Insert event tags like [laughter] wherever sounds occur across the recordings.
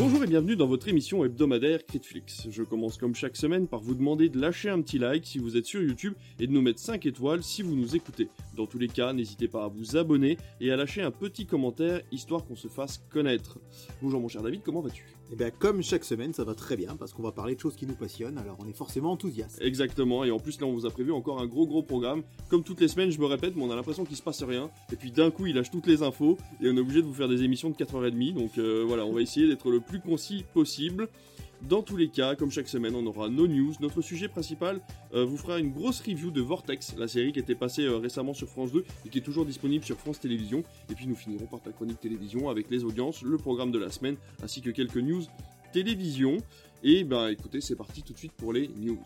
Bonjour et bienvenue dans votre émission hebdomadaire Critflix. Je commence comme chaque semaine par vous demander de lâcher un petit like si vous êtes sur YouTube et de nous mettre 5 étoiles si vous nous écoutez. Dans tous les cas, n'hésitez pas à vous abonner et à lâcher un petit commentaire histoire qu'on se fasse connaître. Bonjour mon cher David, comment vas-tu? Et bien comme chaque semaine, ça va très bien parce qu'on va parler de choses qui nous passionnent, alors on est forcément enthousiaste. Exactement, et en plus là on vous a prévu encore un gros gros programme. Comme toutes les semaines, je me répète, mais on a l'impression qu'il se passe rien. Et puis d'un coup, il lâche toutes les infos et on est obligé de vous faire des émissions de 4h30. Donc euh, voilà, on va essayer d'être le plus concis possible. Dans tous les cas, comme chaque semaine, on aura nos news. Notre sujet principal euh, vous fera une grosse review de Vortex, la série qui était passée euh, récemment sur France 2 et qui est toujours disponible sur France Télévisions. Et puis nous finirons par ta chronique télévision avec les audiences, le programme de la semaine, ainsi que quelques news télévision. Et ben écoutez, c'est parti tout de suite pour les news.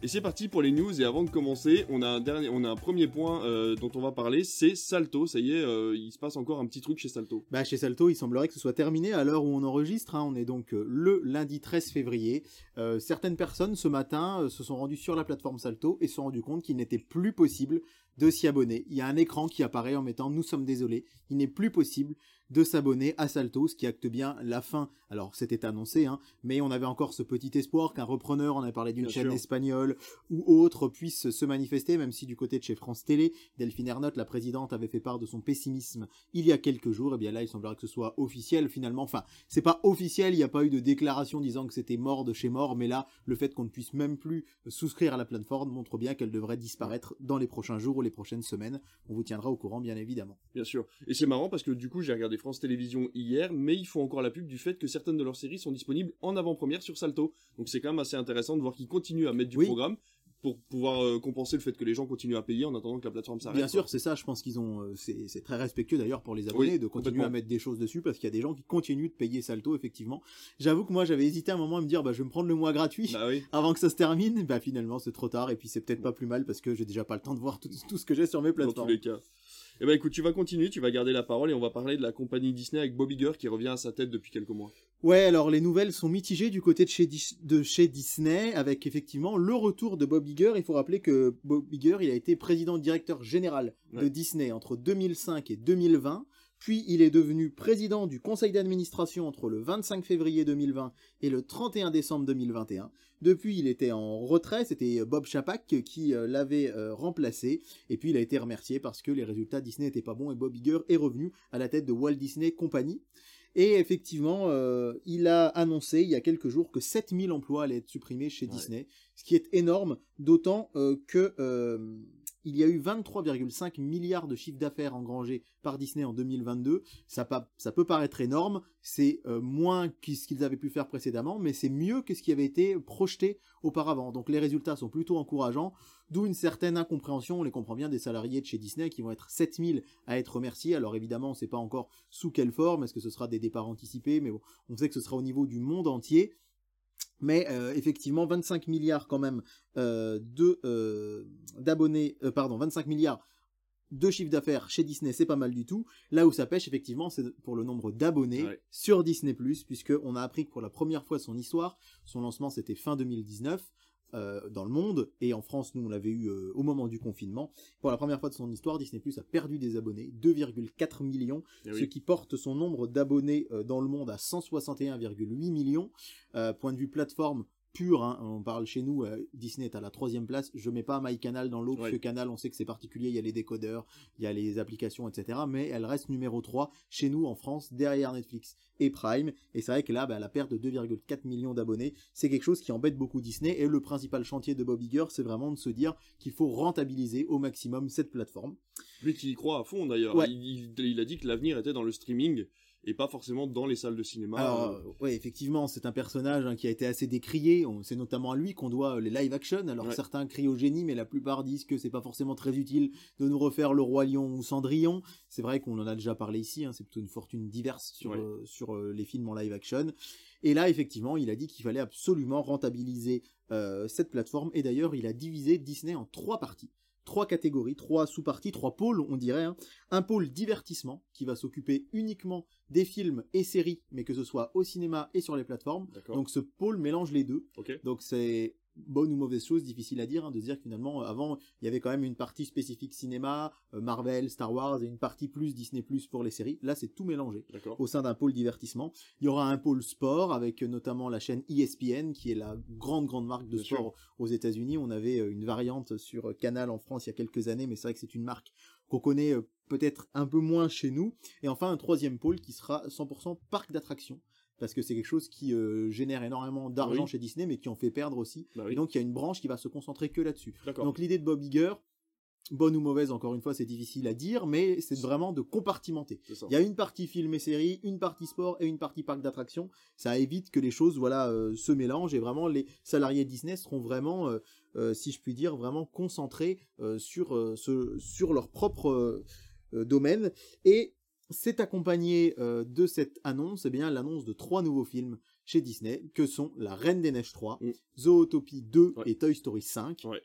Et c'est parti pour les news. Et avant de commencer, on a un dernier, on a un premier point euh, dont on va parler, c'est Salto. Ça y est, euh, il se passe encore un petit truc chez Salto. Bah chez Salto, il semblerait que ce soit terminé à l'heure où on enregistre. hein. On est donc euh, le lundi 13 février. Certaines personnes ce matin se sont rendues sur la plateforme Salto et se sont rendues compte qu'il n'était plus possible de s'y abonner. Il y a un écran qui apparaît en mettant nous sommes désolés. Il n'est plus possible de s'abonner à Salto, ce qui acte bien la fin. Alors c'était annoncé, hein, mais on avait encore ce petit espoir qu'un repreneur, on avait parlé d'une chaîne sûr. espagnole ou autre, puisse se manifester, même si du côté de chez France Télé, Delphine Ernotte, la présidente, avait fait part de son pessimisme il y a quelques jours. Et bien là, il semblerait que ce soit officiel finalement. Enfin, c'est pas officiel, il n'y a pas eu de déclaration disant que c'était mort de chez mort, mais là, le fait qu'on ne puisse même plus souscrire à la plateforme montre bien qu'elle devrait disparaître dans les prochains jours ou les prochaines semaines. On vous tiendra au courant, bien évidemment. Bien sûr. Et c'est marrant parce que du coup, j'ai regardé France Télévisions hier, mais ils font encore la pub du fait que certaines de leurs séries sont disponibles en avant-première sur Salto. Donc c'est quand même assez intéressant de voir qu'ils continuent à mettre du Oui. programme pour pouvoir euh, compenser le fait que les gens continuent à payer en attendant que la plateforme s'arrête. Bien quoi. sûr, c'est ça. Je pense qu'ils ont, euh, c'est très respectueux d'ailleurs pour les abonnés Oui, de continuer à mettre des choses dessus parce qu'il y a des gens qui continuent de payer Salto effectivement. J'avoue que moi j'avais hésité un moment à me dire bah je vais me prendre le mois gratuit. Bah oui. Avant que ça se termine, bah finalement c'est trop tard et puis c'est peut-être pas plus mal parce que j'ai déjà pas le temps de voir tout, tout ce que j'ai sur mes dans tous plateformes. les cas. Eh ben écoute, tu vas continuer, tu vas garder la parole et on va parler de la compagnie Disney avec Bob Iger qui revient à sa tête depuis quelques mois. Ouais, alors les nouvelles sont mitigées du côté de chez, Dis- de chez Disney, avec effectivement le retour de Bob Iger. Il faut rappeler que Bob Iger, il a été président directeur général de Ouais. Disney entre 2005 et 2020. Puis il est devenu président du conseil d'administration entre le 25 février 2020 et le 31 décembre 2021. Depuis, il était en retrait, c'était Bob Chapek qui euh, l'avait euh, remplacé. Et puis il a été remercié parce que les résultats Disney n'étaient pas bons et Bob Iger est revenu à la tête de Walt Disney Company. Et effectivement, euh, il a annoncé il y a quelques jours que 7000 emplois allaient être supprimés chez Ouais. Disney, ce qui est énorme, d'autant euh, que euh, il y a eu 23,5 milliards de chiffre d'affaires engrangés par Disney en 2022. Ça, ça peut paraître énorme, c'est euh, moins que ce qu'ils avaient pu faire précédemment, mais c'est mieux que ce qui avait été projeté auparavant. Donc les résultats sont plutôt encourageants, d'où une certaine incompréhension, on les comprend bien, des salariés de chez Disney qui vont être 7000 à être remerciés. Alors évidemment, on ne sait pas encore sous quelle forme, est-ce que ce sera des départs anticipés, mais bon, on sait que ce sera au niveau du monde entier. Mais euh, effectivement, 25 milliards quand même euh, de euh, d'abonnés, euh, pardon, 25 milliards de chiffre d'affaires chez Disney, c'est pas mal du tout. Là où ça pêche, effectivement, c'est pour le nombre d'abonnés Ouais. sur Disney+, puisque on a appris que pour la première fois de son histoire, son lancement c'était fin 2019 euh, dans le monde, et en France, nous on l'avait eu euh, au moment du confinement. Pour la première fois de son histoire, Disney+, a perdu des abonnés, 2,4 millions, Eh ce qui porte son nombre d'abonnés euh, dans le monde à 161,8 millions. Point de vue plateforme pure, hein, on parle chez nous, euh, Disney est à la troisième place. Je mets pas MyCanal dans l'eau, parce Ouais. que Canal, on sait que c'est particulier, il y a les décodeurs, il y a les applications, etc. Mais elle reste numéro 3 chez nous en France, derrière Netflix et Prime. Et c'est vrai que là, bah, la perte de 2,4 millions d'abonnés, c'est quelque chose qui embête beaucoup Disney. Et le principal chantier de Bob Iger, c'est vraiment de se dire qu'il faut rentabiliser au maximum cette plateforme. Lui qui y croit à fond d'ailleurs. Ouais. Il, il- il a dit que l'avenir était dans le streaming et pas forcément dans les salles de cinéma. Alors, Euh, euh, ouais, effectivement, c'est un personnage hein, qui a été assez décrié. C'est notamment à lui qu'on doit euh, les live action. Alors Ouais. certains crient au génie, mais la plupart disent que c'est pas forcément très utile de nous refaire le roi lion ou Cendrillon. C'est vrai qu'on en a déjà parlé ici. hein, c'est plutôt une fortune diverse sur Ouais. euh, sur euh, les films en live action. Et là, effectivement, il a dit qu'il fallait absolument rentabiliser cette plateforme. Et d'ailleurs, il a divisé Disney en trois parties. Trois catégories, trois sous-parties, trois pôles, on dirait. hein. Un pôle divertissement, qui va s'occuper uniquement des films et séries, mais que ce soit au cinéma et sur les plateformes. Donc ce pôle mélange les deux. Donc c'est bonne ou mauvaise chose, difficile à dire, hein, de dire que finalement, avant, il y avait quand même une partie spécifique cinéma, euh, Marvel, Star Wars, et une partie plus Disney Plus pour les séries. Là, c'est tout mélangé au sein d'un pôle divertissement. Il y aura un pôle sport avec euh, notamment la chaîne ESPN, qui est la grande, grande marque de Bien sport aux États-Unis. On avait euh, une variante sur euh, Canal en France il y a quelques années, mais c'est vrai que c'est une marque qu'on connaît euh, peut-être un peu moins chez nous. Et enfin, un troisième pôle qui sera 100% parc d'attractions. Parce que c'est quelque chose qui euh, génère énormément d'argent Oui. chez Disney, mais qui en fait perdre aussi. Bah Et donc, il y a une branche qui va se concentrer que là-dessus. Donc, l'idée de Bob Iger, bonne ou mauvaise, encore une fois, c'est difficile à dire, mais c'est vraiment de compartimenter. Il y a une partie film et série, une partie sport et une partie parc d'attractions. Ça évite que les choses, voilà, euh, se mélangent et vraiment les salariés Disney seront vraiment, euh, euh, si je puis dire, vraiment concentrés sur ce, sur leur propre domaine. Et c'est accompagné euh, de cette annonce, eh bien l'annonce de trois nouveaux films chez Disney, que sont La Reine des Neiges 3, Mm. Zootopie 2 Ouais. et Toy Story 5. Ouais.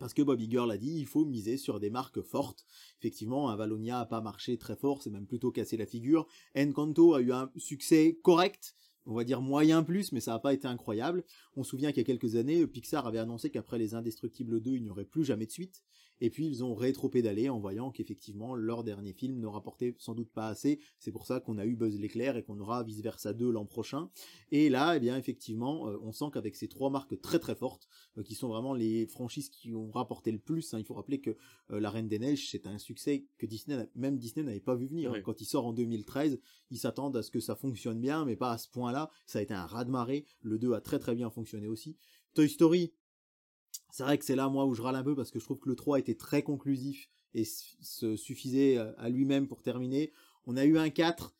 Parce que Bob Iger l'a dit, il faut miser sur des marques fortes. Effectivement, Avalonia a pas marché très fort, c'est même plutôt cassé la figure. Encanto a eu un succès correct, on va dire moyen plus, mais ça n'a pas été incroyable. On se souvient qu'il y a quelques années, Pixar avait annoncé qu'après Les Indestructibles 2, il n'y aurait plus jamais de suite. Et puis ils ont rétro-pédalé en voyant qu'effectivement leur dernier film ne rapportait sans doute pas assez. C'est pour ça qu'on a eu Buzz l'éclair et qu'on aura Vice Versa 2 l'an prochain. Et là, eh bien effectivement, euh, on sent qu'avec ces trois marques très très fortes, euh, qui sont vraiment les franchises qui ont rapporté le plus, hein, il faut rappeler que euh, La Reine des Neiges, c'est un succès que Disney, même Disney n'avait pas vu venir. Hein. Quand il sort en 2013, ils s'attendent à ce que ça fonctionne bien, mais pas à ce point-là. Ça a été un raz-de-marée. Le 2 a très très bien fonctionné aussi. Toy Story, c'est vrai que c'est là, moi, où je râle un peu parce que je trouve que le 3 était très conclusif et se suffisait euh, à lui-même pour terminer. On a eu un 4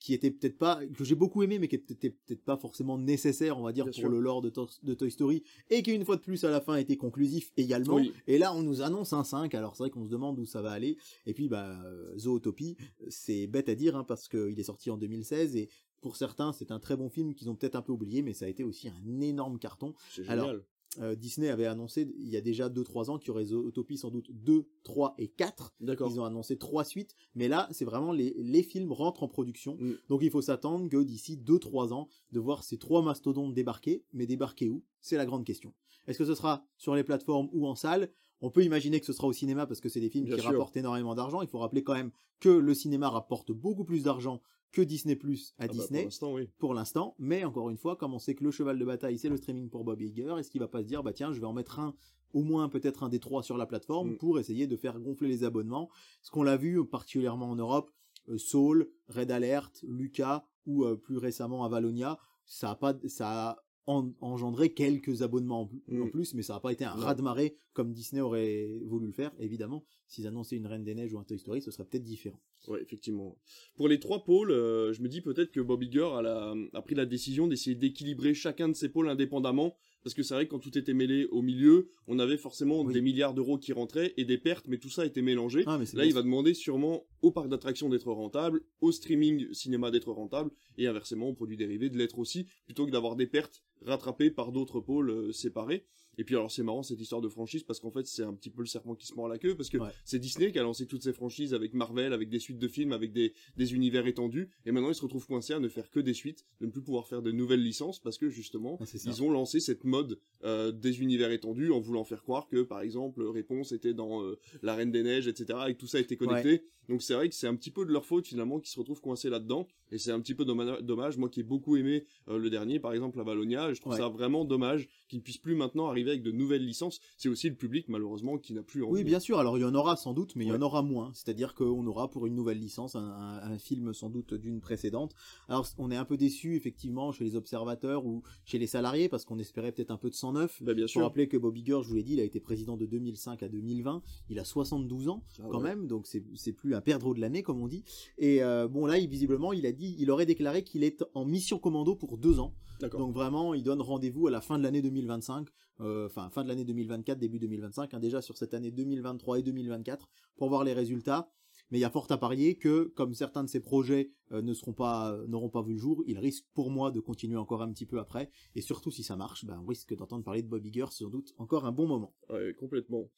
qui était peut-être pas, que j'ai beaucoup aimé, mais qui était peut-être pas forcément nécessaire, on va dire, Bien pour sûr. le lore de, To- de Toy Story, et qui, une fois de plus, à la fin, était conclusif également. Oui. Et là, on nous annonce un 5, alors c'est vrai qu'on se demande où ça va aller. Et puis, bah, euh, Zootopie, c'est bête à dire, hein, parce qu'il est sorti en 2016, et pour certains, c'est un très bon film qu'ils ont peut-être un peu oublié, mais ça a été aussi un énorme carton. C'est Alors, génial. Euh, Disney avait annoncé il y a déjà 2-3 ans qu'il y aurait Zootopie sans doute 2, 3 et 4. D'accord. Ils ont annoncé trois suites, mais là, c'est vraiment les, les films rentrent en production. Mm. Donc il faut s'attendre que d'ici 2-3 ans, de voir ces trois mastodontes débarquer. Mais débarquer où? C'est la grande question. Est-ce que ce sera sur les plateformes ou en salle? On peut imaginer que ce sera au cinéma parce que c'est des films Bien qui sûr. rapportent énormément d'argent. Il faut rappeler quand même que le cinéma rapporte beaucoup plus d'argent que Disney Plus à Ah bah, Disney pour l'instant, oui. pour l'instant, mais encore une fois, comme on sait que le cheval de bataille c'est le streaming pour Bob Iger, est-ce qu'il va pas se dire bah tiens, je vais en mettre un au moins peut-être un des trois sur la plateforme Mm. pour essayer de faire gonfler les abonnements? Ce qu'on l'a vu euh, particulièrement en Europe, euh, Soul, Red Alert, Lucas ou euh, plus récemment Avalonia, ça a pas ça a en- engendré quelques abonnements en plus- Mm. en plus, mais ça n'a pas été un raz-de-marée comme Disney aurait voulu le faire. Évidemment, s'ils annonçaient une Reine des Neiges ou un Toy Story, ce serait peut-être différent. Ouais, effectivement. Pour les trois pôles, euh, je me dis peut-être que Bob Iger a, la- a pris la décision d'essayer d'équilibrer chacun de ces pôles indépendamment. Parce que c'est vrai que quand tout était mêlé au milieu, on avait forcément Oui. des milliards d'euros qui rentraient et des pertes, mais tout ça était mélangé. Ah, mais Là, bien il va demander sûrement au parc d'attractions d'être rentable, au streaming cinéma d'être rentable, et inversement aux produits dérivés de l'être aussi, plutôt que d'avoir des pertes rattrapées par d'autres pôles euh, séparés. Et puis alors c'est marrant cette histoire de franchise parce qu'en fait c'est un petit peu le serpent qui se mord la queue parce que Ouais. c'est Disney qui a lancé toutes ces franchises avec Marvel, avec des suites de films, avec des, des univers étendus, et maintenant ils se retrouvent coincés à ne faire que des suites, de ne plus pouvoir faire de nouvelles licences parce que justement Ah, ils ont lancé cette mode euh, des univers étendus en voulant faire croire que par exemple Réponse était dans euh, la Reine des Neiges, etc. et que tout ça était connecté. Donc c'est vrai que c'est un petit peu de leur faute finalement qu'ils se retrouvent coincés là-dedans et c'est un petit peu dommage. Moi qui ai beaucoup aimé euh, le dernier, par exemple la Valonia, je trouve Ouais. ça vraiment dommage qu'ils ne puissent plus maintenant arriver avec de nouvelles licences. C'est aussi le public malheureusement qui n'a plus envie. Oui, bien sûr. Alors, il y en aura sans doute, mais il y en aura moins. C'est-à-dire qu'on aura pour une nouvelle licence un, un- un film sans doute d'une précédente. Alors, on est un peu déçu effectivement chez les observateurs ou chez les salariés parce qu'on espérait peut-être un peu de sang neuf. Bah, bien sûr. rappeler que Bob Iger, je vous l'ai dit, il a été président de 2005 à 2020. Il a 72 ans Ah quand ouais. même, donc c'est c'est plus un perdreau de l'année comme on dit. Et euh, bon là, il, visiblement, il a dit, il aurait déclaré qu'il est en mission commando pour deux ans. Donc vraiment, il donne rendez-vous à la fin de l'année 2025, euh, enfin fin de l'année 2024, début 2025, hein, déjà sur cette année 2023 et 2024, pour voir les résultats. Mais il y a fort à parier que, comme certains de ces projets euh, ne seront pas, euh, n'auront pas vu le jour, il risque pour moi de continuer encore un petit peu après. Et surtout si ça marche, ben, on risque d'entendre parler de Bob Iger sans doute encore un bon moment. Ouais, complètement.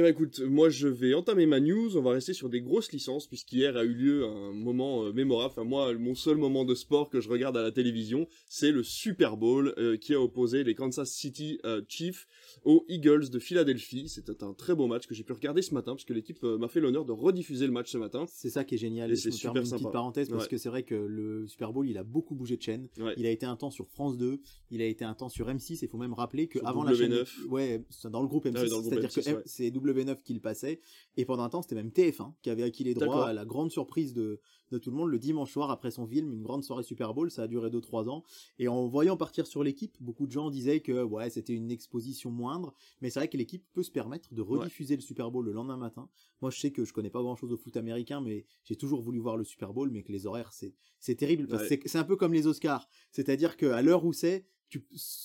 Eh ben écoute, moi je vais entamer ma news, on va rester sur des grosses licences, puisqu'hier a eu lieu un moment euh, mémorable, enfin moi, mon seul moment de sport que je regarde à la télévision, c'est le Super Bowl euh, qui a opposé les Kansas City euh, Chiefs aux Eagles de Philadelphie. C'était un très beau match que j'ai pu regarder ce matin, parce que l'équipe m'a fait l'honneur de rediffuser le match ce matin. C'est ça qui est génial. Et c'est super une sympa. petite parenthèse parce Ouais. que c'est vrai que le Super Bowl, il a beaucoup bougé de chaîne. Ouais. Il a été un temps sur France 2, il a été un temps sur M6. Il faut même rappeler que Sur avant la chaîne, W9. ouais, dans le groupe M6, Ah c'est-à-dire que M6, ouais. c'est W9 qui le passait. Et pendant un temps, c'était même TF1 qui avait acquis les droits à la grande surprise de, de tout le monde le dimanche soir après son film, une grande soirée Super Bowl. Ça a duré 2-3 ans. Et en voyant partir sur l'équipe, beaucoup de gens disaient que ouais, c'était une exposition moindre. Mais c'est vrai que l'équipe peut se permettre de rediffuser le Super Bowl le lendemain matin. Moi, je sais que je connais pas grand chose au foot américain, mais j'ai toujours voulu voir le Super Bowl, mais que les horaires, c'est, c'est terrible. Parce que Ouais. c'est, c'est un peu comme les Oscars. C'est-à-dire qu'à l'heure où c'est, tu,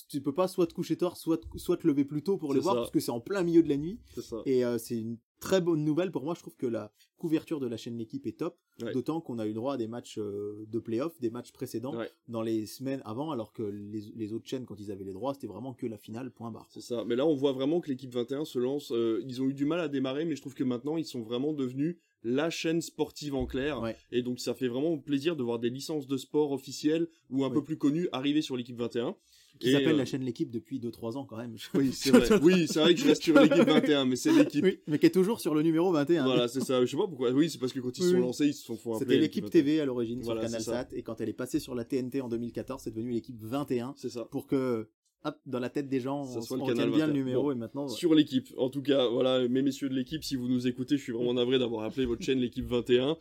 tu peux pas soit te coucher tard, soit, te- soit te lever plus tôt pour le C'est voir, ça. parce que c'est en plein milieu de la nuit. Ça. Et euh, c'est une très bonne nouvelle pour moi. Je trouve que la couverture de la chaîne L'équipe est top. Ouais. D'autant qu'on a eu droit à des matchs euh, de playoff, des matchs précédents Ouais. dans les semaines avant, alors que les, les autres chaînes, quand ils avaient les droits, c'était vraiment que la finale, point barre. C'est ça. Mais là, on voit vraiment que l'équipe 21 se lance. euh, ils ont eu du mal à démarrer, mais je trouve que maintenant, ils sont vraiment devenus la chaîne sportive en clair. Ouais. Et donc, ça fait vraiment plaisir de voir des licences de sport officielles ou un peu plus connues arriver sur l'équipe 21. Qui s'appelle euh, la chaîne L'équipe depuis 2-3 ans quand même. Oui, [laughs] c'est vrai. oui, c'est vrai que je reste sur l'équipe 21, mais c'est l'équipe. Oui, mais qui est toujours sur le numéro 21. Voilà, c'est ça. Je sais pas pourquoi. Oui, c'est parce que quand ils se sont lancés, ils se sont appeler C'était l'équipe 21. TV à l'origine Voilà, sur c'est CanalSat et quand elle est passée sur la TNT en 2014, c'est devenu l'équipe 21 C'est ça. pour que hop, dans la tête des gens, Ça on, soit le on canal bien le 21. numéro Bon. et maintenant Sur l'équipe. En tout cas, voilà, mes messieurs de l'équipe, si vous nous écoutez, je suis vraiment navré d'avoir appelé votre chaîne l'équipe 21.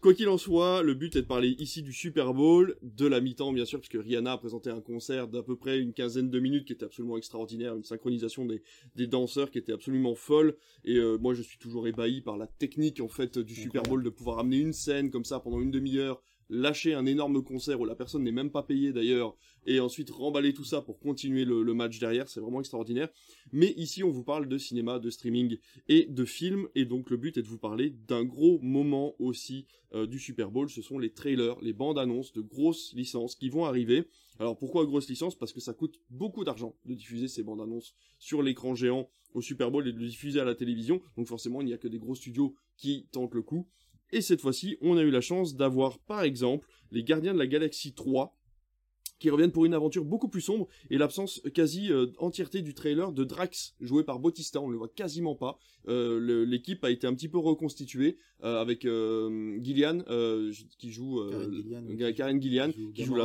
Quoi qu'il en soit, le but est de parler ici du Super Bowl, de la mi-temps bien sûr, puisque Rihanna a présenté un concert d'à peu près une quinzaine de minutes qui était absolument extraordinaire, une synchronisation des, des danseurs qui était absolument folle, et euh, moi je suis toujours ébahi par la technique en fait du Super Bowl de pouvoir amener une scène comme ça pendant une demi-heure, lâcher un énorme concert où la personne n'est même pas payée d'ailleurs, et ensuite remballer tout ça pour continuer le, match derrière, c'est vraiment extraordinaire. Mais ici on vous parle de cinéma, de streaming et de films, et donc le but est de vous parler d'un gros moment aussi euh, du Super Bowl, ce sont les trailers, les bandes annonces de grosses licences qui vont arriver. Alors pourquoi grosses licences? Parce que ça coûte beaucoup d'argent de diffuser ces bandes annonces sur l'écran géant au Super Bowl et de le diffuser à la télévision, donc forcément il n'y a que des gros studios qui tentent le coup. Et cette fois-ci, on a eu la chance d'avoir par exemple les Gardiens de la Galaxie 3 qui reviennent pour une aventure beaucoup plus sombre et l'absence quasi euh, entièreté du trailer de Drax joué par Bautista, on le voit quasiment pas. Euh, L'équipe a été un petit peu reconstituée euh, avec euh, Gillian euh, qui joue euh, Karen Gillian, qui- joue la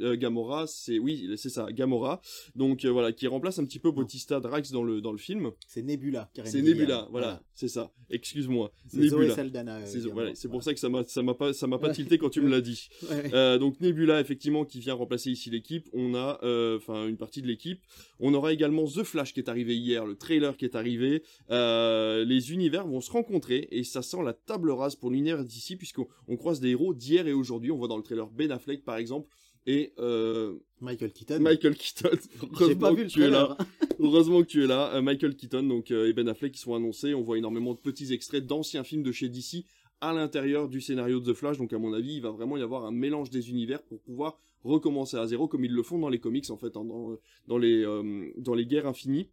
euh, Gamora, c'est oui c'est ça Gamora. Donc euh, voilà qui remplace un petit peu Bautista Drax dans le dans le film. c'est Nebula. C'est. Nebula, voilà, c'est ça. Excuse-moi, Nebula. Euh, C'est voilà, pour ça que ça m'a ça m'a pas ça m'a pas [laughs] tilté quand tu me l'as dit. Ouais. Euh, donc Nebula effectivement qui vient remplacer ici l'équipe. On a euh, enfin une partie de l'équipe. On aura également The Flash qui est arrivé hier, le trailer qui est arrivé. Euh, les univers vont se rencontrer et ça sent la table rase pour l'univers d'ici puisqu'on on croise des héros d'hier et aujourd'hui. On voit dans le trailer Ben Affleck par exemple et euh, Michael Keaton. Michael Keaton. [laughs] Heureusement pas vu que le tu es là. [laughs] Heureusement que tu es là, Michael Keaton donc euh, et Ben Affleck qui sont annoncés. On voit énormément de petits extraits d'anciens films de chez DC à l'intérieur du scénario de The Flash. Donc à mon avis, il va vraiment y avoir un mélange des univers pour pouvoir recommencer à zéro comme ils le font dans les comics en fait, hein, les euh, dans les guerres infinies.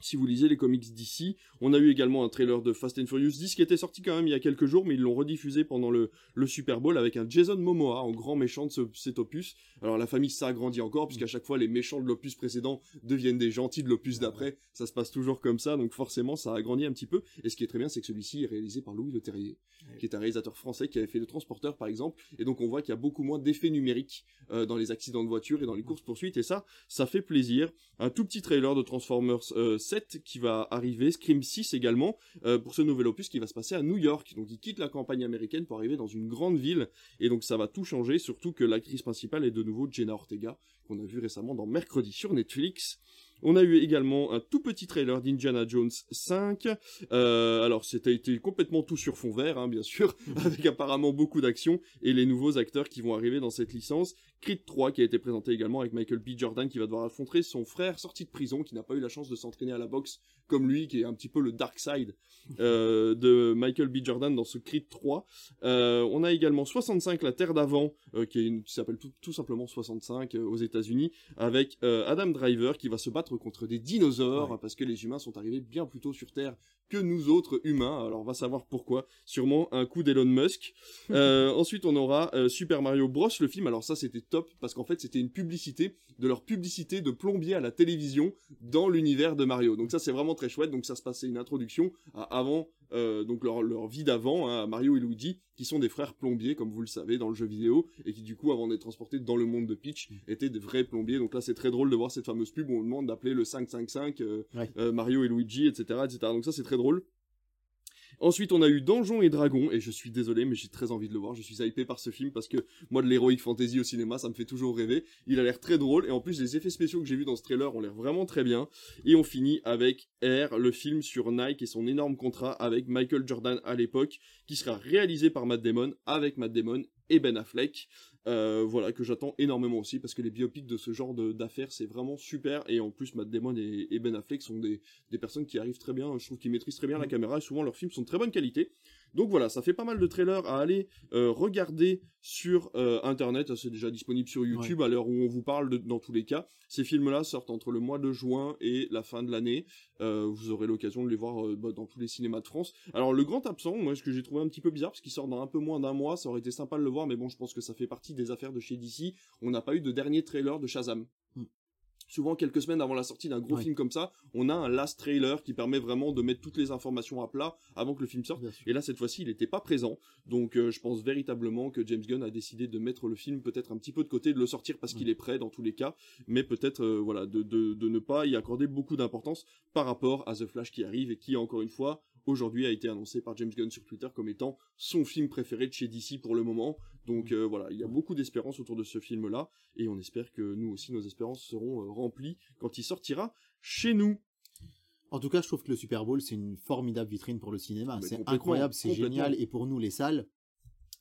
Si vous lisez les comics d'ici, on a eu également un trailer de Fast and Furious 10 qui était sorti quand même il y a quelques jours, mais ils l'ont rediffusé pendant le, le Super Bowl avec un Jason Momoa en grand méchant de ce- cet opus. Alors la famille s'agrandit encore, puisqu'à chaque fois les méchants de l'opus précédent deviennent des gentils de l'opus d'après. Ça se passe toujours comme ça, donc forcément ça agrandit un petit peu. Et ce qui est très bien, c'est que celui-ci est réalisé par Louis Leterrier, Ouais. qui est un réalisateur français qui avait fait Le Transporteur par exemple. Et donc on voit qu'il y a beaucoup moins d'effets numériques euh, dans les accidents de voiture et dans les courses poursuites. Et ça, ça fait plaisir. Un tout petit trailer de Transformers euh, 7 qui va arriver, Scream 6 également, euh, pour ce nouvel opus qui va se passer à New York. Donc il quitte la campagne américaine pour arriver dans une grande ville. Et donc ça va tout changer, surtout que l'actrice principale est de nouveau Jenna Ortega, qu'on a vu récemment dans Mercredi sur Netflix. On a eu également un tout petit trailer d'Indiana Jones 5. Euh, alors c'était complètement tout sur fond vert, hein, bien sûr, [laughs] avec apparemment beaucoup d'action et les nouveaux acteurs qui vont arriver dans cette licence. Creed 3 qui a été présenté également avec Michael B. Jordan qui va devoir affronter son frère sorti de prison qui n'a pas eu la chance de s'entraîner à la boxe comme lui, qui est un petit peu le dark side [laughs] euh, de Michael B. Jordan dans ce Creed 3. Euh, on a également 65, la Terre d'avant, euh, qui, est une- qui s'appelle tout, tout simplement 65 euh, aux États-Unis, avec Adam Driver qui va se battre contre des dinosaures Ouais. parce que les humains sont arrivés bien plus tôt sur Terre que nous autres humains. Alors on va savoir pourquoi. Sûrement un coup d'Elon Musk. [laughs] Euh, ensuite on aura euh, Super Mario Bros le film. Alors ça c'était top parce qu'en fait c'était une publicité de leur publicité de plombier à la télévision dans l'univers de Mario. Donc ça c'est vraiment très chouette. Donc ça se passait une introduction à avant euh, donc leur, leur vie d'avant, hein, Mario et Luigi, qui sont des frères plombiers, comme vous le savez, dans le jeu vidéo, et qui du coup, avant d'être transportés dans le monde de Peach, étaient des vrais plombiers. Donc là, c'est très drôle de voir cette fameuse pub où on demande d'appeler le 555 euh, Ouais. euh, Mario et Luigi, etc., etc. Donc ça, c'est très drôle. Ensuite, on a eu Donjons et Dragons, et je suis désolé, mais j'ai très envie de le voir. Je suis hypé par ce film parce que moi, de l'heroic fantasy au cinéma, ça me fait toujours rêver. Il a l'air très drôle, et en plus, les effets spéciaux que j'ai vus dans ce trailer ont l'air vraiment très bien. Et on finit avec Air, le film sur Nike et son énorme contrat avec Michael Jordan à l'époque, qui sera réalisé par Matt Damon, avec Matt Damon et Ben Affleck. Euh, voilà, que j'attends énormément aussi, parce que les biopics de ce genre d'affaires, c'est vraiment super, et en plus, Matt Damon et, et Ben Affleck sont des, des personnes qui arrivent très bien, je trouve qu'ils maîtrisent très bien la caméra, et souvent leurs films sont de très bonne qualité. Donc voilà, ça fait pas mal de trailers à aller euh, regarder sur euh, internet, c'est déjà disponible sur YouTube à l'heure où on vous parle de- dans tous les cas. Ces films-là sortent entre le mois de juin et la fin de l'année. Euh, vous aurez l'occasion de les voir bah, dans tous les cinémas de France. Alors le grand absent, moi ce que j'ai trouvé un petit peu bizarre parce qu'il sort dans un peu moins d'un mois, ça aurait été sympa de le voir, mais bon je pense que ça fait partie des affaires de chez DC. On n'a pas eu de dernier trailer de Shazam. Hmm. Souvent quelques semaines avant la sortie d'un gros Ouais. film comme ça, on a un last trailer qui permet vraiment de mettre toutes les informations à plat avant que le film sorte. Et là, cette fois-ci, il n'était pas présent. Donc, euh, je pense véritablement que James Gunn a décidé de mettre le film peut-être un petit peu de côté, de le sortir parce qu'il est prêt dans tous les cas, mais peut-être, euh, voilà, de, de, de ne pas y accorder beaucoup d'importance par rapport à The Flash qui arrive et qui, encore une fois, aujourd'hui a été annoncé par James Gunn sur Twitter comme étant son film préféré de chez DC pour le moment. Donc, euh, voilà, il y a beaucoup d'espérance autour de ce film-là et on espère que nous aussi, nos espérances seront euh, remplies quand il sortira chez nous. En tout cas, je trouve que le Super Bowl, c'est une formidable vitrine pour le cinéma. C'est incroyable, c'est génial. Et pour nous, les salles,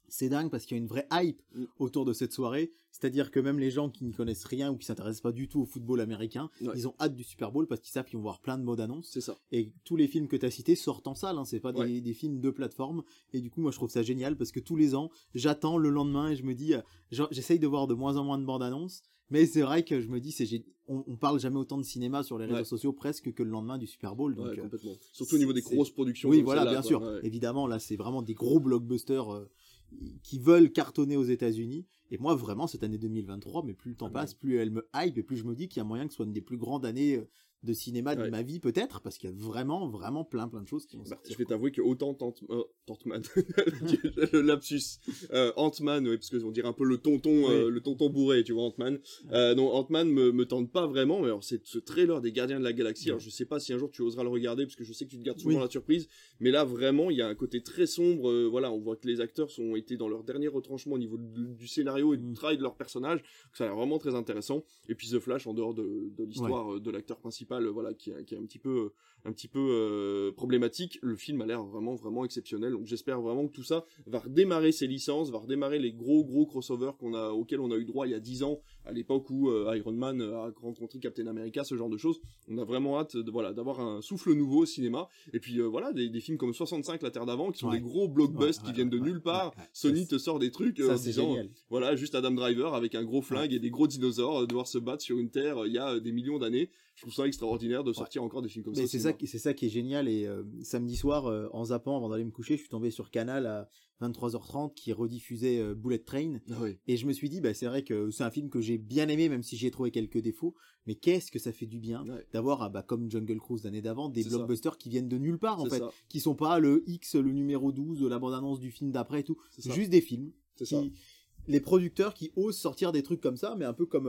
c'est dingue parce qu'il y a une vraie hype Mm. autour de cette soirée. C'est-à-dire que même les gens qui n'y connaissent rien ou qui s'intéressent pas du tout au football américain, Ouais. ils ont hâte du Super Bowl parce qu'ils savent qu'ils vont voir plein de modes annonces. C'est ça. Et tous les films que tu as cités sortent en salle, hein, c'est pas des, Ouais. des films de plateforme. Et du coup, moi, je trouve ça génial parce que tous les ans, j'attends le lendemain et je me dis, euh, j'essaye de voir de moins en moins de bandes annonces. Mais c'est vrai que je me dis, c'est on, on parle jamais autant de cinéma sur les réseaux Ouais. sociaux presque que le lendemain du Super Bowl. Donc, euh, complètement. Surtout au niveau des grosses productions. oui, voilà, bien quoi. sûr. Évidemment, là, c'est vraiment des gros blockbusters euh, qui veulent cartonner aux États-Unis. Et moi, vraiment, cette année 2023, mais plus le temps Ah, passe, plus elle me hype et plus je me dis qu'il y a moyen que ce soit une des plus grandes années euh, de cinéma de Ouais. ma vie, peut-être, parce qu'il y a vraiment, vraiment plein, plein de choses qui vont Bah, sortir. je vais t'avouer que autant Tant- euh, Tantman, [laughs] le lapsus, euh, Ant-Man, ouais, parce qu'on dirait un peu le tonton, euh, le tonton bourré, tu vois, Ant-Man. Non, Ant-Man me, me tente pas vraiment, mais alors c'est ce trailer des Gardiens de la Galaxie, alors je sais pas si un jour tu oseras le regarder, parce que je sais que tu te gardes souvent Oui. la surprise, mais là vraiment, il y a un côté très sombre, voilà, on voit que les acteurs sont été dans leur dernier retranchement au niveau du, du scénario et du Mm. travail de leur personnage, ça a l'air vraiment très intéressant, et puis The Flash, en dehors de, de l'histoire de l'acteur principal, euh, voilà, qui, qui est un petit peu... euh, un petit peu euh, problématique. Le film a l'air vraiment vraiment exceptionnel. Donc j'espère vraiment que tout ça va redémarrer ses licences, va redémarrer les gros gros crossovers qu'on a auxquels on a eu droit il y a 10 ans à l'époque où euh, Iron Man a rencontré Captain America, ce genre de choses. On a vraiment hâte de voilà d'avoir un souffle nouveau au cinéma et puis euh, voilà des, des films comme 65 la Terre d'avant qui sont Ouais. des gros blockbusters Ouais, qui viennent de nulle part. Sony te sort des trucs euh, Ça, en disant génial. voilà, juste Adam Driver avec un gros flingue et des gros dinosaures euh, devoir se battre sur une terre euh, il y a euh, des millions d'années. Je trouve ça extraordinaire de sortir encore des films comme Mais ça. C'est ça, qui- c'est ça qui est génial. Et euh, samedi soir, euh, en zappant avant d'aller me coucher, je suis tombé sur Canal à 23h30 qui rediffusait euh, Bullet Train. Ah oui. Et je me suis dit, bah, c'est vrai que c'est un film que j'ai bien aimé, même si j'ai trouvé quelques défauts. Mais qu'est-ce que ça fait du bien Ouais. d'avoir, ah, bah, comme Jungle Cruise l'année d'avant, des ça. blockbusters qui viennent de nulle part, en fait. ça. Qui sont pas le X, le numéro 12, la bande-annonce du film d'après et tout. Ça. juste des films. Ça. Les producteurs qui osent sortir des trucs comme ça, mais un peu comme,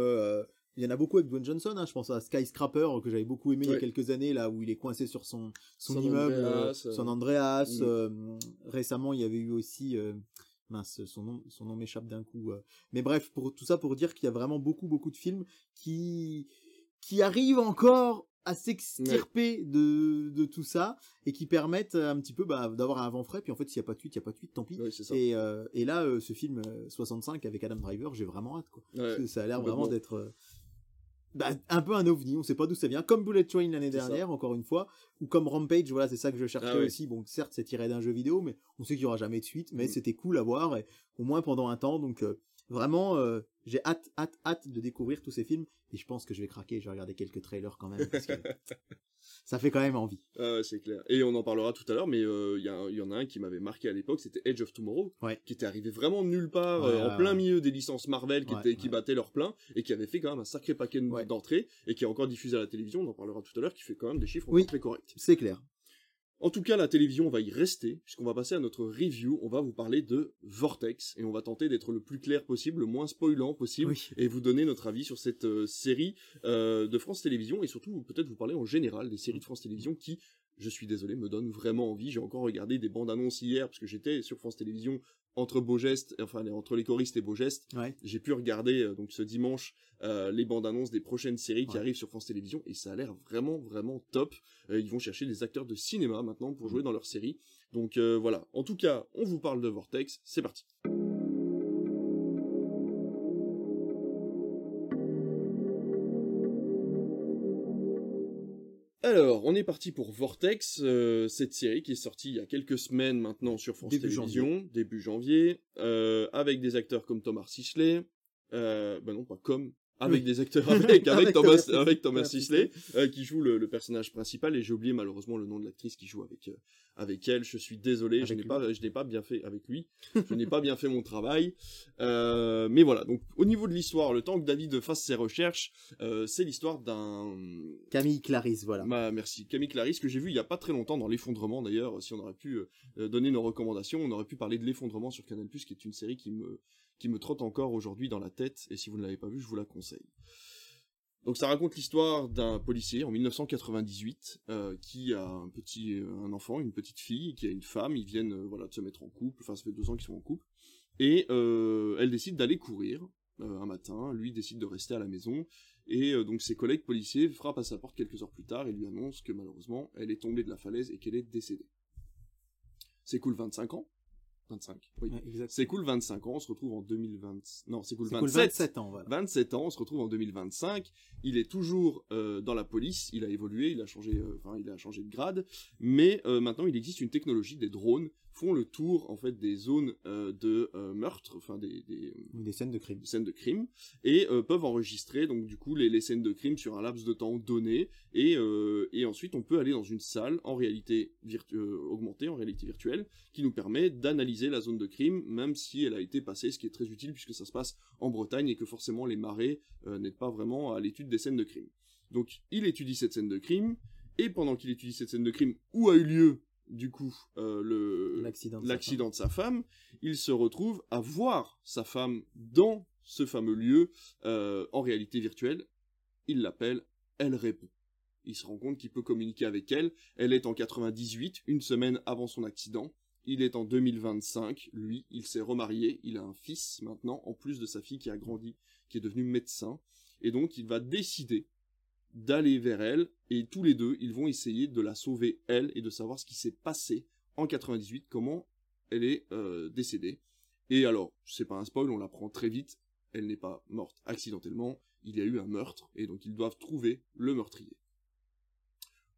il y en a beaucoup avec Dwayne Johnson, hein, je pense à Skyscraper, que j'avais beaucoup aimé il y a quelques années, là, où il est coincé sur son, son San immeuble, Andreas, euh, euh, San Andreas, mm. euh, récemment, il y avait eu aussi, euh, mince, son nom, son nom m'échappe d'un coup. euh. Mais bref, pour tout ça pour dire qu'il y a vraiment beaucoup, beaucoup de films qui, qui arrivent encore à s'extirper de, de tout ça et qui permettent un petit peu bah, d'avoir un vent frais. Puis en fait, s'il n'y a pas de suite, il n'y a pas de suite, tant pis. Et, euh, et là, euh, ce film euh, 65 avec Adam Driver, j'ai vraiment hâte. Quoi. Ouais, ça a l'air vraiment d'être euh, bah, un peu un ovni. On sait pas d'où ça vient. Comme Bullet Train l'année ça. dernière, encore une fois, ou comme Rampage. Voilà, c'est ça que je cherchais Ah aussi. Bon, certes, c'est tiré d'un jeu vidéo, mais on sait qu'il y aura jamais de suite. Mais Mm. c'était cool à voir, et, au moins pendant un temps. Donc, euh, vraiment, euh, j'ai hâte, hâte, hâte de découvrir tous ces films. Et je pense que je vais craquer. Je vais regarder quelques trailers quand même parce que [laughs] ça fait quand même envie. Euh, c'est clair. Et on en parlera tout à l'heure, mais euh, il y, y, en a un qui m'avait marqué à l'époque, c'était Edge of Tomorrow, ouais. qui était arrivé vraiment nulle part, Ouais, euh, en plein milieu des licences Marvel qui, étaient, qui battaient leur plein, et qui avait fait quand même un sacré paquet d'entrées, et qui est encore diffusé à la télévision, on en parlera tout à l'heure, qui fait quand même des chiffres Oui. très corrects. C'est clair. En tout cas, la télévision, on va y rester, puisqu'on va passer à notre review, on va vous parler de Vortex, et on va tenter d'être le plus clair possible, le moins spoilant possible, Oui. et vous donner notre avis sur cette euh, série euh, de France Télévisions, et surtout peut-être vous parler en général des séries de France Télévisions qui, je suis désolé, me donnent vraiment envie. J'ai encore regardé des bandes annonces hier, parce que j'étais sur France Télévisions entre Beau Geste, enfin entre les choristes et Beau Geste, Ouais. j'ai pu regarder euh, donc ce dimanche euh, les bandes annonces des prochaines séries qui Ouais. arrivent sur France Télévisions et ça a l'air vraiment vraiment top. Euh, ils vont chercher des acteurs de cinéma maintenant pour jouer dans leur série. Donc voilà. En tout cas, on vous parle de Vortex. C'est parti. Alors, on est parti pour Vortex, euh, cette série qui est sortie il y a quelques semaines maintenant sur France Début Télévisions, début janvier, euh, avec des acteurs comme Thomas Sisley, euh, ben non pas comme, avec Oui. des acteurs avec, avec, [laughs] Avec Thomas, avec Thomas Sisley, euh, qui joue le, le personnage principal et j'ai oublié malheureusement le nom de l'actrice qui joue avec euh, avec elle. Je suis désolé, je n'ai pas je n'ai pas bien fait avec lui, je n'ai pas bien fait mon travail. Euh, mais voilà, donc au niveau de l'histoire, le temps que David fasse ses recherches, c'est l'histoire d'un Camille Clarisse, voilà. bah, merci. Camille Clarisse, que j'ai vu il y a pas très longtemps dans l'effondrement d'ailleurs. Si on aurait pu donner nos recommandations, on aurait pu parler de l'effondrement sur Canal+, qui est une série qui me, qui me trotte encore aujourd'hui dans la tête. Et si vous ne l'avez pas vue, je vous la conseille. Donc ça raconte l'histoire d'un policier en 1998 euh, qui a un petit euh, un enfant, une petite fille, qui a une femme. Ils viennent euh, voilà de se mettre en couple. Enfin ça fait deux ans qu'ils sont en couple. Et elle décide d'aller courir un matin. Lui décide de rester à la maison. Et donc ses collègues policiers frappent à sa porte quelques heures plus tard et lui annoncent que malheureusement elle est tombée de la falaise et qu'elle est décédée. C'est cool 25 ans 25, oui. Ouais. C'est cool 25 ans, on se retrouve en 2020. Non, c'est cool C'est 27. cool, 27 ans, voilà. 27 ans, on se retrouve en 2025. Il est toujours euh, dans la police, il a évolué, il a changé, euh, enfin il a changé de grade, mais euh, maintenant il existe une technologie, des drones font le tour en fait des zones euh, de euh, meurtre, enfin des, des, Des scènes de crime. des scènes de crime et euh, peuvent enregistrer donc du coup les, les scènes de crime sur un laps de temps donné et, et ensuite on peut aller dans une salle en réalité augmentée, en réalité virtuelle, qui nous permet d'analyser la zone de crime même si elle a été passée, ce qui est très utile puisque ça se passe en Bretagne et que forcément les marées n'aident pas vraiment à l'étude des scènes de crime. Donc il étudie cette scène de crime et pendant qu'il étudie cette scène de crime où a eu lieu du coup euh, le L'accident. de sa l'accident de sa femme, il se retrouve à voir sa femme dans ce fameux lieu euh, en réalité virtuelle. Il l'appelle, elle répond. Il se rend compte qu'il peut communiquer avec elle. Elle est en 98, une semaine avant son accident. Il est en 2025. Lui, il s'est remarié. Il a un fils maintenant, en plus de sa fille qui a grandi, qui est devenue médecin. Et donc, il va décider d'aller vers elle et tous les deux ils vont essayer de la sauver elle et de savoir ce qui s'est passé en 98 comment elle est euh, décédée et alors c'est pas un spoil on l'apprend très vite elle n'est pas morte accidentellement il y a eu un meurtre et donc ils doivent trouver le meurtrier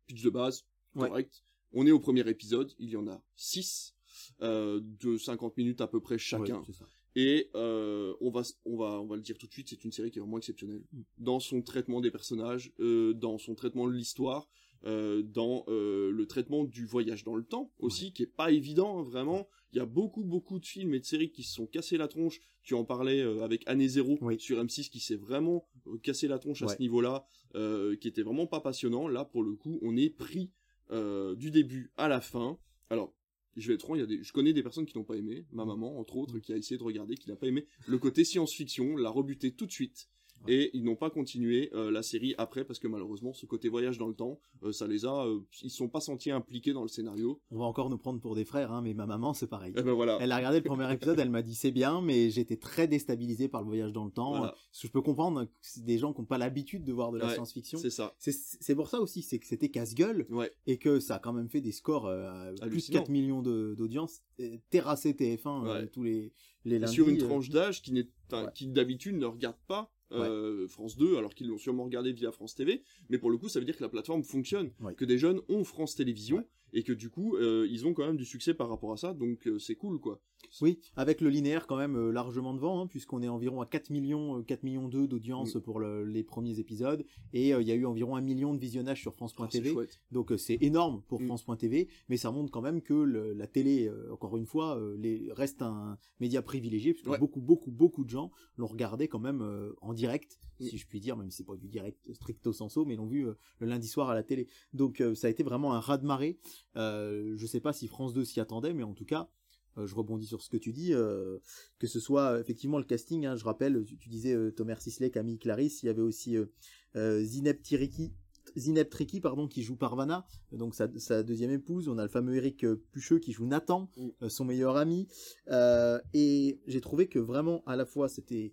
pitch de base Ouais. correct on est au premier épisode il y en a 6 de 50 minutes à peu près chacun Ouais. Et euh, on va on va on va le dire tout de suite, c'est une série qui est vraiment exceptionnelle Mm. dans son traitement des personnages, euh, dans son traitement de l'histoire, euh, dans euh, le traitement du voyage dans le temps aussi, qui est pas évident hein, vraiment. Il y a beaucoup beaucoup de films et de séries qui se sont cassés la tronche. Tu en parlais euh, avec Année Zéro Oui. sur M6 qui s'est vraiment euh, cassé la tronche à Ouais. ce niveau-là, euh, qui était vraiment pas passionnant. Là pour le coup, on est pris euh, du début à la fin. Alors je vais être franc, il y a des, je connais des personnes qui n'ont pas aimé, ma maman entre autres, qui a essayé de regarder, qui n'a pas aimé. Le côté science-fiction, l'a rebuté tout de suite. Ouais. Et ils n'ont pas continué euh, la série après parce que malheureusement ce côté voyage dans le temps, euh, ça les a, euh, ils sont pas sentis impliqués dans le scénario. On va encore nous prendre pour des frères, hein, mais ma maman, c'est pareil. Et ben voilà. Elle a regardé le premier épisode, elle m'a dit c'est bien, mais j'étais très déstabilisé par le voyage dans le temps. Voilà. Je peux comprendre que c'est des gens qui n'ont pas l'habitude de voir de la Ouais, science-fiction. C'est ça. C'est pour ça aussi, c'est que c'était casse-gueule Ouais. et que ça a quand même fait des scores euh, plus de Hallucinant. 4 millions d'audience, terrassé TF1 euh, tous les, les lundis. sur une tranche d'âge n'est, qui d'habitude ne regarde pas euh, France 2, alors qu'ils l'ont sûrement regardé via France TV. Mais pour le coup, ça veut dire que la plateforme fonctionne, Ouais. que des jeunes ont France Télévisions. Ouais. et que du coup, euh, ils ont quand même du succès par rapport à ça, donc euh, c'est cool, quoi. Oui, avec le linéaire quand même euh, largement devant, hein, puisqu'on est environ à 4 millions, euh, 4 millions 2 d'audience Mm. pour le- les premiers épisodes, et euh, il y a eu environ un million de visionnages sur Ah, France.tv. c'est chouette. Donc euh, c'est énorme pour Mm. France.tv, mais ça montre quand même que le- la télé, euh, encore une fois, euh, les, reste un média privilégié, puisque Ouais. beaucoup, beaucoup, beaucoup de gens l'ont regardé quand même euh, en direct, Mm. si je puis dire, même si c'est pas du direct stricto sensu, mais l'ont vu euh, le lundi soir à la télé. Donc euh, ça a été vraiment un raz-de-marée. Euh, je sais pas si France 2 s'y attendait, mais en tout cas, euh, je rebondis sur ce que tu dis, euh, que ce soit euh, effectivement le casting, hein, je rappelle, tu, tu disais euh, Thomas Sisley, Camille Clarisse, il y avait aussi euh, euh, Zineb Tiriki, Zineb Triki, pardon, qui joue Parvana, donc sa, sa deuxième épouse. On a le fameux Eric euh, Pucheux qui joue Nathan, Mm. euh, son meilleur ami. Euh, et j'ai trouvé que vraiment, à la fois, c'était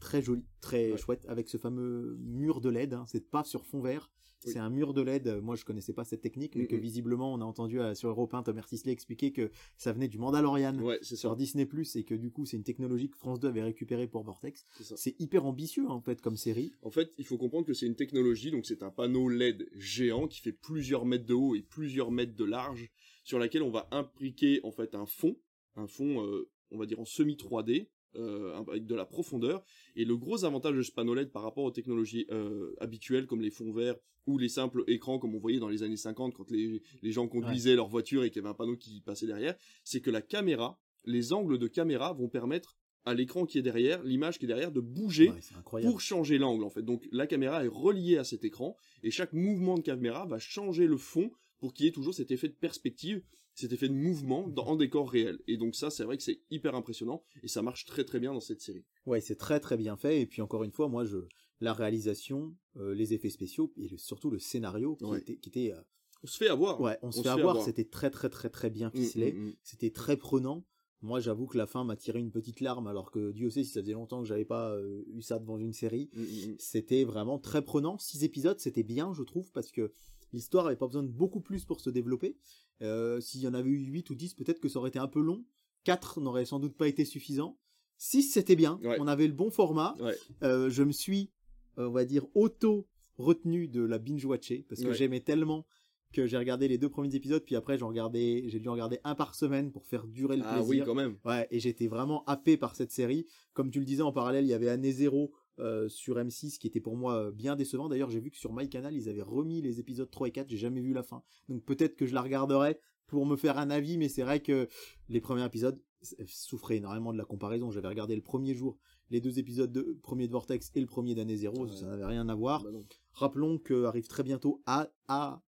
très joli, très Ouais. chouette, avec ce fameux mur de LED. Hein, c'est pas sur fond vert. Oui. C'est un mur de LED. Moi, je connaissais pas cette technique, mais que Mhm. visiblement, on a entendu euh, sur Europe 1 Thomas Sisley expliquer que ça venait du Mandalorian Ouais, sur Disney Plus et que du coup, c'est une technologie que France 2 avait récupérée pour Vortex. c'est hyper ambitieux en fait comme série. En fait, il faut comprendre que c'est une technologie, donc c'est un panneau LED géant qui fait plusieurs mètres de haut et plusieurs mètres de large, sur laquelle on va imbriquer en fait un fond, un fond, euh, on va dire en semi 3D, euh, avec de la profondeur. Et le gros avantage de ce panneau LED par rapport aux technologies euh, habituelles comme les fonds verts ou les simples écrans comme on voyait dans les années 50 quand les, les gens conduisaient leur voiture et qu'il y avait un panneau qui passait derrière, c'est que la caméra, les angles de caméra vont permettre à l'écran qui est derrière, l'image qui est derrière, de bouger Ouais, pour changer l'angle en fait. Donc la caméra est reliée à cet écran et chaque mouvement de caméra va changer le fond pour qu'il y ait toujours cet effet de perspective, cet effet de mouvement dans, en décor réel. Et donc ça, c'est vrai que c'est hyper impressionnant et ça marche très très bien dans cette série. Ouais, c'est très très bien fait. Et puis encore une fois, moi, je la réalisation, euh, les effets spéciaux et le- surtout le scénario qui Ouais. était, qui était euh, On se fait avoir. ouais, on se On fait se fait avoir. avoir. C'était très très très très bien Mm, ficelé. mm, mm. C'était très prenant. Moi, j'avoue que la fin m'a tiré une petite larme, alors que Dieu sait si ça faisait longtemps que j'avais pas euh, eu ça devant une série. C'était vraiment très prenant. Six épisodes, c'était bien, je trouve, parce que l'histoire avait pas besoin de beaucoup plus pour se développer. Euh, S'il y en avait eu 8 ou 10, peut-être que ça aurait été un peu long. 4 n'aurait sans doute pas été suffisant. 6, c'était bien. Ouais. On avait le bon format. Ouais. Euh, je me suis, euh, on va dire, auto-retenu de la binge-watcher, parce que Ouais. j'aimais tellement que j'ai regardé les deux premiers épisodes, puis après, j'en regardais, j'ai dû en regarder un par semaine pour faire durer le Ah plaisir. oui, quand même. Ouais, et j'étais vraiment happé par cette série. Comme tu le disais en parallèle, il y avait Année Zéro euh, sur M6 qui était pour moi euh, bien décevant. D'ailleurs, j'ai vu que sur MyCanal, ils avaient remis les épisodes 3 et 4. J'ai jamais vu la fin. Donc peut-être que je la regarderai pour me faire un avis, mais c'est vrai que les premiers épisodes euh, souffraient énormément de la comparaison. J'avais regardé le premier jour les deux épisodes de premier de Vortex et le premier d'Année Zéro. Ouais. Ça n'avait rien à voir. Bah. Rappelons que arrive très bientôt à, à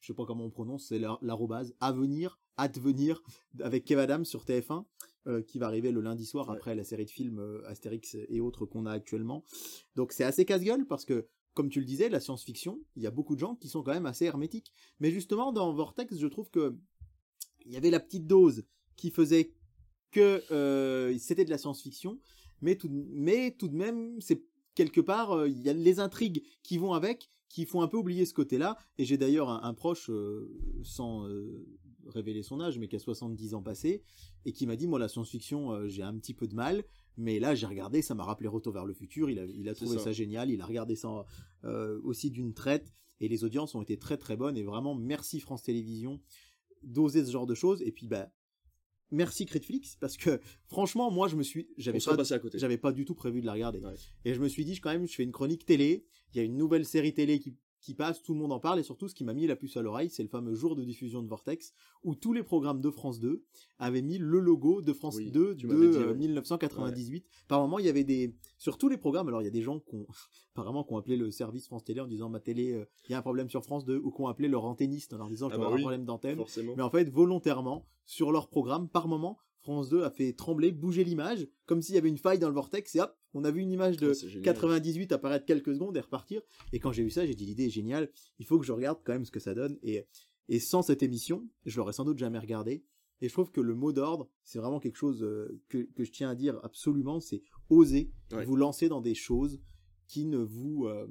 je sais pas comment on prononce, c'est la- l'arrobase, à venir, advenir, avec Kev Adams sur TF1, euh, qui va arriver le lundi soir Ouais. après la série de films euh, Astérix et autres qu'on a actuellement. Donc c'est assez casse-gueule parce que, comme tu le disais, la science-fiction, il y a beaucoup de gens qui sont quand même assez hermétiques. Mais justement, dans Vortex, je trouve que il y avait la petite dose qui faisait que euh, c'était de la science-fiction, mais tout, mais tout de même, c'est quelque part, euh, il y a les intrigues qui vont avec, qui font un peu oublier ce côté-là. Et j'ai d'ailleurs un, un proche, euh, sans euh, révéler son âge, mais qui a 70 ans passé, et qui m'a dit, moi, la science-fiction, euh, j'ai un petit peu de mal, mais là, j'ai regardé, ça m'a rappelé Retour vers le futur, il a, il a C'est trouvé ça. ça. génial, il a regardé ça euh, aussi d'une traite, et les audiences ont été très très bonnes, et vraiment, merci France Télévisions d'oser ce genre de choses, et puis, bah, merci Critflix, parce que, franchement, moi, je me suis, j'avais pas, passé à côté. j'avais pas du tout prévu de la regarder. Ouais. Et je me suis dit, je- quand même, je fais une chronique télé, il y a une nouvelle série télé qui, qui passe, tout le monde en parle, et surtout, ce qui m'a mis la puce à l'oreille, c'est le fameux jour de diffusion de Vortex, où tous les programmes de France 2 avaient mis le logo de France Oui, 2 tu de dit, euh, ouais. 1998. Par moment, il y avait des, sur tous les programmes, alors il y a des gens qui ont, [laughs] apparemment, qui ont appelé le service France Télé en disant, ma télé, euh, il y a un problème sur France 2, ou qui ont appelé leur antenniste en leur disant, je Ah bah oui, un problème d'antenne. Mais en fait, volontairement, sur leur programme, par moment, France 2 a fait trembler, bouger l'image, comme s'il y avait une faille dans le vortex, et hop, on a vu une image de Ah, c'est génial. 98 apparaître quelques secondes et repartir. Et quand j'ai vu ça, j'ai dit l'idée est géniale, il faut que je regarde quand même ce que ça donne. Et, et sans cette émission, je l'aurais sans doute jamais regardé. Et je trouve que le mot d'ordre, c'est vraiment quelque chose euh, que, que je tiens à dire absolument, c'est oser Ouais. vous lancer dans des choses qui ne vous euh,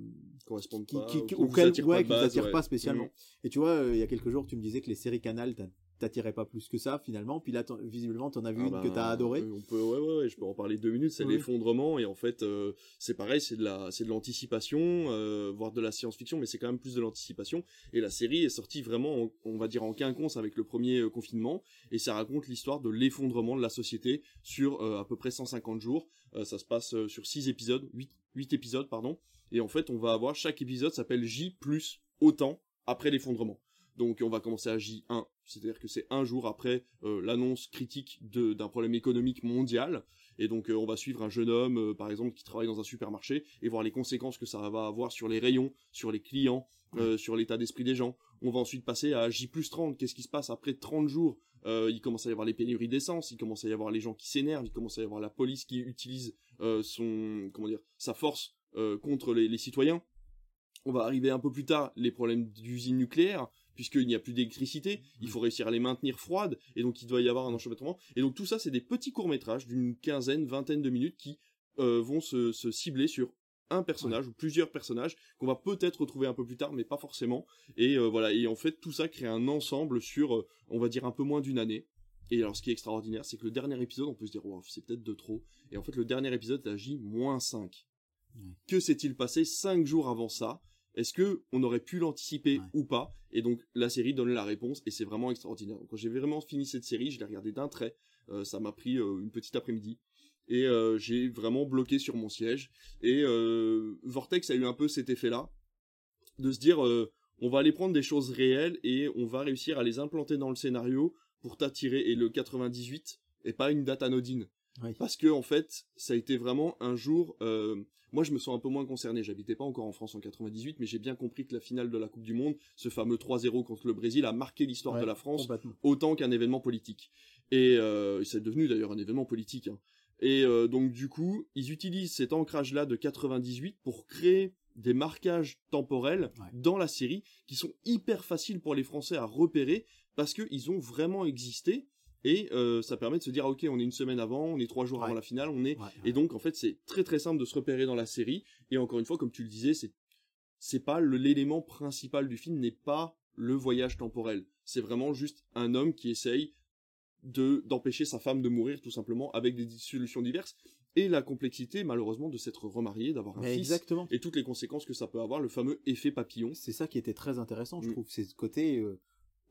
Correspondent qui, pas. qui, ou qui- vous attirent ouais, pas de qui vous base, attirent ouais. pas spécialement. Mhm. Et tu vois, euh, il y a quelques jours, tu me disais que les séries Canal t'attirait pas plus que ça finalement. Puis là, t'en- visiblement, t'en as vu Ah une que ben, t'as adoré. On peut, ouais, ouais, ouais, je peux en parler deux minutes. C'est Oui. l'effondrement et en fait, euh, c'est pareil, c'est de la, c'est de l'anticipation, euh, voire de la science-fiction, mais c'est quand même plus de l'anticipation. Et la série est sortie vraiment, en- on va dire en quinconce avec le premier euh, confinement, et ça raconte l'histoire de l'effondrement de la société sur à peu près 150 jours. Ça se passe sur six épisodes, huit, huit épisodes, pardon. Et en fait, on va avoir chaque épisode s'appelle J plus autant après l'effondrement. Donc on va commencer à J1, c'est-à-dire que c'est un jour après euh, l'annonce critique d'un problème économique mondial. Et donc euh, on va suivre un jeune homme, euh, par exemple, qui travaille dans un supermarché et voir les conséquences que ça va avoir sur les rayons, sur les clients, sur l'état d'esprit des gens. On va ensuite passer à J plus 30. Qu'est-ce qui se passe après 30 jours? Il commence à y avoir les pénuries d'essence, il commence à y avoir les gens qui s'énervent, il commence à y avoir la police qui utilise son comment dire sa force contre les, les citoyens. On va arriver un peu plus tard les problèmes d'usines nucléaires puisqu'il n'y a plus d'électricité, il faut réussir à les maintenir froides, et donc il doit y avoir un enchevêtrement. Et donc tout ça, c'est des petits courts-métrages d'une quinzaine, vingtaine de minutes qui euh, vont se, se cibler sur un personnage ou plusieurs personnages qu'on va peut-être retrouver un peu plus tard, mais pas forcément. Et euh, voilà, et en fait tout ça crée un ensemble sur, euh, on va dire, un peu moins d'une année. Et alors ce qui est extraordinaire, c'est que le dernier épisode, on peut se dire, wow, c'est peut-être de trop. Et en fait, le dernier épisode agit moins 5. Ouais. Que s'est-il passé 5 jours avant ça? Est-ce que on aurait pu l'anticiper Ouais. ou pas? Et donc la série donne la réponse et c'est vraiment extraordinaire. Donc, quand j'ai vraiment fini cette série, je l'ai regardée d'un trait. Euh, ça m'a pris euh, une petite après-midi et euh, j'ai vraiment bloqué sur mon siège. Et Vortex a eu un peu cet effet-là de se dire, on va aller prendre des choses réelles et on va réussir à les implanter dans le scénario pour t'attirer. Et le 98 est pas une date anodine. Oui. Parce que en fait, ça a été vraiment un jour. euh, moi, je me sens un peu moins concerné. J'habitais pas encore en France en 98, mais j'ai bien compris que la finale de la Coupe du Monde, ce fameux 3-0 contre le Brésil, a marqué l'histoire Ouais, de la France autant qu'un événement politique. Et euh, c'est devenu d'ailleurs un événement politique. hein. Et euh, donc du coup, ils utilisent cet ancrage-là de 98 pour créer des marquages temporels Ouais. dans la série qui sont hyper faciles pour les Français à repérer parce qu'ils ont vraiment existé. Et euh, ça permet de se dire, ah, ok, on est une semaine avant, on est trois jours avant la finale, on est Ouais, et donc, en fait, c'est très très simple de se repérer dans la série. Et encore une fois, comme tu le disais, c'est c'est pas l'élément principal du film n'est pas le voyage temporel. C'est vraiment juste un homme qui essaye de d'empêcher sa femme de mourir tout simplement avec des solutions diverses et la complexité malheureusement de s'être remarié, d'avoir un Mais fils exactement. et toutes les conséquences que ça peut avoir, le fameux effet papillon. C'est ça qui était très intéressant, je Mm. trouve. C'est ce côté euh,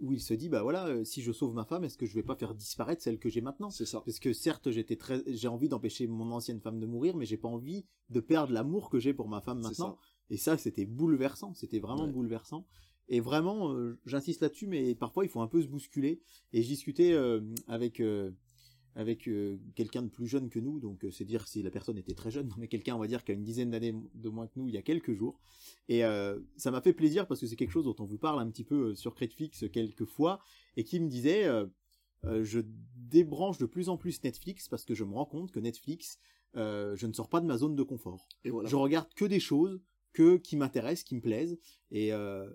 où il se dit, bah voilà, euh, si je sauve ma femme, est-ce que je vais pas faire disparaître celle que j'ai maintenant? C'est ça. Parce que certes, j'étais très, j'ai envie d'empêcher mon ancienne femme de mourir, mais j'ai pas envie de perdre l'amour que j'ai pour ma femme maintenant. ça. Et ça, c'était bouleversant. C'était vraiment Ouais. bouleversant. Et vraiment, euh, j'insiste là-dessus, mais parfois il faut un peu se bousculer. Et je discutais euh, avec euh, avec euh, quelqu'un de plus jeune que nous, donc euh, c'est dire si la personne était très jeune, [laughs] mais quelqu'un, on va dire, qui a une dizaine d'années de moins que nous, il y a quelques jours. Et euh, ça m'a fait plaisir parce que c'est quelque chose dont on vous parle un petit peu sur Critflix quelques fois, et qui me disait, je débranche de plus en plus Netflix parce que je me rends compte que Netflix, je ne sors pas de ma zone de confort. Et voilà. Je regarde que des choses que qui m'intéressent, qui me plaisent. Et euh,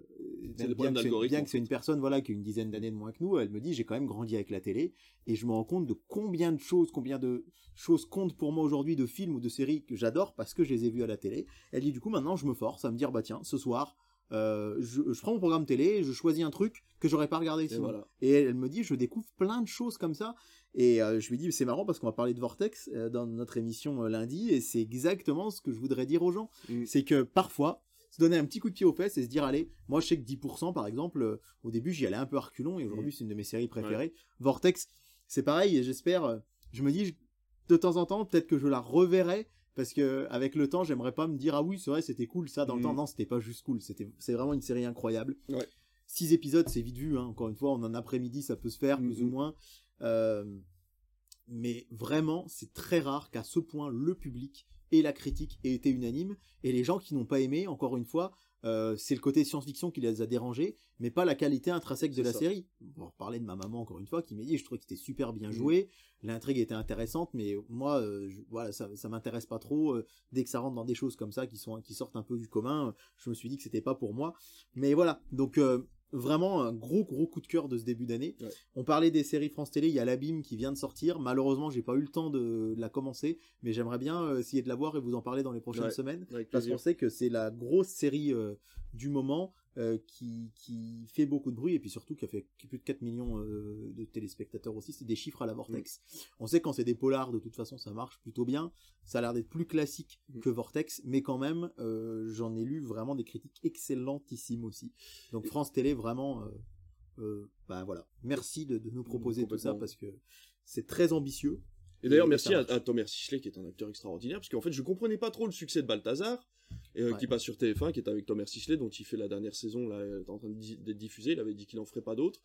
bien que c'est- bien que une personne voilà qui a une dizaine d'années de moins que nous, elle me dit j'ai quand même grandi avec la télé et je me rends compte de combien de choses, combien de choses comptent pour moi aujourd'hui de films ou de séries que j'adore parce que je les ai vus à la télé. Elle dit du coup maintenant je me force à me dire bah tiens ce soir euh, je, je prends mon programme télé, je choisis un truc que j'aurais pas regardé Et sinon. voilà. Et elle, elle me dit, je découvre plein de choses comme ça. Et euh, je lui dis, c'est marrant parce qu'on va parler de Vortex euh, dans notre émission euh, lundi, et c'est exactement ce que je voudrais dire aux gens. Mm. C'est que parfois, se donner un petit coup de pied aux fesses et se dire, allez, moi je sais que 10% par exemple, euh, au début j'y allais un peu reculons, et aujourd'hui c'est une de mes séries préférées. Vortex, c'est pareil, et j'espère, euh, je me dis, je- de temps en temps, peut-être que je la reverrai. Parce que avec le temps, j'aimerais pas me dire ah oui c'est vrai c'était cool ça dans le Mm. temps non c'était pas juste cool c'était c'est vraiment une série incroyable Ouais. six épisodes, c'est vite vu. Hein. Encore une fois, en un après-midi, ça peut se faire, plus Mhm. ou moins. Euh, mais vraiment, c'est très rare qu'à ce point, le public et la critique aient été unanimes. Et les gens qui n'ont pas aimé, encore une fois, euh, c'est le côté science-fiction qui les a dérangés, mais pas la qualité intrinsèque de la ça. série. On va reparler de ma maman, encore une fois, qui m'a dit, je trouvais que c'était super bien Mhm. joué, l'intrigue était intéressante, mais moi, euh, je- voilà, ça, ça m'intéresse pas trop. euh, dès que ça rentre dans des choses comme ça, qui, sont, qui sortent un peu du commun, je me suis dit que c'était pas pour moi. Mais voilà, donc vraiment un gros gros coup de cœur de ce début d'année. Ouais. On parlait des séries France Télé, il y a l'Abîme qui vient de sortir. Malheureusement, j'ai pas eu le temps de, de la commencer, mais j'aimerais bien euh, essayer de la voir et vous en parler dans les prochaines Ouais. semaines. Parce qu'on sait que c'est la grosse série euh, du moment. Euh, qui, qui fait beaucoup de bruit et puis surtout qui a fait plus de 4 millions euh, de téléspectateurs aussi. C'est des chiffres à la Vortex. On sait quand c'est des polars, de toute façon, ça marche plutôt bien. Ça a l'air d'être plus classique Mm. que Vortex, mais quand même, euh, j'en ai lu vraiment des critiques excellentissimes aussi. Donc France Télé, vraiment, bah voilà. Merci de, de nous proposer tout ça parce que c'est très ambitieux. Et d'ailleurs, merci à, à Thomas Sisley, qui est un acteur extraordinaire, parce qu'en fait, je comprenais pas trop le succès de Balthazar, euh, Ouais. qui passe sur TF1, qui est avec Thomas Sisley, dont il fait la dernière saison, là, est en train d'être diffusée, il avait dit qu'il en ferait pas d'autres.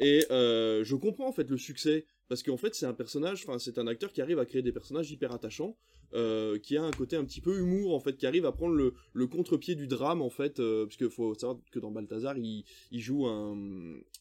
Et euh, je comprends, en fait, le succès, parce qu'en fait, c'est un personnage, enfin, c'est un acteur qui arrive à créer des personnages hyper attachants, euh, qui a un côté un petit peu humour, en fait, qui arrive à prendre le, le contre-pied du drame, en fait, euh, parce qu'il faut savoir que dans Balthazar, il, il joue un,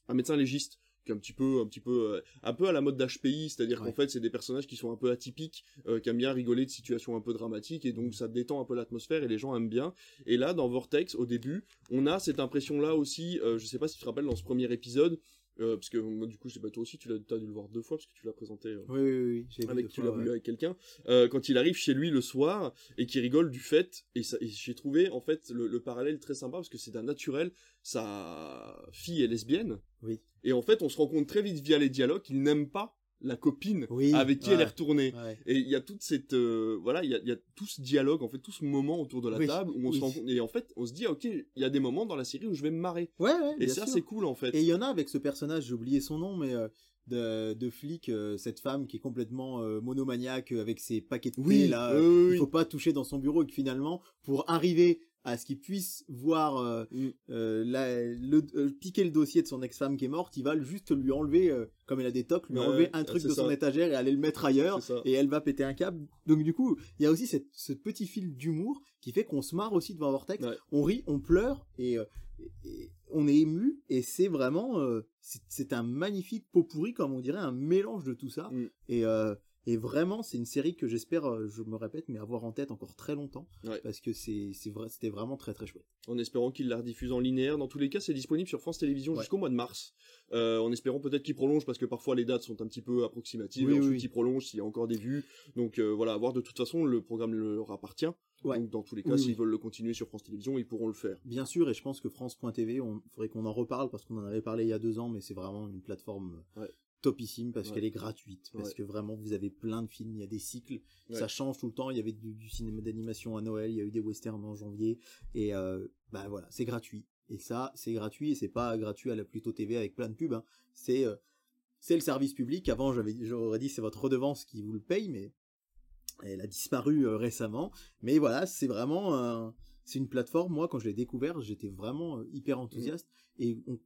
un médecin légiste, un petit peu, un petit peu, euh, un peu à la mode d'HPI, c'est-à-dire Ouais. qu'en fait, c'est des personnages qui sont un peu atypiques, euh, qui aiment bien rigoler de situations un peu dramatiques, et donc ça détend un peu l'atmosphère, et les gens aiment bien. Et là, dans Vortex, au début, on a cette impression-là aussi, euh, je sais pas si tu te rappelles dans ce premier épisode, euh, parce que moi, du coup, je sais pas, toi aussi, tu l'as, t'as dû le voir deux fois, parce que tu l'as présenté. euh, Oui, oui, oui. j'ai vu avec tu l'as ouais. avec quelqu'un euh, quand il arrive chez lui le soir et qui rigole du fait et j'ai trouvé en fait le, le parallèle très sympa parce que c'est d'un naturel sa fille est lesbienne Oui. Et en fait on se rend compte très vite via les dialogues qu'il n'aime pas la copine Oui, avec qui elle est retournée. Ouais. et il y a toute cette euh, voilà il y a, il y a tout ce dialogue en fait tout ce moment autour de la Oui, table où on oui. se rend compte. Et en fait on se dit ok il y a des moments dans la série où je vais me marrer. Ouais, ouais, et ça c'est cool en fait. Et il y en a avec ce personnage, j'ai oublié son nom, mais euh, de, de flic, euh, cette femme qui est complètement monomaniaque avec ses paquets de oui là, il faut pas toucher dans son bureau et que finalement, pour arriver à ce qu'il puisse voir euh, Mm. euh, la- le, euh, piquer le dossier de son ex-femme qui est morte, il va juste lui enlever, comme elle a des tocs, lui Ouais, enlever un truc de son étagère et aller le mettre ailleurs. Et elle va péter un câble. Donc du coup, il y a aussi cette, ce petit fil d'humour qui fait qu'on se marre aussi devant Vortex. Ouais. On rit, on pleure et, on est ému. Et c'est vraiment, c'est- un magnifique pot pourri, comme on dirait, un mélange de tout ça. Mm. Et, et vraiment, c'est une série que j'espère, euh, je me répète, mais avoir en tête encore très longtemps. Ouais. Parce que c'est, vrai, c'était vraiment très très chouette. en espérant qu'il la rediffuse en linéaire. Dans tous les cas, c'est disponible sur France Télévisions Ouais. jusqu'au mois de mars. Euh, en espérant peut-être qu'il prolonge parce que parfois les dates sont un petit peu approximatives. Oui, et ensuite, oui. il prolonge s'il y a encore des vues. Donc euh, voilà, à voir de toute façon, le programme leur appartient. Ouais. Donc dans tous les cas, Oui, s'ils veulent le continuer sur France Télévisions, ils pourront le faire. Bien sûr, et je pense que France.tv, on faudrait qu'on en reparle parce qu'on en avait parlé il y a deux ans, mais c'est vraiment une plateforme. Topissime parce Ouais. qu'elle est gratuite, parce Ouais. que vraiment vous avez plein de films, il y a des cycles, Ouais. ça change tout le temps. Il y avait du, du cinéma d'animation à Noël, il y a eu des westerns en janvier, et euh, bah voilà, c'est gratuit. Et ça, c'est gratuit et c'est pas gratuit à la Pluto TV avec plein de pubs. hein. C'est euh, c'est le service public. Avant, j'avais j'aurais dit c'est votre redevance qui vous le paye, mais elle a disparu euh, récemment. Mais voilà, c'est vraiment c'est une plateforme. Moi, quand je l'ai découvert, j'étais vraiment euh, hyper enthousiaste. Et on-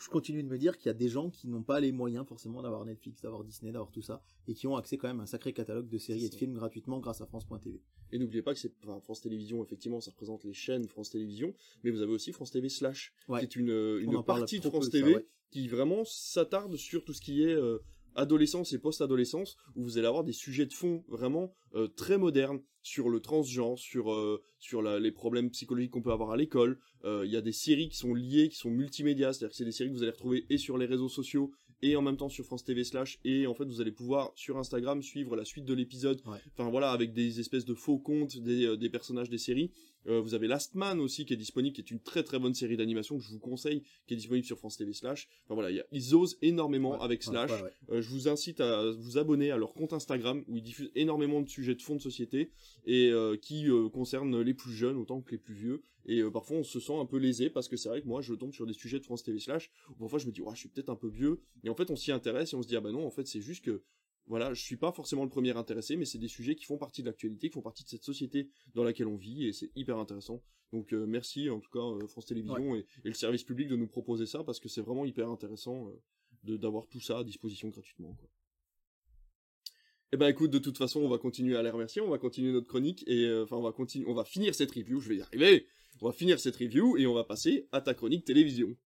je continue de me dire qu'il y a des gens qui n'ont pas les moyens forcément d'avoir Netflix, d'avoir Disney, d'avoir tout ça, et qui ont accès quand même à un sacré catalogue de séries et de films gratuitement grâce à France.tv. Et n'oubliez pas que c'est enfin, France Télévisions, effectivement, ça représente les chaînes France Télévisions, mais vous avez aussi France TV Slash, Ouais. qui est une, euh, une partie de France ça, TV ouais. qui vraiment s'attarde sur tout ce qui est euh, adolescence et post-adolescence, où vous allez avoir des sujets de fond vraiment euh, très modernes sur le transgenre, sur euh, sur les problèmes psychologiques qu'on peut avoir à l'école. Euh, Il y a des séries qui sont liées, qui sont multimédia, c'est-à-dire que c'est des séries que vous allez retrouver et sur les réseaux sociaux et en même temps sur France TV slash et en fait vous allez pouvoir sur Instagram suivre la suite de l'épisode. Ouais. Enfin voilà avec des espèces de faux comptes des, euh, des personnages des séries. Euh, vous avez Last Man aussi qui est disponible, qui est une très très bonne série d'animation que je vous conseille, qui est disponible sur France TV slash. Enfin voilà, il y a- ils osent énormément Ouais, avec Slash. ouais. Euh, je vous incite à vous abonner à leur compte Instagram où ils diffusent énormément de sujets de fond de société et qui concernent les plus jeunes autant que les plus vieux. Et euh, parfois on se sent un peu lésé parce que c'est vrai que moi je tombe sur des sujets de France TV slash où parfois je me dis ouais, je suis peut-être un peu vieux et en fait on s'y intéresse et on se dit ah bah non en fait c'est juste que voilà je suis pas forcément le premier intéressé mais c'est des sujets qui font partie de l'actualité qui font partie de cette société dans laquelle on vit et c'est hyper intéressant. Donc euh, merci en tout cas euh, France Télévisions et, et le service public de nous proposer ça parce que c'est vraiment hyper intéressant euh, de d'avoir tout ça à disposition gratuitement. Quoi. Eh ben écoute, de toute façon, on va continuer à les remercier, on va continuer notre chronique et enfin on va continuer, on va finir cette review, je vais y arriver. On va finir cette review et on va passer à ta chronique télévision.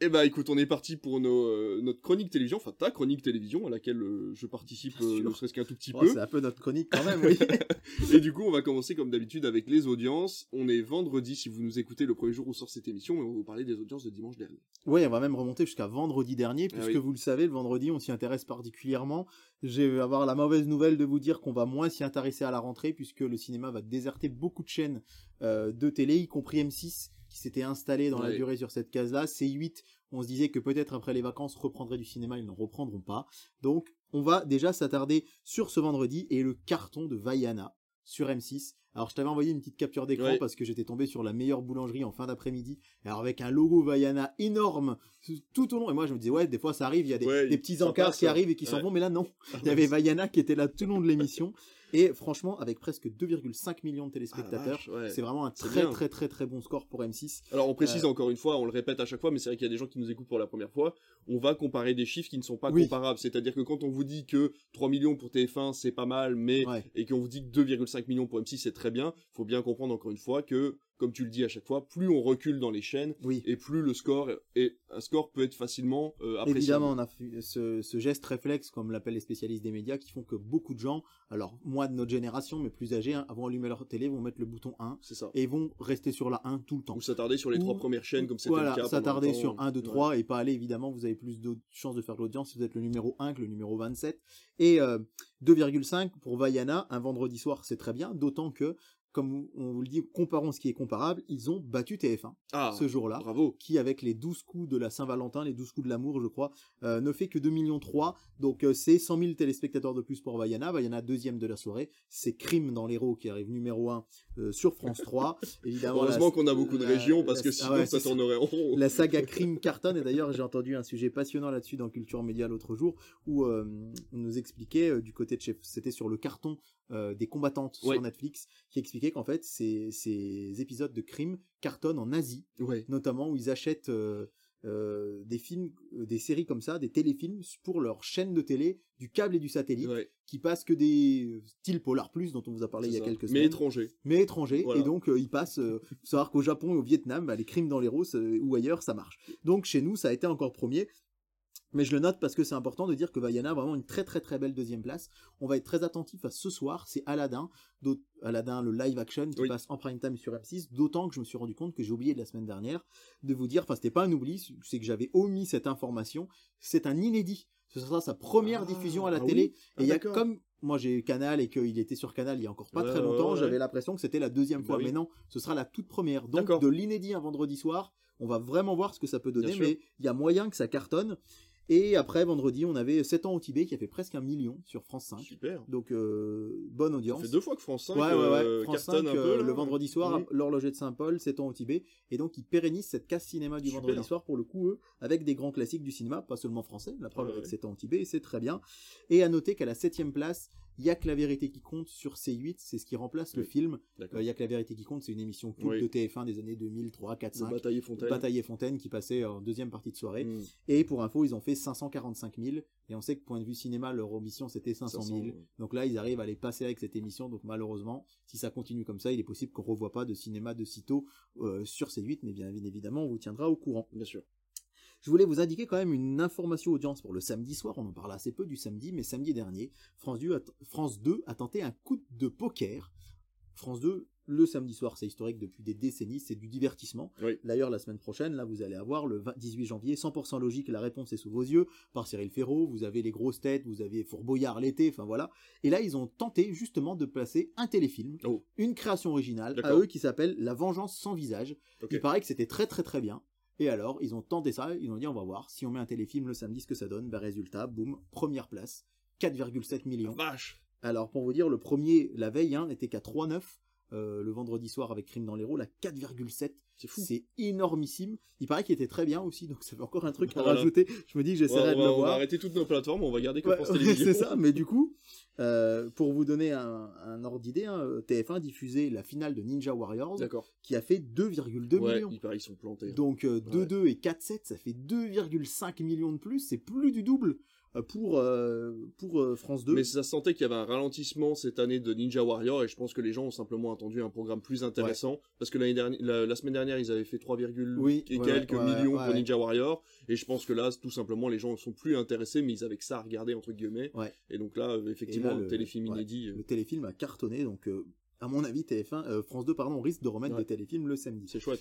Eh bah écoute, on est parti pour nos, euh, notre chronique télévision, enfin ta chronique télévision à laquelle euh, je participe euh, ne serait-ce qu'un tout petit Oh, peu. c'est un peu notre chronique quand même, oui. [laughs] Et du coup, on va commencer comme d'habitude avec les audiences. On est vendredi si vous nous écoutez le premier jour où sort cette émission, mais on va vous parler des audiences de dimanche dernier. Oui, on va même remonter jusqu'à vendredi dernier, Ah puisque oui. vous le savez, le vendredi, on s'y intéresse particulièrement. Je vais avoir la mauvaise nouvelle de vous dire qu'on va moins s'y intéresser à la rentrée, puisque le cinéma va déserter beaucoup de chaînes de télé, y compris M6, qui s'était installé dans la durée sur cette case-là. C8, on se disait que peut-être après les vacances reprendraient du cinéma, ils n'en reprendront pas. Donc, on va déjà s'attarder sur ce vendredi et le carton de Vaiana sur M6. Alors, je t'avais envoyé une petite capture d'écran Ouais. parce que j'étais tombé sur la meilleure boulangerie en fin d'après-midi. Alors, avec un logo Vaiana énorme tout au long. Et moi, je me disais, ouais, des fois, ça arrive, il y a des, Ouais, des petits encarts qui arrivent et qui s'en vont, mais là, non. [laughs] Il y avait Vaiana qui était là tout le long de l'émission. Et franchement, avec presque 2,5 millions de Ah, téléspectateurs, ouais. c'est vraiment un très très très très bon score pour M6. Alors on précise Euh, encore une fois, on le répète à chaque fois, mais c'est vrai qu'il y a des gens qui nous écoutent pour la première fois. On va comparer des chiffres qui ne sont pas Oui. comparables. C'est-à-dire que quand on vous dit que 3 millions pour TF1 c'est pas mal, mais Ouais. et qu'on vous dit que 2,5 millions pour M6 c'est très bien, faut bien comprendre encore une fois que, comme tu le dis à chaque fois, plus on recule dans les chaînes Oui. et plus le score et un score peut être facilement euh, appréciable. Évidemment, on a ce, ce geste réflexe, comme l'appellent les spécialistes des médias, qui font que beaucoup de gens, alors moi de notre génération, mais plus âgés, hein, vont allumer leur télé, vont mettre le bouton 1 C'est ça. et vont rester sur la 1 tout le temps. Ou s'attarder sur les Ou- trois premières chaînes comme c'était voilà, le cas. s'attarder sur 1, 2, Ouais. 3 et pas aller évidemment, vous avez plus de chances de faire de l'audience si vous êtes le numéro 1 que le numéro 27. Et euh, 2,5 pour Vaiana, un vendredi soir, c'est très bien, d'autant que, comme on vous le dit, comparons ce qui est comparable, ils ont battu TF1 Ah, ce jour-là. bravo. qui avec les 12 coups de la Saint-Valentin, les 12 coups de l'amour, je crois, euh, ne fait que 2 millions 3. Donc euh, c'est 100 000 téléspectateurs de plus pour Vaiana. Vaiana deuxième de la soirée. C'est Crime dans l'héros qui arrive numéro 1 sur France 3. [laughs] Évidemment, Heureusement la- qu'on a beaucoup de régions parce la- que ah sinon ouais, ça tournerait en rond. la saga [laughs] Crime cartonne et d'ailleurs j'ai entendu un sujet passionnant là-dessus dans Culture Média l'autre jour où euh, on nous expliquait euh, du côté de chef c'était sur le carton euh, des combattantes Ouais. sur Netflix qui expliquait qu'en fait ces, ces épisodes de Crime cartonnent en Asie Ouais. notamment où ils achètent euh, euh, des films, des séries comme ça, des téléfilms pour leur chaîne de télé, du câble et du satellite, Ouais, qui passent que des styles Polar Plus dont on vous a parlé il y a ça. quelques Mais semaines, étranger. mais étrangers, Voilà. et donc euh, ils passent. Euh, faut savoir qu'au Japon et au Vietnam, bah, les crimes dans les roses euh, ou ailleurs, ça marche. Donc chez nous, ça a été encore premier. Mais je le note parce que c'est important de dire que Vaiana a vraiment une très très très belle deuxième place. On va être très attentif à ce soir, c'est Aladdin, Aladdin le live action qui Oui. passe en prime time sur M6, d'autant que je me suis rendu compte que j'ai oublié de la semaine dernière de vous dire, enfin c'était pas un oubli, c'est que j'avais omis cette information, c'est un inédit. Ce sera sa première Ah, diffusion à la ah télé. oui Ah, et il y a comme moi j'ai Canal et qu'il était sur Canal il y a encore pas Ouais, très longtemps, ouais. j'avais l'impression que c'était la deuxième Bah fois. oui. Mais non, ce sera la toute première. Donc de l'inédit un vendredi soir, on va vraiment voir ce que ça peut donner, mais il y a moyen que ça cartonne. Et après vendredi, on avait 7 ans au Tibet qui a fait presque un million sur France 5. Super. Donc euh, bonne Ça audience. fait deux fois que France 5 Ouais, ouais, ouais. euh, France cartonne 5, un peu. euh, là. le vendredi soir, l'horloger de Saint-Paul, 7 ans au Tibet. Et donc, ils pérennisent cette case cinéma du Super. vendredi soir, pour le coup, eux, avec des grands classiques du cinéma, pas seulement français, la preuve avec ouais. 7 ans au Tibet, et c'est très bien. Et à noter qu'à la septième place, il y a que la vérité qui compte sur C8, c'est ce qui remplace le film. Euh, Il y a que la vérité qui compte, c'est une émission culte Oui. de TF1 des années 2000, 3, 4, Le 5. Bataille et Fontaine. Bataille et Fontaine qui passait en deuxième partie de soirée. Mm. Et pour info, ils ont fait 545 000. Et on sait que point de vue cinéma, leur ambition c'était 500 000. 500 000. Donc là, ils arrivent à les passer avec cette émission. Donc malheureusement, si ça continue comme ça, il est possible qu'on revoie pas de cinéma de sitôt euh, sur C8. Mais bien évidemment, on vous tiendra au courant. Bien sûr. Je voulais vous indiquer quand même une information audience pour le samedi soir. On en parle assez peu du samedi, mais samedi dernier, France 2 a, France 2 a tenté un coup de poker. France 2, le samedi soir, c'est historique depuis des décennies, c'est du divertissement. Oui. D'ailleurs, la semaine prochaine, là, vous allez avoir le 20 18 janvier, 100% logique, la réponse est sous vos yeux, par Cyril Ferraud, vous avez les grosses têtes, vous avez Fourboyard l'été, enfin voilà. Et là, ils ont tenté justement de placer un téléfilm, Oh. une création originale, à eux qui s'appelle La Vengeance sans visage. Ok. Il paraît que c'était très très très bien. Et alors, ils ont tenté ça, ils ont dit on va voir, si on met un téléfilm le samedi, ce que ça donne. Ben résultat, boum, première place, 4,7 millions. Vache. Alors pour vous dire, le premier, la veille, hein, n'était qu'à 3,9. Euh, le vendredi soir avec Crime dans l'héros, la 4,7. C'est fou. C'est énormissime. Il paraît qu'il était très bien aussi, donc ça fait encore un truc à Voilà. rajouter. Je me dis que Ouais, j'essaierai on, de le va, on va voir. arrêter toutes nos plateformes, on va garder que Ouais, France ouais, Télévisions. c'est ça, mais du coup, euh, pour vous donner un, un ordre d'idée, hein, TF1 diffusait la finale de Ninja Warriors qui a fait 2,2 Ouais, millions. il paraît qu'ils sont plantés. Donc euh, 2-2 et 4-7, ça fait 2,5 millions de plus, c'est plus du double. Euh, pour euh, pour euh, France 2. Mais ça se sentait qu'il y avait un ralentissement cette année de Ninja Warrior et je pense que les gens ont simplement attendu un programme plus intéressant parce que l'année dernière, la, la semaine dernière, ils avaient fait 3, Oui, et ouais, quelques ouais, millions pour. Ninja Warrior et je pense que là, tout simplement, les gens sont plus intéressés, mais ils avaient que ça à regarder entre guillemets. Ouais. Et donc là, effectivement, là, un le- téléfilm inédit, Le téléfilm a cartonné, donc euh, à mon avis TF1, euh, France 2 pardon, risque de remettre des téléfilms le samedi. c'est chouette.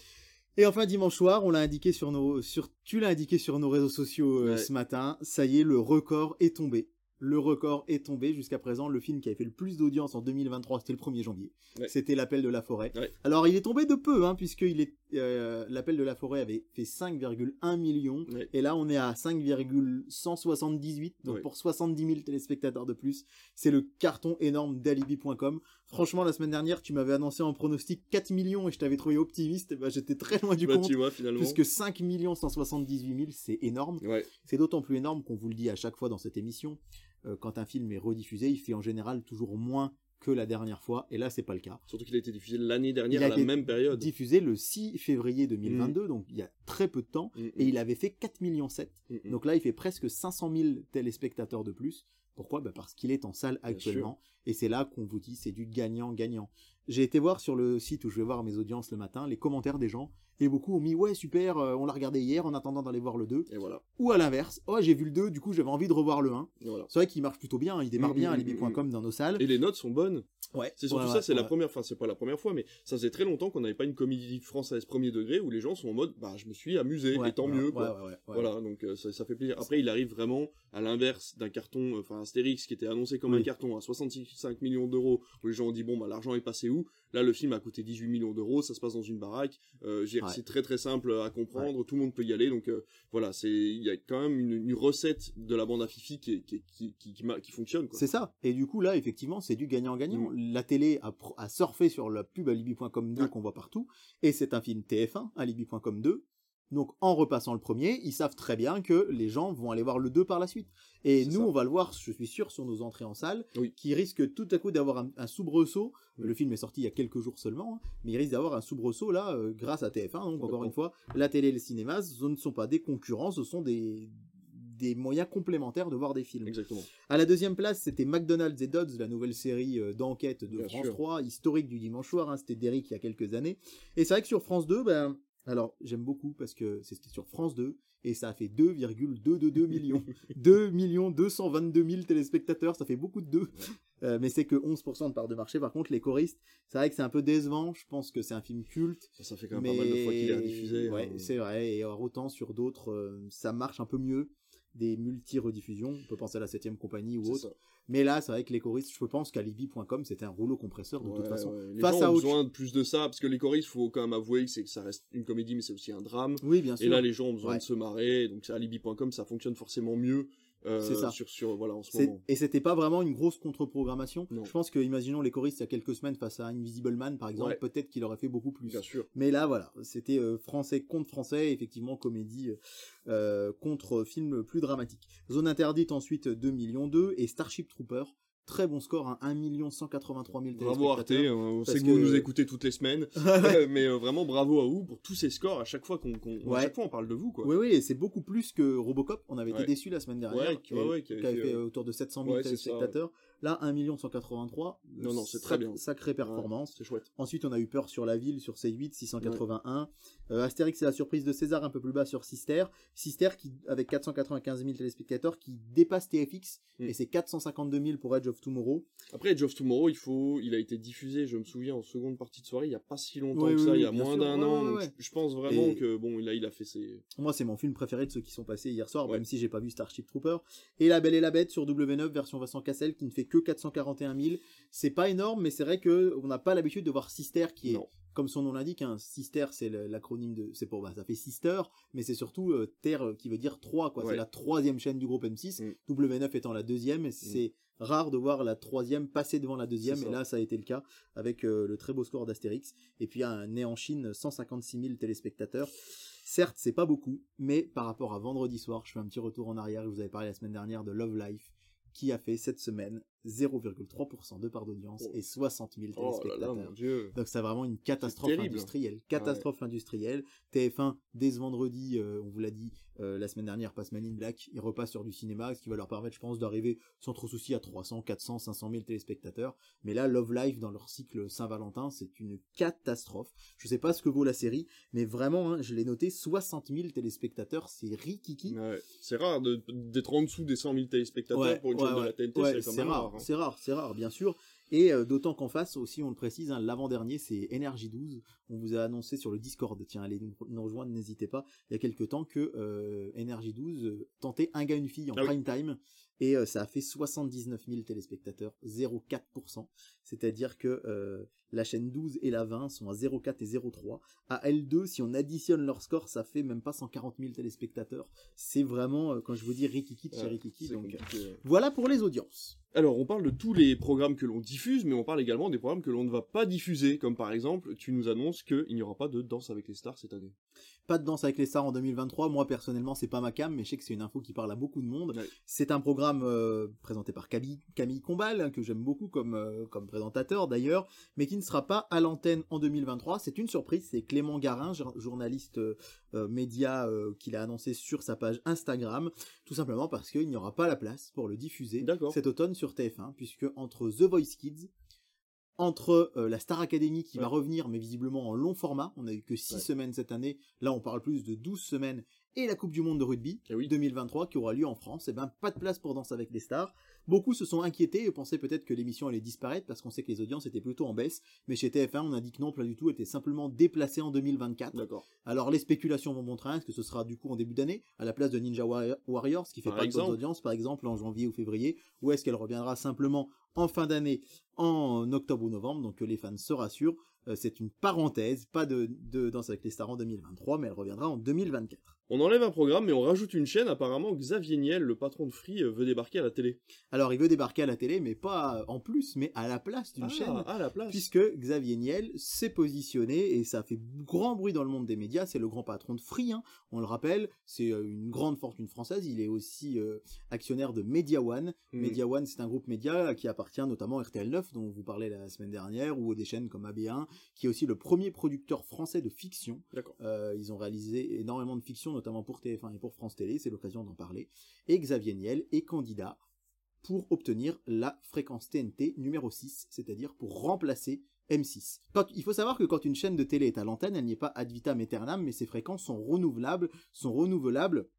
Et enfin dimanche soir, on l'a indiqué sur nos, sur, tu l'as indiqué sur nos réseaux sociaux euh, Ouais. ce matin. Ça y est, le record est tombé. Le record est tombé jusqu'à présent. Le film qui avait fait le plus d'audience en 2023, c'était le 1er janvier. Ouais. C'était l'appel de la forêt. Ouais. Alors il est tombé de peu, hein, puisque il est euh, l'appel de la forêt avait fait 5,1 millions. Ouais. Et là, on est à 5,178, donc Ouais. pour 70 000 téléspectateurs de plus. C'est le carton énorme d'alibi.com. Franchement, la semaine dernière, tu m'avais annoncé en pronostic 4 millions et je t'avais trouvé optimiste. Et ben, j'étais très loin du Bah, compte. tu vois, finalement. Puisque 5 178 000, c'est énorme. Ouais, C'est d'autant plus énorme qu'on vous le dit à chaque fois dans cette émission. euh, quand un film est rediffusé, il fait en général toujours moins que la dernière fois. Et là, c'est pas le cas. surtout qu'il a été diffusé l'année dernière Il a à la été même période. Diffusé le 6 février 2022, donc il y a très peu de temps. Mm, Et il avait fait 4 millions 7. mm, mm. Donc là, il fait presque 500 000 téléspectateurs de plus. Pourquoi? Bah Parce qu'il est en salle Bien actuellement. Et c'est là qu'on vous dit, c'est du gagnant-gagnant. J'ai été voir sur le site où je vais voir mes audiences le matin, les commentaires des gens. Et beaucoup ont mis, ouais, super, euh, on l'a regardé hier en attendant d'aller voir le 2. Et voilà. Ou à l'inverse, oh, j'ai vu le 2, du coup, j'avais envie de revoir le 1. Et voilà. C'est vrai qu'il marche plutôt bien, il démarre Mm, bien mm, à mm, Libby.com dans nos salles. Et les notes sont bonnes. Ouais. C'est surtout Ouais, ça, ouais, c'est la ouais. première, enfin c'est pas la première fois, mais ça faisait très longtemps qu'on n'avait pas une comédie française premier degré où les gens sont en mode, bah je me suis amusé, et tant mieux quoi. Voilà, donc euh, ça, ça fait plaisir. Après, il arrive vraiment à l'inverse d'un carton, euh, enfin Astérix qui était annoncé comme Oui. un carton à 65 millions d'euros, où les gens ont dit bon bah l'argent est passé où? Là, le film a coûté 18 millions d'euros, ça se passe dans une baraque, euh, Ouais. c'est très très simple à comprendre, tout le monde peut y aller, donc euh, voilà, c'est il y a quand même une, une recette de la bande à Fifi qui, qui, qui, qui, qui fonctionne. C'est ça. Et du coup, là, effectivement, c'est du gagnant-gagnant. La télé a, surfé sur la pub Alibi.com 2 Ouais. qu'on voit partout. Et c'est un film TF1, Alibi.com 2. Donc, en repassant le premier, ils savent très bien que les gens vont aller voir le 2 par la suite. Et nous, ça. on va le voir, je suis sûr, sur nos entrées en salle, Oui. qui risque tout à coup d'avoir un, un soubresaut. Oui. Le film est sorti il y a quelques jours seulement, hein, mais il risque d'avoir un soubresaut là, euh, grâce à TF1. Donc, encore une fois, la télé et le cinéma, ce ne sont pas des concurrents, ce sont des, des moyens complémentaires de voir des films. Exactement. À la deuxième place, c'était McDonald's et Dodds, la nouvelle série euh, d'enquête de Bien France sûr. 3, historique du dimanche soir. hein, c'était Derrick il y a quelques années. Et c'est vrai que sur France 2, ben, alors j'aime beaucoup parce que c'était sur France 2 et ça a fait 2,222 [laughs] millions. 2 millions 222 000 téléspectateurs, ça fait beaucoup de 2. Euh, mais c'est que 11% de part de marché. Par contre, les choristes, c'est vrai que c'est un peu décevant. Je pense que c'est un film culte. Ça, ça fait quand même Mais pas mal de fois qu'il est rediffusé. ouais, hein. c'est vrai. Et alors, autant sur d'autres, euh, ça marche un peu mieux. Des multi-rediffusions. On peut penser à la 7ème compagnie ou C'est autre. ça. Mais là, c'est vrai que les choristes, je pense qu'Alibi.com, c'était un rouleau compresseur de toute façon. ouais. Les Face gens à ont autre- besoin de plus de ça, parce que les choristes, faut quand même avouer que c'est que ça reste une comédie, mais c'est aussi un drame. Oui, bien sûr. Et là, les gens ont besoin Ouais. de se marrer, donc alibi.com, ça fonctionne forcément mieux. Euh, C'est ça. Sur, sur, voilà, en ce C'est- moment. Et c'était pas vraiment une grosse contre-programmation. Je pense que, imaginons les choristes il y a quelques semaines face à Invisible Man, par exemple, Ouais. peut-être qu'il aurait fait beaucoup plus. Bien sûr. Mais là, voilà, c'était euh, français contre français, effectivement, comédie euh, contre film plus dramatique. Zone interdite ensuite 2 millions 2 et Starship Trooper, très bon score, hein, 1 183 000 Bravo Arte, téléspectateurs. hein, on sait que vous nous écoutez toutes les semaines, [laughs] mais euh, vraiment bravo à vous pour tous ces scores. À chaque fois qu'on, qu'on- à Ouais. chaque fois on parle de vous, quoi. Oui, oui, et c'est beaucoup plus que Robocop. On avait été déçus la semaine dernière. Ouais, qui- avait fait, fait euh, autour de 700 000 ouais, c'est ça, téléspectateurs. Là, 1 183 Non, non, c'est très bien. Sacrée performance. C'est chouette. Ensuite, on a eu peur sur la ville sur C8, 681. Euh, Astérix et la surprise de César un peu plus bas sur Sister. Sister qui, avec 495 000 téléspectateurs, qui dépasse TFX. Mm. Et c'est 452 000 pour Edge of Tomorrow. Après, Edge of Tomorrow, il faut, il a été diffusé, je me souviens, en seconde partie de soirée, il y a pas si longtemps que ça, il y a moins d'un Ouais, an. ouais, ouais. je, je pense vraiment Et- que bon, là, il a fait ses. Moi, c'est mon film préféré de ceux qui sont passés hier soir, Ouais. même si j'ai pas vu Starship Trooper. Et La Belle et la Bête sur W9 version Vincent Cassel qui ne fait que 441 000. C'est pas énorme, mais c'est vrai que on n'a pas l'habitude de voir Sister qui est, Non. comme son nom l'indique, hein, Sister c'est l'acronyme de, c'est pour, bah, ça fait Sister, mais c'est surtout euh, Terre euh, qui veut dire 3, quoi. Ouais. C'est la troisième chaîne du groupe M6, Mm. W9 étant la deuxième, et c'est rare de voir la troisième passer devant la deuxième, et là ça a été le cas avec euh, le très beau score d'Astérix. Et puis un né en Chine, 156 000 téléspectateurs. Certes, c'est pas beaucoup, mais par rapport à vendredi soir, je fais un petit retour en arrière. Je vous avais parlé la semaine dernière de Love Life, qui a fait cette semaine 0,3% de part d'audience Oh. et 60 000 Oh là téléspectateurs. là, mon dieu. Donc c'est vraiment une catastrophe industrielle. Catastrophe industrielle. TF1, dès ce vendredi, euh, on vous l'a dit euh, la semaine dernière, passe Man in Black, ils repassent sur du cinéma, ce qui va leur permettre, je pense, d'arriver sans trop souci à 300, 400, 500 000 téléspectateurs. Mais là, Love Live, dans leur cycle Saint-Valentin, c'est une catastrophe. Je sais pas ce que vaut la série, mais vraiment, hein, je l'ai noté, 60 000 téléspectateurs, c'est rikiki. Ouais. C'est rare d'être en dessous des 100 000 téléspectateurs Ouais, pour une chaîne de la TNT, c'est rare, rare. hein. c'est rare, c'est rare, bien sûr. Et euh, d'autant qu'en face aussi, on le précise, hein, l'avant-dernier, c'est Energy 12. On vous a annoncé sur le Discord, tiens, allez nous, rejoindre, n'hésitez pas. Il y a quelques temps que euh, Energy 12 euh, tentait un gars, une fille en Ah oui. prime time. Et euh, ça a fait 79 000 téléspectateurs, 0,4%. C'est-à-dire que la chaîne 12 et la 20 sont à 0,4 et 0,3. À L2, si on additionne leur score, ça fait même pas 140 000 téléspectateurs. C'est vraiment, quand je vous dis Rikiki de chez Ouais, Rikiki, c'est donc... compliqué. Voilà pour les audiences. Alors, on parle de tous les programmes que l'on diffuse, mais on parle également des programmes que l'on ne va pas diffuser, comme par exemple, tu nous annonces qu'il n'y aura pas de Danse avec les stars cette année. Pas de danse avec les stars en 2023. Moi personnellement, c'est pas ma cam, mais je sais que c'est une info qui parle à beaucoup de monde. Ouais. C'est un programme euh, présenté par Camille, Camille Combal, hein, que j'aime beaucoup comme euh, comme présentateur d'ailleurs, mais qui ne sera pas à l'antenne en 2023. C'est une surprise. C'est Clément Garin, jour- journaliste euh, média, euh, qui l'a annoncé sur sa page Instagram, tout simplement parce qu'il n'y aura pas la place pour le diffuser cet automne sur TF1, puisque entre The Voice Kids entre euh, la Star Academy qui va revenir mais visiblement en long format, on a eu que 6 Ouais. semaines cette année, là on parle plus de 12 semaines, et la Coupe du Monde de rugby Eh oui. 2023 qui aura lieu en France, et ben pas de place pour Danse avec les stars. Beaucoup se sont inquiétés et pensaient peut-être que l'émission allait disparaître parce qu'on sait que les audiences étaient plutôt en baisse, mais chez TF1 on a dit que non, pas du tout, était simplement déplacée en 2024. D'accord. Alors les spéculations vont montrer est-ce que ce sera du coup en début d'année à la place de Ninja Warrior- Warriors qui fait Par pas de bonnes audiences par exemple en janvier ou février ou est-ce qu'elle reviendra simplement en fin d'année en octobre ou novembre? Donc que les fans se rassurent Euh, c'est une parenthèse pas de, de Danse avec les stars en 2023 mais elle reviendra en 2024 On enlève un programme, mais on rajoute une chaîne. Apparemment, Xavier Niel, le patron de Free, euh, veut débarquer à la télé. alors il veut débarquer à la télé mais pas en plus mais à la place d'une Ah, chaîne à la place. puisque Xavier Niel s'est positionné et ça fait grand bruit dans le monde des médias. C'est le grand patron de Free, hein, on le rappelle. C'est euh, une grande fortune française. Il est aussi euh, actionnaire de Media One. Hmm. Media One, c'est un groupe média qui appartient notamment à RTL9, dont vous parlez la semaine dernière, ou des chaînes comme AB1, qui est aussi le premier producteur français de fiction. D'accord. Euh, ils ont réalisé énormément de fiction, notamment pour TF1 et pour France Télé. C'est l'occasion d'en parler. Et Xavier Niel est candidat pour obtenir la fréquence TNT numéro 6, c'est-à-dire pour remplacer M6. Quand- il faut savoir que quand une chaîne de télé est à l'antenne, elle n'y est pas ad vitam aeternam, mais ses fréquences sont renouvelables, sont renouvelables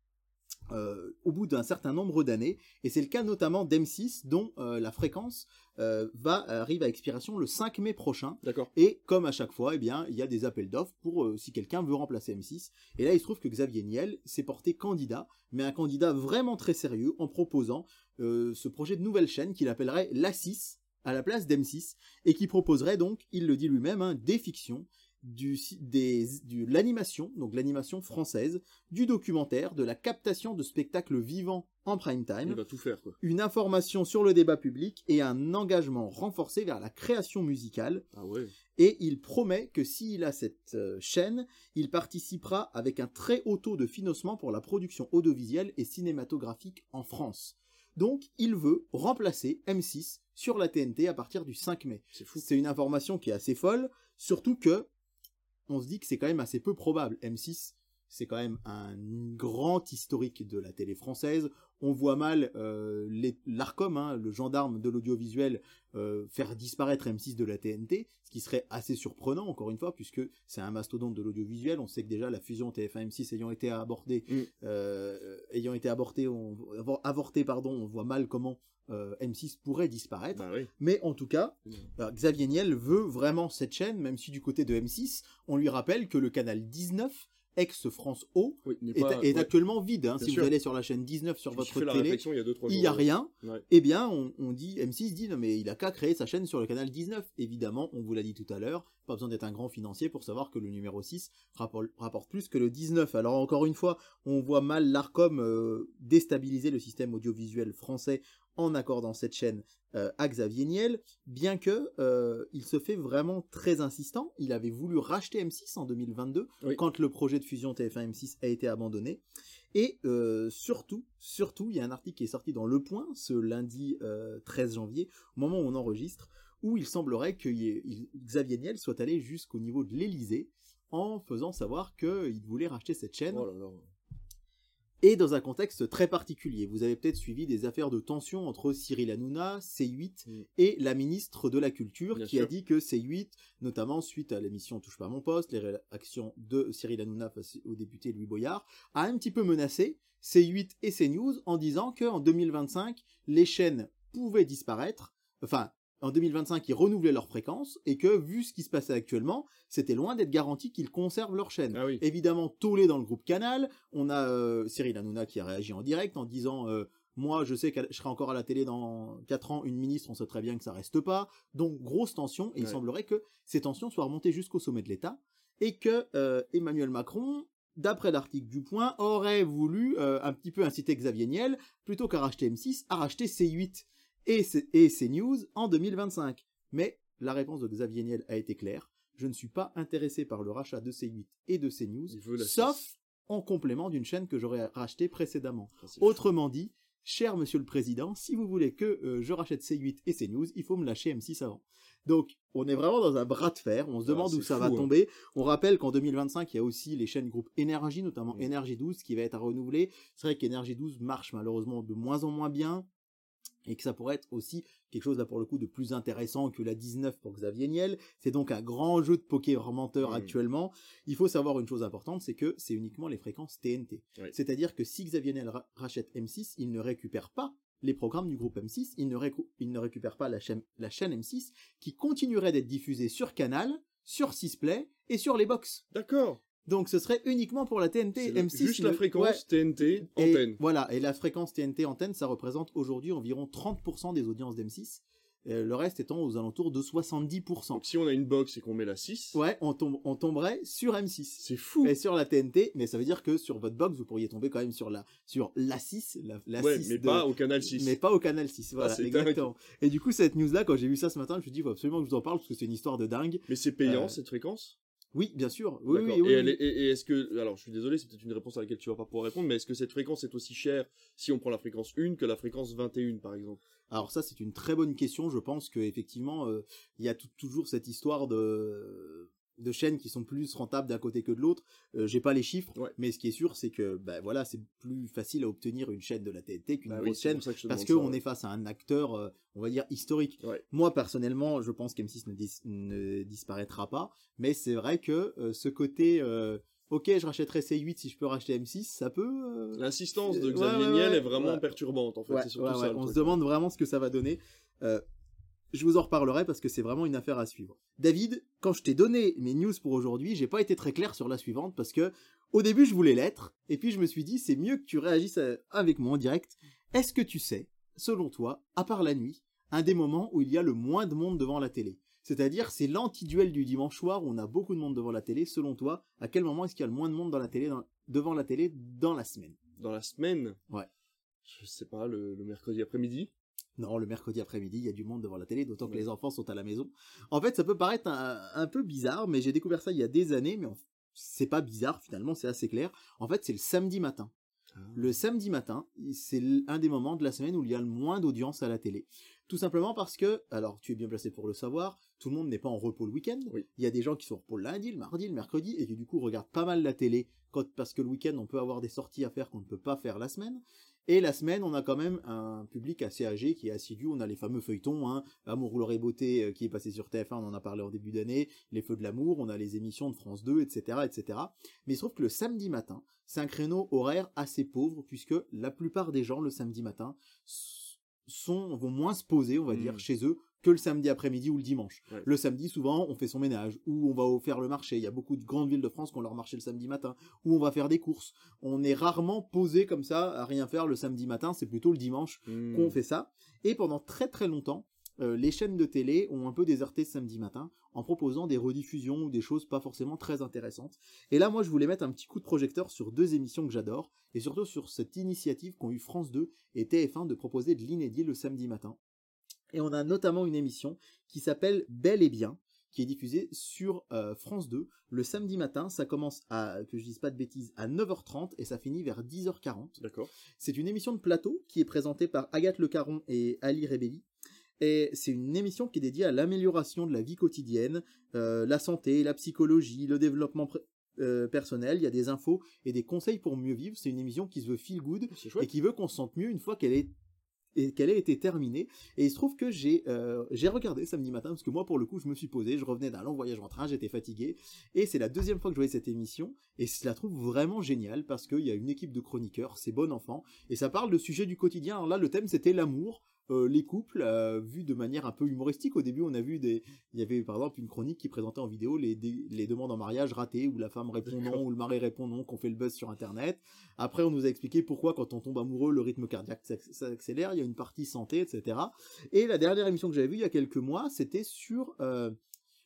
euh, au bout d'un certain nombre d'années, et c'est le cas notamment d'M6, dont euh, la fréquence euh, va arrive à expiration le 5 mai prochain. D'accord. Et comme à chaque fois, eh bien, il y a des appels d'offres pour si quelqu'un veut remplacer M6. Et là, il se trouve que Xavier Niel s'est porté candidat, mais un candidat vraiment très sérieux en proposant ce projet de nouvelle chaîne qu'il appellerait l'A6 à la place d'M6 et qui proposerait donc, il le dit lui-même, hein, des fictions, du, des, du, l'animation, donc l'animation française, du documentaire, de la captation de spectacles vivants en prime time Il va tout faire, quoi. une information sur le débat public et un engagement renforcé vers la création musicale. Ah ouais. Et il promet que s'il a cette euh, chaîne, il participera avec un très haut taux de financement pour la production audiovisuelle et cinématographique en France. Donc, il veut remplacer M6 sur la TNT à partir du 5 mai. C'est fou. C'est une information qui est assez folle, surtout que on se dit que c'est quand même assez peu probable. M6, c'est quand même un grand historique de la télé française. On voit mal euh, l'Arcom, hein, le gendarme de l'audiovisuel, euh, faire disparaître M6 de la TNT, ce qui serait assez surprenant, encore une fois, puisque c'est un mastodonte de l'audiovisuel. On sait que déjà la fusion TF1-M6 ayant été abordée, Mm. euh, ayant été avortée, on, avortée, pardon, on voit mal comment euh, M6 pourrait disparaître. Bah oui. Mais en tout cas, euh, Xavier Niel veut vraiment cette chaîne, même si du côté de M6, on lui rappelle que le canal 19, ex-France O, Oui, est, pas- est ouais. actuellement vide. hein. Si sûr. vous allez sur la chaîne 19 sur Je votre télé, il y a 2-3 jours. il n'y a rien. Ouais. Eh bien, on, on dit, M6 dit, non mais il a qu'à créer sa chaîne sur le canal 19. Évidemment, on vous l'a dit tout à l'heure, pas besoin d'être un grand financier pour savoir que le numéro 6 rappor- rapporte plus que le 19. Alors encore une fois, on voit mal l'ARCOM euh, déstabiliser le système audiovisuel français en accordant cette chaîne euh, à Xavier Niel, bien que euh, il se fait vraiment très insistant. Il avait voulu racheter M6 en 2022 Oui. quand le projet de fusion TF1 M6 a été abandonné. Et euh, surtout, surtout, il y a un article qui est sorti dans Le Point ce lundi euh, 13 janvier, au moment où on enregistre, où il semblerait que y ait- il- Xavier Niel soit allé jusqu'au niveau de l'Élysée en faisant savoir qu'il voulait racheter cette chaîne Oh là là. Et dans un contexte très particulier. Vous avez peut-être suivi des affaires de tension entre Cyril Hanouna, C8 Mm. et la ministre de la Culture Bien qui a dit que C8, notamment suite à l'émission Touche pas à mon poste, les réactions de Cyril Hanouna face au député Louis Boyard, a un petit peu menacé C8 et CNews en disant qu'en 2025, les chaînes pouvaient disparaître, enfin, en 2025, ils renouvelaient leur fréquence et que, vu ce qui se passait actuellement, c'était loin d'être garanti qu'ils conservent leur chaîne. Ah oui. Évidemment, tollé dans le groupe Canal. On a euh, Cyril Hanouna qui a réagi en direct en disant euh, Moi, je sais que je serai encore à la télé dans 4 ans, une ministre, on sait très bien que ça reste pas. Donc, grosse tension. Et il semblerait que ces tensions soient remontées jusqu'au sommet de l'État et que euh, Emmanuel Macron, d'après l'article du Point, aurait voulu un petit peu inciter Xavier Niel, plutôt qu'à racheter M6, à racheter C8 et, et CNews en 2025. Mais la réponse de Xavier Niel a été claire. Je ne suis pas intéressé par le rachat de C8 et de CNews, sauf en complément d'une chaîne que j'aurais rachetée précédemment. Ah, fou. Autrement dit, cher monsieur le président, si vous voulez que euh, je rachète C8 et CNews, il faut me lâcher M6 avant. Donc, on est vraiment dans un bras de fer, on se Ah, demande où ça fou, va hein. tomber. On rappelle qu'en 2025, il y a aussi les chaînes groupe Énergie, notamment Mm. Énergie 12, qui va être à renouveler. C'est vrai qu'Énergie 12 marche malheureusement de moins en moins bien, et que ça pourrait être aussi quelque chose là pour le coup de plus intéressant que la 19 pour Xavier Niel. C'est donc un grand jeu de poker menteur Mm. actuellement. Il faut savoir une chose importante, c'est que c'est uniquement les fréquences TNT. C'est-à-dire que si Xavier Niel ra- rachète M6, il ne récupère pas les programmes du groupe M6, il ne, récu- il ne récupère pas la chaîne, la chaîne M6 qui continuerait d'être diffusée sur Canal, sur Sisplay et sur les box. D'accord. Donc ce serait uniquement pour la TNT le- M6. Juste la fréquence ouais. TNT Et antenne. Voilà, et la fréquence TNT antenne, ça représente aujourd'hui environ 30% des audiences d'M6, euh, le reste étant aux alentours de 70%. Donc si on a une box et qu'on met la 6, Ouais, on, tombe, on tomberait sur M6. c'est fou. Et sur la TNT, mais ça veut dire que sur votre box, vous pourriez tomber quand même sur la, sur la 6, la, la ouais, 6 mais de- pas au canal 6. mais pas au canal 6. Voilà, Ah, exactement. Et du coup, cette news-là, quand j'ai vu ça ce matin, je me suis dit, il faut absolument que je vous en parle parce que c'est une histoire de dingue. Mais c'est payant Euh, cette fréquence? Oui, bien sûr. Oui, oui, oui, et, elle oui. est- et- et est-ce que, alors je suis désolé, c'est peut-être une réponse à laquelle tu vas pas pouvoir répondre, mais est-ce que cette fréquence est aussi chère si on prend la fréquence 1 que la fréquence 21 par exemple? Alors ça, c'est une très bonne question. Je pense que effectivement, euh, il y a toujours cette histoire de de chaînes qui sont plus rentables d'un côté que de l'autre. Euh, J'ai pas les chiffres, Ouais. mais ce qui est sûr, c'est que ben voilà, c'est plus facile à obtenir une chaîne de la TNT qu'une Bah grosse chaîne que parce qu'on ouais. est face à un acteur, euh, on va dire historique. Ouais. Moi personnellement, je pense qu'M6 ne, dis- ne disparaîtra pas, mais c'est vrai que euh, ce côté, euh, ok, je rachèterai C8 si je peux racheter M6, ça peut. L'insistance de Xavier Niel est vraiment perturbante en fait, surtout ça. on se demande vraiment ce que ça va donner. Je vous en reparlerai parce que c'est vraiment une affaire à suivre. David, quand je t'ai donné mes news pour aujourd'hui, j'ai pas été très clair sur la suivante parce que au début je voulais l'être et puis je me suis dit c'est mieux que tu réagisses euh, avec moi en direct. Est-ce que tu sais, selon toi, à part la nuit, un des moments où il y a le moins de monde devant la télé? C'est-à-dire, c'est l'anti-duel du dimanche soir où on a beaucoup de monde devant la télé. Selon toi, à quel moment est-ce qu'il y a le moins de monde dans la télé, dans- devant la télé dans la semaine? Dans la semaine? Ouais. Je sais pas, le, le mercredi après-midi? Non, le mercredi après-midi, il y a du monde devant la télé, d'autant que les enfants sont à la maison. En fait, ça peut paraître un, un peu bizarre, mais j'ai découvert ça il y a des années, mais c'est pas bizarre finalement, c'est assez clair. En fait, c'est le samedi matin. Le samedi matin, c'est un des moments de la semaine où il y a le moins d'audience à la télé. Tout simplement parce que, alors tu es bien placé pour le savoir, tout le monde n'est pas en repos le week-end. Oui. Il y a des gens qui sont en repos le lundi, le mardi, le mercredi, et qui du coup regardent pas mal la télé, quand, parce que le week-end on peut avoir des sorties à faire qu'on ne peut pas faire la semaine. Et la semaine, on a quand même un public assez âgé qui est assidu. On a les fameux feuilletons, hein, Amour, gloire et beauté euh, qui est passé sur TF1, on en a parlé en début d'année, Les Feux de l'amour, on a les émissions de France 2, etc., etc. Mais il se trouve que le samedi matin, c'est un créneau horaire assez pauvre puisque la plupart des gens le samedi matin sont vont moins se poser, on va dire, chez eux que le samedi après-midi ou le dimanche. Ouais. Le samedi, souvent, on fait son ménage, ou on va faire le marché. Il y a beaucoup de grandes villes de France qui ont leur marché le samedi matin, ou on va faire des courses. On est rarement posé comme ça à rien faire le samedi matin, c'est plutôt le dimanche Hmm. qu'on fait ça. Et pendant très très longtemps, euh, les chaînes de télé ont un peu déserté ce samedi matin en proposant des rediffusions ou des choses pas forcément très intéressantes. Et là, moi, je voulais mettre un petit coup de projecteur sur deux émissions que j'adore, et surtout sur cette initiative qu'ont eu France 2 et TF1 de proposer de l'inédit le samedi matin. Et on a notamment une émission qui s'appelle Bel et Bien, qui est diffusée sur euh, France 2 le samedi matin. Ça commence à, que je dise pas de bêtises, à 9h30 et ça finit vers 10h40. D'accord. C'est une émission de plateau qui est présentée par Agathe Le Caron et Ali Rebelli. Et c'est une émission qui est dédiée à l'amélioration de la vie quotidienne, euh, la santé, la psychologie, le développement euh, personnel. Il y a des infos et des conseils pour mieux vivre. C'est une émission qui se veut feel good et qui veut qu'on se sente mieux une fois qu'elle est et qu'elle ait été terminée. Et il se trouve que j'ai euh, j'ai regardé samedi matin parce que moi pour le coup je me suis posé, je revenais d'un long voyage en train, j'étais fatigué et c'est la deuxième fois que je voyais cette émission et je la trouve vraiment géniale parce qu'il y a une équipe de chroniqueurs, c'est bon enfant et ça parle de sujets du quotidien. Alors là le thème c'était l'amour, euh, les couples euh, vus de manière un peu humoristique. Au début, on a vu des, il y avait par exemple une chronique qui présentait en vidéo les, les demandes en mariage ratées où la femme répond non ou le mari répond non, qu'on fait le buzz sur internet. Après, on nous a expliqué pourquoi quand on tombe amoureux, le rythme cardiaque s'accélère. Il y a une partie santé, etc. Et la dernière émission que j'avais vue il y a quelques mois, c'était sur euh,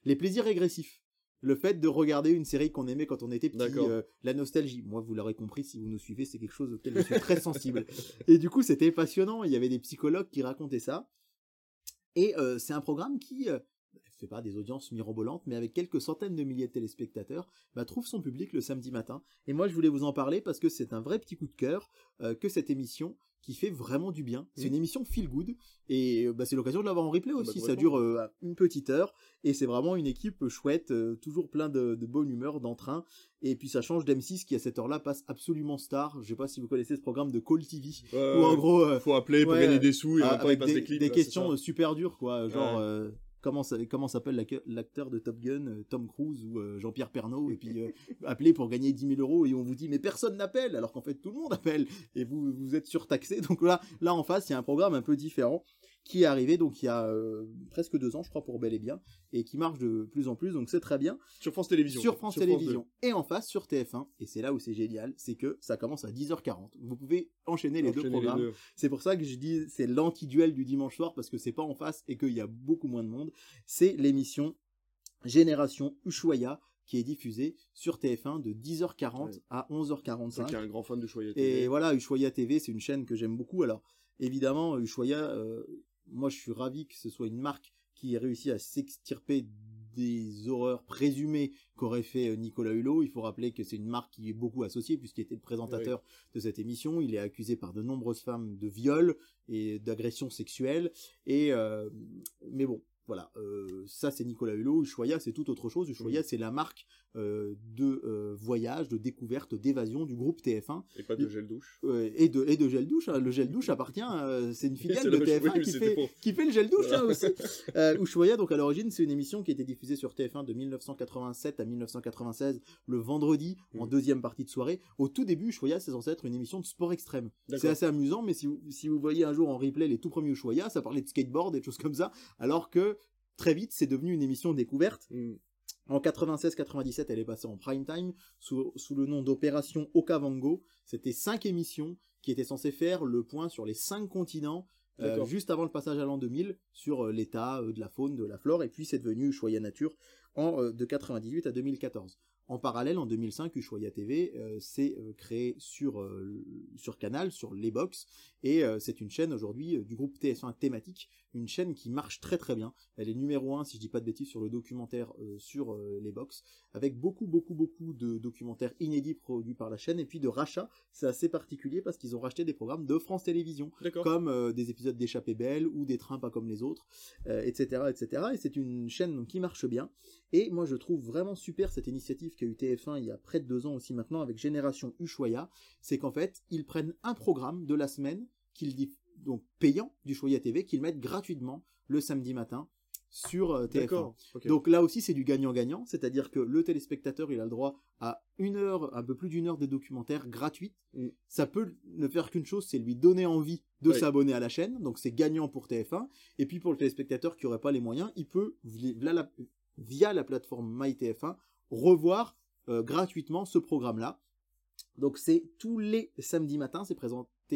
les plaisirs régressifs le fait de regarder une série qu'on aimait quand on était petit, euh, la nostalgie. Moi, vous l'aurez compris, si vous nous suivez, c'est quelque chose auquel je suis très sensible. [laughs] Et du coup, c'était passionnant. Il y avait des psychologues qui racontaient ça. Et euh, c'est un programme qui euh, fait pas des audiences mirobolantes, mais avec quelques centaines de milliers de téléspectateurs, bah, trouve son public le samedi matin. Et moi, je voulais vous en parler parce que c'est un vrai petit coup de cœur que cette émission qui fait vraiment du bien. C'est une émission feel good et bah, c'est l'occasion de l'avoir en replay aussi. ça dure une petite heure et c'est vraiment une équipe chouette, toujours plein de, bonne humeur, d'entrain. Et puis ça change d'M6 qui à cette heure-là passe absolument star. Je sais pas si vous connaissez ce programme de Call TV où en gros faut appeler pour gagner des sous et avec des, clips, des questions super dures quoi, genre comment comment s'appelle l'acteur de Top Gun, euh, Tom Cruise ou euh, Jean-Pierre Pernaut, et puis euh, [laughs] appeler pour gagner 10 000 euros et on vous dit mais personne n'appelle, alors qu'en fait tout le monde appelle et vous vous êtes surtaxé. Donc là, là en face, il y a un programme un peu différent qui est arrivé donc il y a euh, presque deux ans, je crois, pour Bel et Bien, et qui marche de plus en plus, donc c'est très bien. Sur France Télévisions. Sur France Télévisions. et en face, sur TF1, et c'est là où c'est génial, c'est que ça commence à 10h40. Vous pouvez enchaîner les deux programmes. C'est pour ça que je dis c'est l'anti-duel du dimanche soir, parce que c'est pas en face et qu'il y a beaucoup moins de monde. C'est l'émission Génération Ushuaïa, qui est diffusée sur TF1 de 10h40 à 11h45. C'est un grand fan de Ushuaïa TV. Et voilà, Ushuaïa TV, c'est une chaîne que j'aime beaucoup. Alors, évidemment, Ushuaïa, euh, moi je suis ravi que ce soit une marque qui ait réussi à s'extirper des horreurs présumées qu'aurait fait euh, Nicolas Hulot. Il faut rappeler que c'est une marque qui est beaucoup associée puisqu'il était le présentateur de cette émission. Il est accusé par de nombreuses femmes de viol et d'agression sexuelle. Et euh, mais bon, voilà, euh, ça c'est Nicolas Hulot. Ushuaïa c'est tout autre chose. Ushuaïa c'est la marque euh, de euh, voyage, de découverte, d'évasion du groupe TF1. Et pas de gel douche. et de et de gel douche. Hein. Le gel douche appartient, c'est une filiale [laughs] de TF1 qui fait qui fait le gel douche hein, aussi. Ushuaïa donc à l'origine c'est une émission qui était diffusée sur TF1 de 1987 à 1996 le vendredi en mmh. deuxième partie de soirée. Au tout début Ushuaïa c'est censé être une émission de sport extrême. C'est assez amusant, mais si vous, si vous voyez un jour en replay les tout premiers Ushuaïa, ça parlait de skateboard et de choses comme ça, alors que très vite, c'est devenu une émission découverte. Mm. En 96-97, elle est passée en prime time sous, le nom d'Opération Okavango. C'était cinq émissions qui étaient censées faire le point sur les cinq continents euh, juste avant le passage à l'an 2000 sur euh, l'état euh, de la faune, de la flore, et puis c'est devenu Choya Nature en, de 98 à 2014. En parallèle, en 2005, Ushuaïa TV s'est créé sur sur Canal, sur les box, et c'est une chaîne aujourd'hui du groupe TF1 thématique, une chaîne qui marche très très bien. Elle est numéro un, si je dis pas de bêtises, sur le documentaire sur les box, avec beaucoup beaucoup beaucoup de documentaires inédits produits par la chaîne, et puis de rachats. C'est assez particulier parce qu'ils ont racheté des programmes de France Télévisions, comme des épisodes d'Échappée Belle ou des Trains pas comme les autres, etc., etc. Et c'est une chaîne qui marche bien. Et moi, je trouve vraiment super cette initiative qu'a eu TF1 il y a près de deux ans aussi maintenant avec Génération Ushuaïa, c'est qu'en fait, ils prennent un programme de la semaine qu'ils donc payant du Ushuaïa TV qu'ils mettent gratuitement le samedi matin sur euh, TF1. Donc là aussi c'est du gagnant-gagnant, c'est-à-dire que le téléspectateur il a le droit à une heure, un peu plus d'une heure de documentaires gratuits. Mm. Ça peut ne faire qu'une chose, c'est lui donner envie de s'abonner à la chaîne, donc c'est gagnant pour TF1. Et puis pour le téléspectateur qui aurait pas les moyens, il peut via la plateforme MyTF1 revoir euh, gratuitement ce programme-là. Donc c'est tous les samedis matins, c'est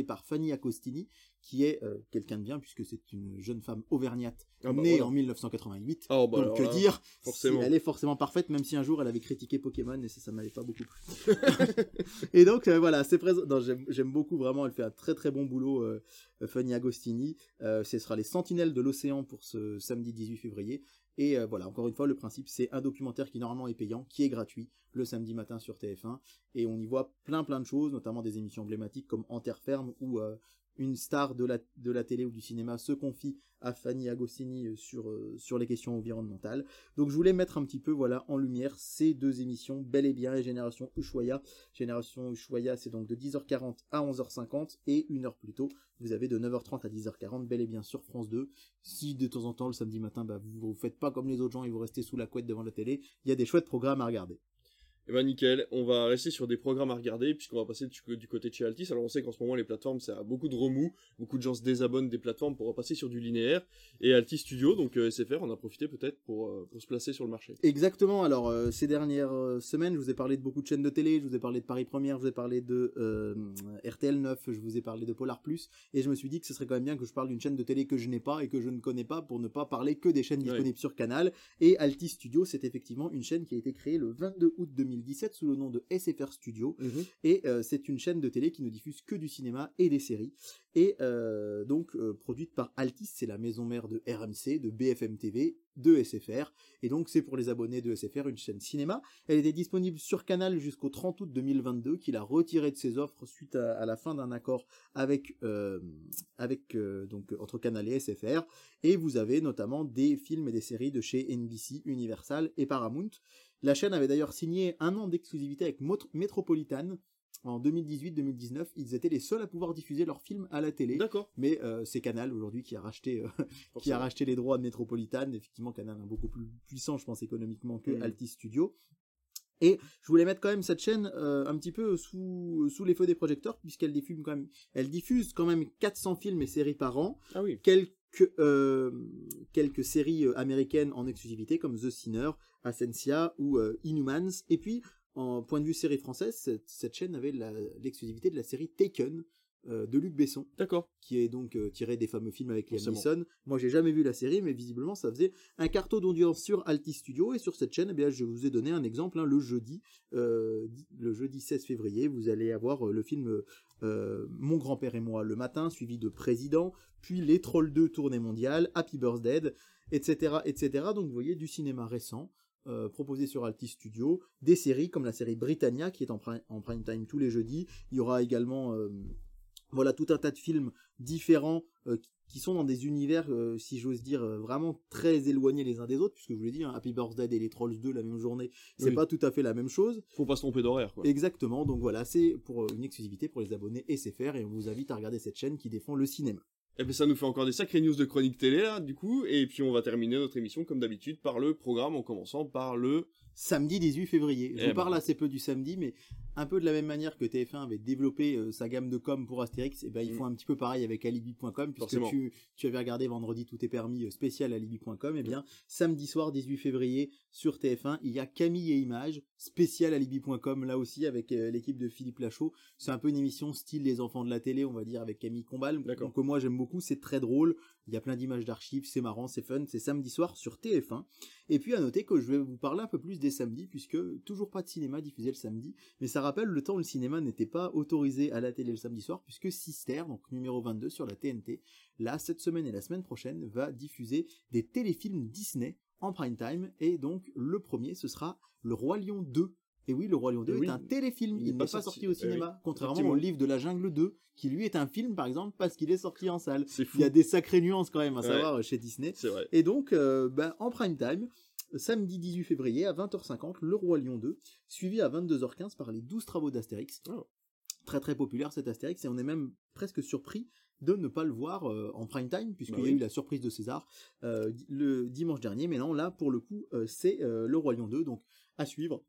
par Fanny Agostini, qui est euh, quelqu'un de bien puisque c'est une jeune femme auvergnate Ah bah née voilà. en 1988. Oh, bah Donc que là, dire forcément. Elle est forcément parfaite, même si un jour elle avait critiqué Pokémon et ça, ça m'avait pas beaucoup plu. [laughs] et donc euh, voilà, c'est présent. J'aime beaucoup vraiment. Elle fait un très très bon boulot, euh, Fanny Agostini. Ce sera les Sentinelles de l'océan pour ce samedi 18 février. Et euh, voilà, encore une fois, le principe, c'est un documentaire qui normalement est payant, qui est gratuit le samedi matin sur TF1. Et on y voit plein plein de choses, notamment des émissions emblématiques comme En terre ferme où euh, une star de la, télé ou du cinéma se confie à Fanny Agostini euh, sur, euh, sur les questions environnementales. Donc je voulais mettre un petit peu voilà en lumière ces deux émissions, Bel et Bien et Génération Ushuaïa. Génération Ushuaïa, c'est donc de 10h40 à 11h50 et une heure plus tôt, vous avez de 9h30 à 10h40 Bel et Bien sur France 2. Si de temps en temps le samedi matin, bah, vous, vous faites pas comme les autres gens et vous restez sous la couette devant la télé, il y a des chouettes programmes à regarder. Eh ben nickel, on va rester sur des programmes à regarder puisqu'on va passer du, du côté de chez Altis. Alors on sait qu'en ce moment les plateformes ça a beaucoup de remous, beaucoup de gens se désabonnent des plateformes pour repasser sur du linéaire et Altis Studio donc euh, SFR on a profité peut-être pour, euh, pour se placer sur le marché. Exactement. Alors euh, ces dernières semaines, je vous ai parlé de beaucoup de chaînes de télé, je vous ai parlé de Paris Première, je vous ai parlé de RTL 9, je vous ai parlé de Polar Plus, et je me suis dit que ce serait quand même bien que je parle d'une chaîne de télé que je n'ai pas et que je ne connais pas pour ne pas parler que des chaînes Ouais. disponibles sur Canal. Et Altis Studio, c'est effectivement une chaîne qui a été créée le 22 août 2017 sous le nom de SFR Studio. Et euh, c'est une chaîne de télé qui ne diffuse que du cinéma et des séries. Et euh, donc euh, produite par Altis, c'est la maison mère de RMC, de BFM TV, de SFR. Et donc c'est pour les abonnés de SFR une chaîne cinéma. Elle était disponible sur Canal jusqu'au 30 août 2022, qu'il a retiré de ses offres suite à, à la fin d'un accord avec avec donc entre Canal et SFR. Et vous avez notamment des films et des séries de chez NBC, Universal et Paramount. La chaîne avait d'ailleurs signé un an d'exclusivité avec Metropolitan. En 2018-2019, ils étaient les seuls à pouvoir diffuser leurs films à la télé. D'accord. Mais euh, c'est Canal aujourd'hui qui a racheté euh, [laughs] qui a forcément. racheté les droits de Metropolitan. Effectivement, Canal est beaucoup plus puissant, je pense, économiquement que Mhm. Altis Studio. Et je voulais mettre quand même cette chaîne euh, un petit peu sous, sous les feux des projecteurs, puisqu'elle diffuse quand même, elle diffuse quand même 400 films et séries par an, Ah oui. quelques, euh, quelques séries euh, américaines en exclusivité, comme The Sinner, Ascensia ou euh, Inhumans. Et puis, en point de vue série française, cette, cette chaîne avait l'exclusivité de la série Taken euh, de Luc Besson D'accord. qui est donc tiré des fameux films avec Liam. Neeson. Moi, j'ai jamais vu la série, mais visiblement, ça faisait un carton d'audience sur Altis Studio. Et sur cette chaîne, eh bien, je vous ai donné un exemple. hein, le jeudi, di- le jeudi 16 février, vous allez avoir le film euh, Mon grand-père et moi le matin, suivi de Président, puis Les Trolls 2 tournée mondiale, Happy Birthday, etc., etc. Donc, vous voyez du cinéma récent. euh, proposé sur Altis Studio, des séries comme la série Britannia qui est en, pri- en prime time tous les jeudis. Il y aura également euh, voilà tout un tas de films différents qui- sont dans des univers, euh, si j'ose dire, euh, vraiment très éloignés les uns des autres, puisque je vous l'ai dit, hein, Happy Birthday et les Trolls 2 la même journée, c'est Oui. pas tout à fait la même chose. Faut pas se tromper d'horaire quoi. Exactement, donc voilà, c'est pour euh, une exclusivité pour les abonnés SFR, et on vous invite à regarder cette chaîne qui défend le cinéma. Eh ben ça nous fait encore des sacrées news de chronique télé là du coup et puis on va terminer notre émission comme d'habitude par le programme en commençant par le Samedi 18 février. Je Eh vous ben. parle assez peu du samedi, mais un peu de la même manière que TF1 avait développé euh, sa gamme de com pour Astérix, et ben ils Mm. font un petit peu pareil avec alibi.com, puisque tu, tu avais regardé vendredi tout est permis euh, spécial alibi.com, et bien samedi soir 18 février sur TF1, il y a Camille et Images spécial alibi.com là aussi avec euh, l'équipe de Philippe Lachaud. C'est un peu une émission style les enfants de la télé, on va dire avec Camille Combal, que moi j'aime beaucoup, c'est très drôle, il y a plein d'images d'archives, c'est marrant, c'est fun, c'est samedi soir sur TF1. Et puis à noter que je vais vous parler un peu plus des samedis, puisque toujours pas de cinéma diffusé le samedi, mais ça rappelle le temps où le cinéma n'était pas autorisé à la télé le samedi soir, puisque Sister, donc numéro 22 sur la TNT, là, cette semaine et la semaine prochaine, va diffuser des téléfilms Disney en prime time, et donc le premier, ce sera Le Roi Lion 2. Et oui, Le Roi Lion 2 Oui. est un téléfilm, Il il n'est pas sorti, sorti. au cinéma, oui, contrairement au livre de la Jungle 2, qui lui est un film, par exemple, parce qu'il est sorti en salle. fou. Il y a des sacrées nuances quand même à Ouais. savoir chez Disney. Vrai. Et donc, euh, ben, en prime time, samedi 18 février à 20h50, Le Roi Lion 2, suivi à 22h15 par les 12 travaux d'Astérix. Oh. Très très populaire cet Astérix, et on est même presque surpris de ne pas le voir euh, en prime time, puisqu'il Bah y a eu la surprise de César euh, le dimanche dernier, mais non, là, pour le coup, euh, c'est euh, Le Roi Lion 2, donc à suivre.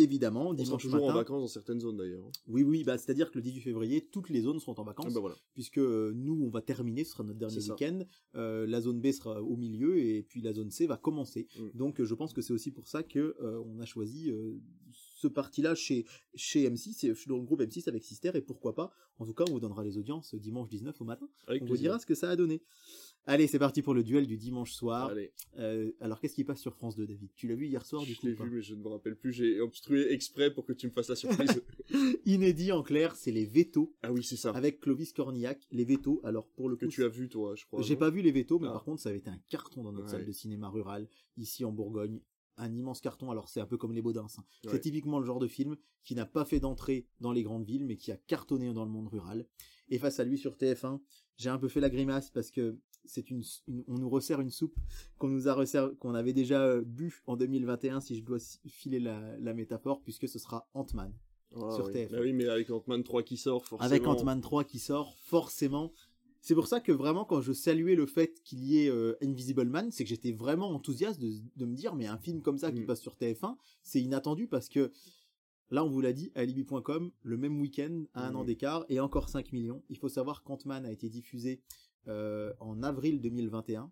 Évidemment, dimanche toujours matin. en vacances dans certaines zones d'ailleurs. Oui, oui, bah, c'est-à-dire que le 18 février, toutes les zones seront en vacances Ah bah voilà. puisque euh, nous on va terminer, ce sera notre dernier week-end, euh, la zone B sera au milieu et puis la zone C va commencer. Mm. Donc euh, je pense que c'est aussi pour ça que euh, on a choisi euh, ce parti-là chez, chez M6, dans le groupe M6 avec Sister, et pourquoi pas, en tout cas, on vous donnera les audiences dimanche 19 au matin. Avec on vous dira ce que ça a donné. Allez, c'est parti pour le duel du dimanche soir. Allez, Euh, alors, qu'est-ce qui passe sur France 2, David? Tu l'as vu hier soir, du je coup l'ai vu, mais je ne me rappelle plus. J'ai obstrué exprès pour que tu me fasses la surprise. [laughs] Inédit en clair, c'est les vétos ah oui, c'est ça. avec Clovis Cornillac. Les vétos, alors pour le Que coup, tu as vu, toi, je crois. J'ai pas vu les vétos, mais Ah. par contre, ça avait été un carton dans notre Ouais. salle de cinéma rural, ici en Bourgogne. Un immense carton, alors c'est un peu comme les Baudins. hein. Ouais. C'est typiquement le genre de film qui n'a pas fait d'entrée dans les grandes villes, mais qui a cartonné dans le monde rural. Et face à lui sur TF1, j'ai un peu fait la grimace parce que c'est une, une- on nous resserre une soupe qu'on nous a resserre, qu'on avait déjà euh, bu en 2021, si je dois filer la, la métaphore, puisque ce sera Ant-Man. Ah, sur oui. TF1. Bah oui, mais avec Ant-Man 3 qui sort, forcément. Avec Ant-Man 3 qui sort, forcément. C'est pour ça que vraiment, quand je saluais le fait qu'il y ait euh, Invisible Man, c'est que j'étais vraiment enthousiaste de, de me dire, mais un film comme ça qui Mm. passe sur TF1, c'est inattendu parce que là, on vous l'a dit, alibi.com, le même week-end, à un Mm. an d'écart, et encore 5 millions. Il faut savoir qu'Ant-Man a été diffusé euh, en avril 2021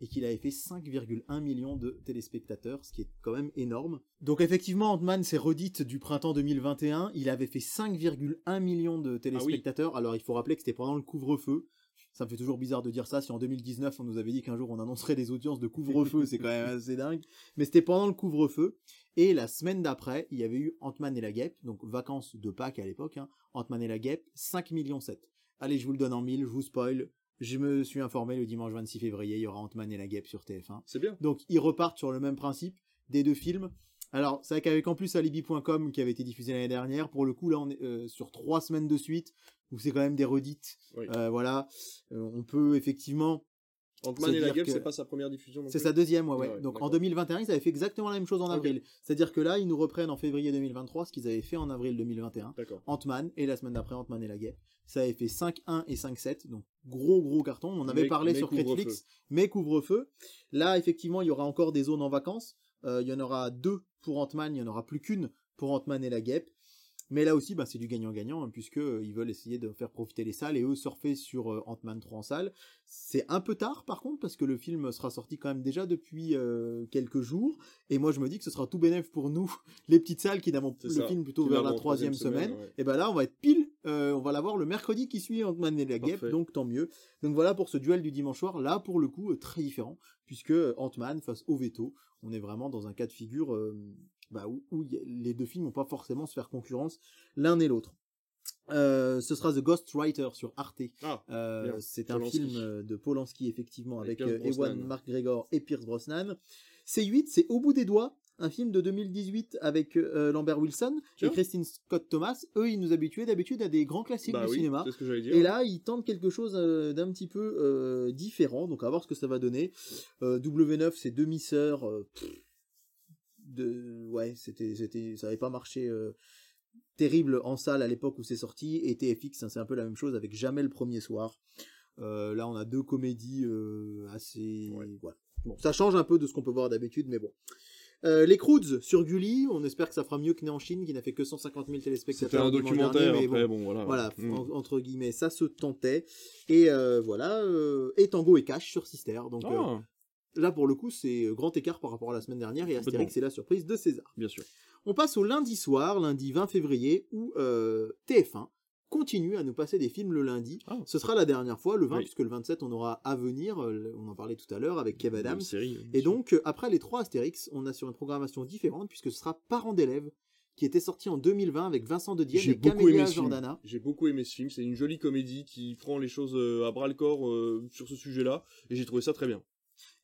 et qu'il avait fait 5,1 millions de téléspectateurs, ce qui est quand même énorme. Donc effectivement, Ant-Man s'est redite du printemps 2021, il avait fait 5,1 millions de téléspectateurs, alors il faut rappeler que c'était pendant le couvre-feu, ça me fait toujours bizarre de dire ça, si en 2019 on nous avait dit qu'un jour on annoncerait des audiences de couvre-feu, c'est quand même [laughs] assez dingue, mais c'était pendant le couvre-feu, et la semaine d'après, il y avait eu Ant-Man et la Guêpe, donc vacances de Pâques à l'époque, hein, Ant-Man et la Guêpe, 5 millions. 7. Allez, je vous le donne en mille, je vous spoil, je me suis informé le dimanche 26 février, il y aura Ant-Man et la Guêpe sur TF1. C'est bien. Donc ils repartent sur le même principe des deux films. Alors c'est vrai qu'avec en plus Alibi.com qui avait été diffusé l'année dernière, pour le coup là on est euh, sur trois semaines de suite où c'est quand même des redites. Oui. Euh, voilà, Euh, on peut effectivement. Ant-Man et la Guêpe, que- c'est pas sa première diffusion C'est sa deuxième, ouais, ouais. Ah ouais, Donc en d'accord. 2021 ils avaient fait exactement la même chose en avril. C'est-à-dire que là ils nous reprennent en février 2023 ce qu'ils avaient fait en avril 2021. D'accord. Ant-Man et la semaine d'après Ant-Man et la Guêpe. Ça avait fait 5-1 et 5-7, donc gros gros carton. On avait Mais- parlé mais sur. Netflix, mais couvre-feu. Là, effectivement, il y aura encore des zones en vacances. Euh, il y en aura deux pour Ant-Man, il y en aura plus qu'une pour Ant-Man et la Guêpe. Mais là aussi, bah, c'est du gagnant-gagnant, hein, puisque euh, ils veulent essayer de faire profiter les salles et eux surfer sur euh, Ant-Man 3 en salle. C'est un peu tard, par contre, parce que le film sera sorti quand même déjà depuis euh, quelques jours. Et moi, je me dis que ce sera tout bénéf pour nous, [laughs] les petites salles qui n'avons le ça, film plutôt vers la troisième semaine. semaine, ouais. Et ben là, on va être pile, euh, on va l'avoir le mercredi qui suit Ant-Man et la Guêpe, donc tant mieux. Donc voilà pour ce duel du dimanche soir. Là, pour le coup, très différent, puisque Ant-Man face au veto, on est vraiment dans un cas de figure bah, où, les deux films vont pas forcément se faire concurrence l'un et l'autre. Euh, ce sera The Ghostwriter sur Arte. Ah, Euh, c'est un film euh, de Polanski effectivement avec, Avec Ewan. McGregor et Pierce Brosnan. C8, c'est Au bout des doigts, un film de 2018 avec euh, Lambert Wilson et Christine Scott Thomas. Eux, ils nous habituaient d'habitude à des grands classiques bah du oui, cinéma. c'est ce que j'allais dire. Et là, ils tentent quelque chose euh, d'un petit peu euh, différent, donc à voir ce que ça va donner. Euh, W9, c'est demi-sœur. De, ouais, c'était, c'était, ça avait pas marché euh, terrible en salle à l'époque où c'est sorti. Et TFX, hein, c'est un peu la même chose avec Jamais le premier soir. Euh, là, on a deux comédies euh, assez. Ouais. Voilà. Bon, ça change un peu de ce qu'on peut voir d'habitude, mais bon. Les Croods sur Gulli, on espère que ça fera mieux que Né en Chine, qui n'a fait que 150 000 C'était téléspectateurs. un le dimanche documentaire dernier, mais après, bon, bon, voilà. voilà, Mm. en- entre guillemets, ça se tentait. Et voilà, et Tango et Cash sur Sister. Donc Ah, là, pour le coup, c'est grand écart par rapport à la semaine dernière. Et Astérix, c'est la surprise de César. bien sûr. On passe au lundi soir, lundi 20 février, où euh, TF1 continue à nous passer des films le lundi. Ah. Ce sera la dernière fois, le 20, Oui. puisque le 27, on aura à venir, euh, on en parlait tout à l'heure, avec Kev Adams. Série, bien Et donc, euh, après les trois Astérix, on a sur une programmation différente, puisque ce sera Parents d'élèves, qui était sorti en 2020 avec Vincent de Dienne et beaucoup Camélia. Jordana. J'ai beaucoup aimé ce film. C'est une jolie comédie qui prend les choses euh, à bras le corps euh, sur ce sujet-là, et j'ai trouvé ça très bien.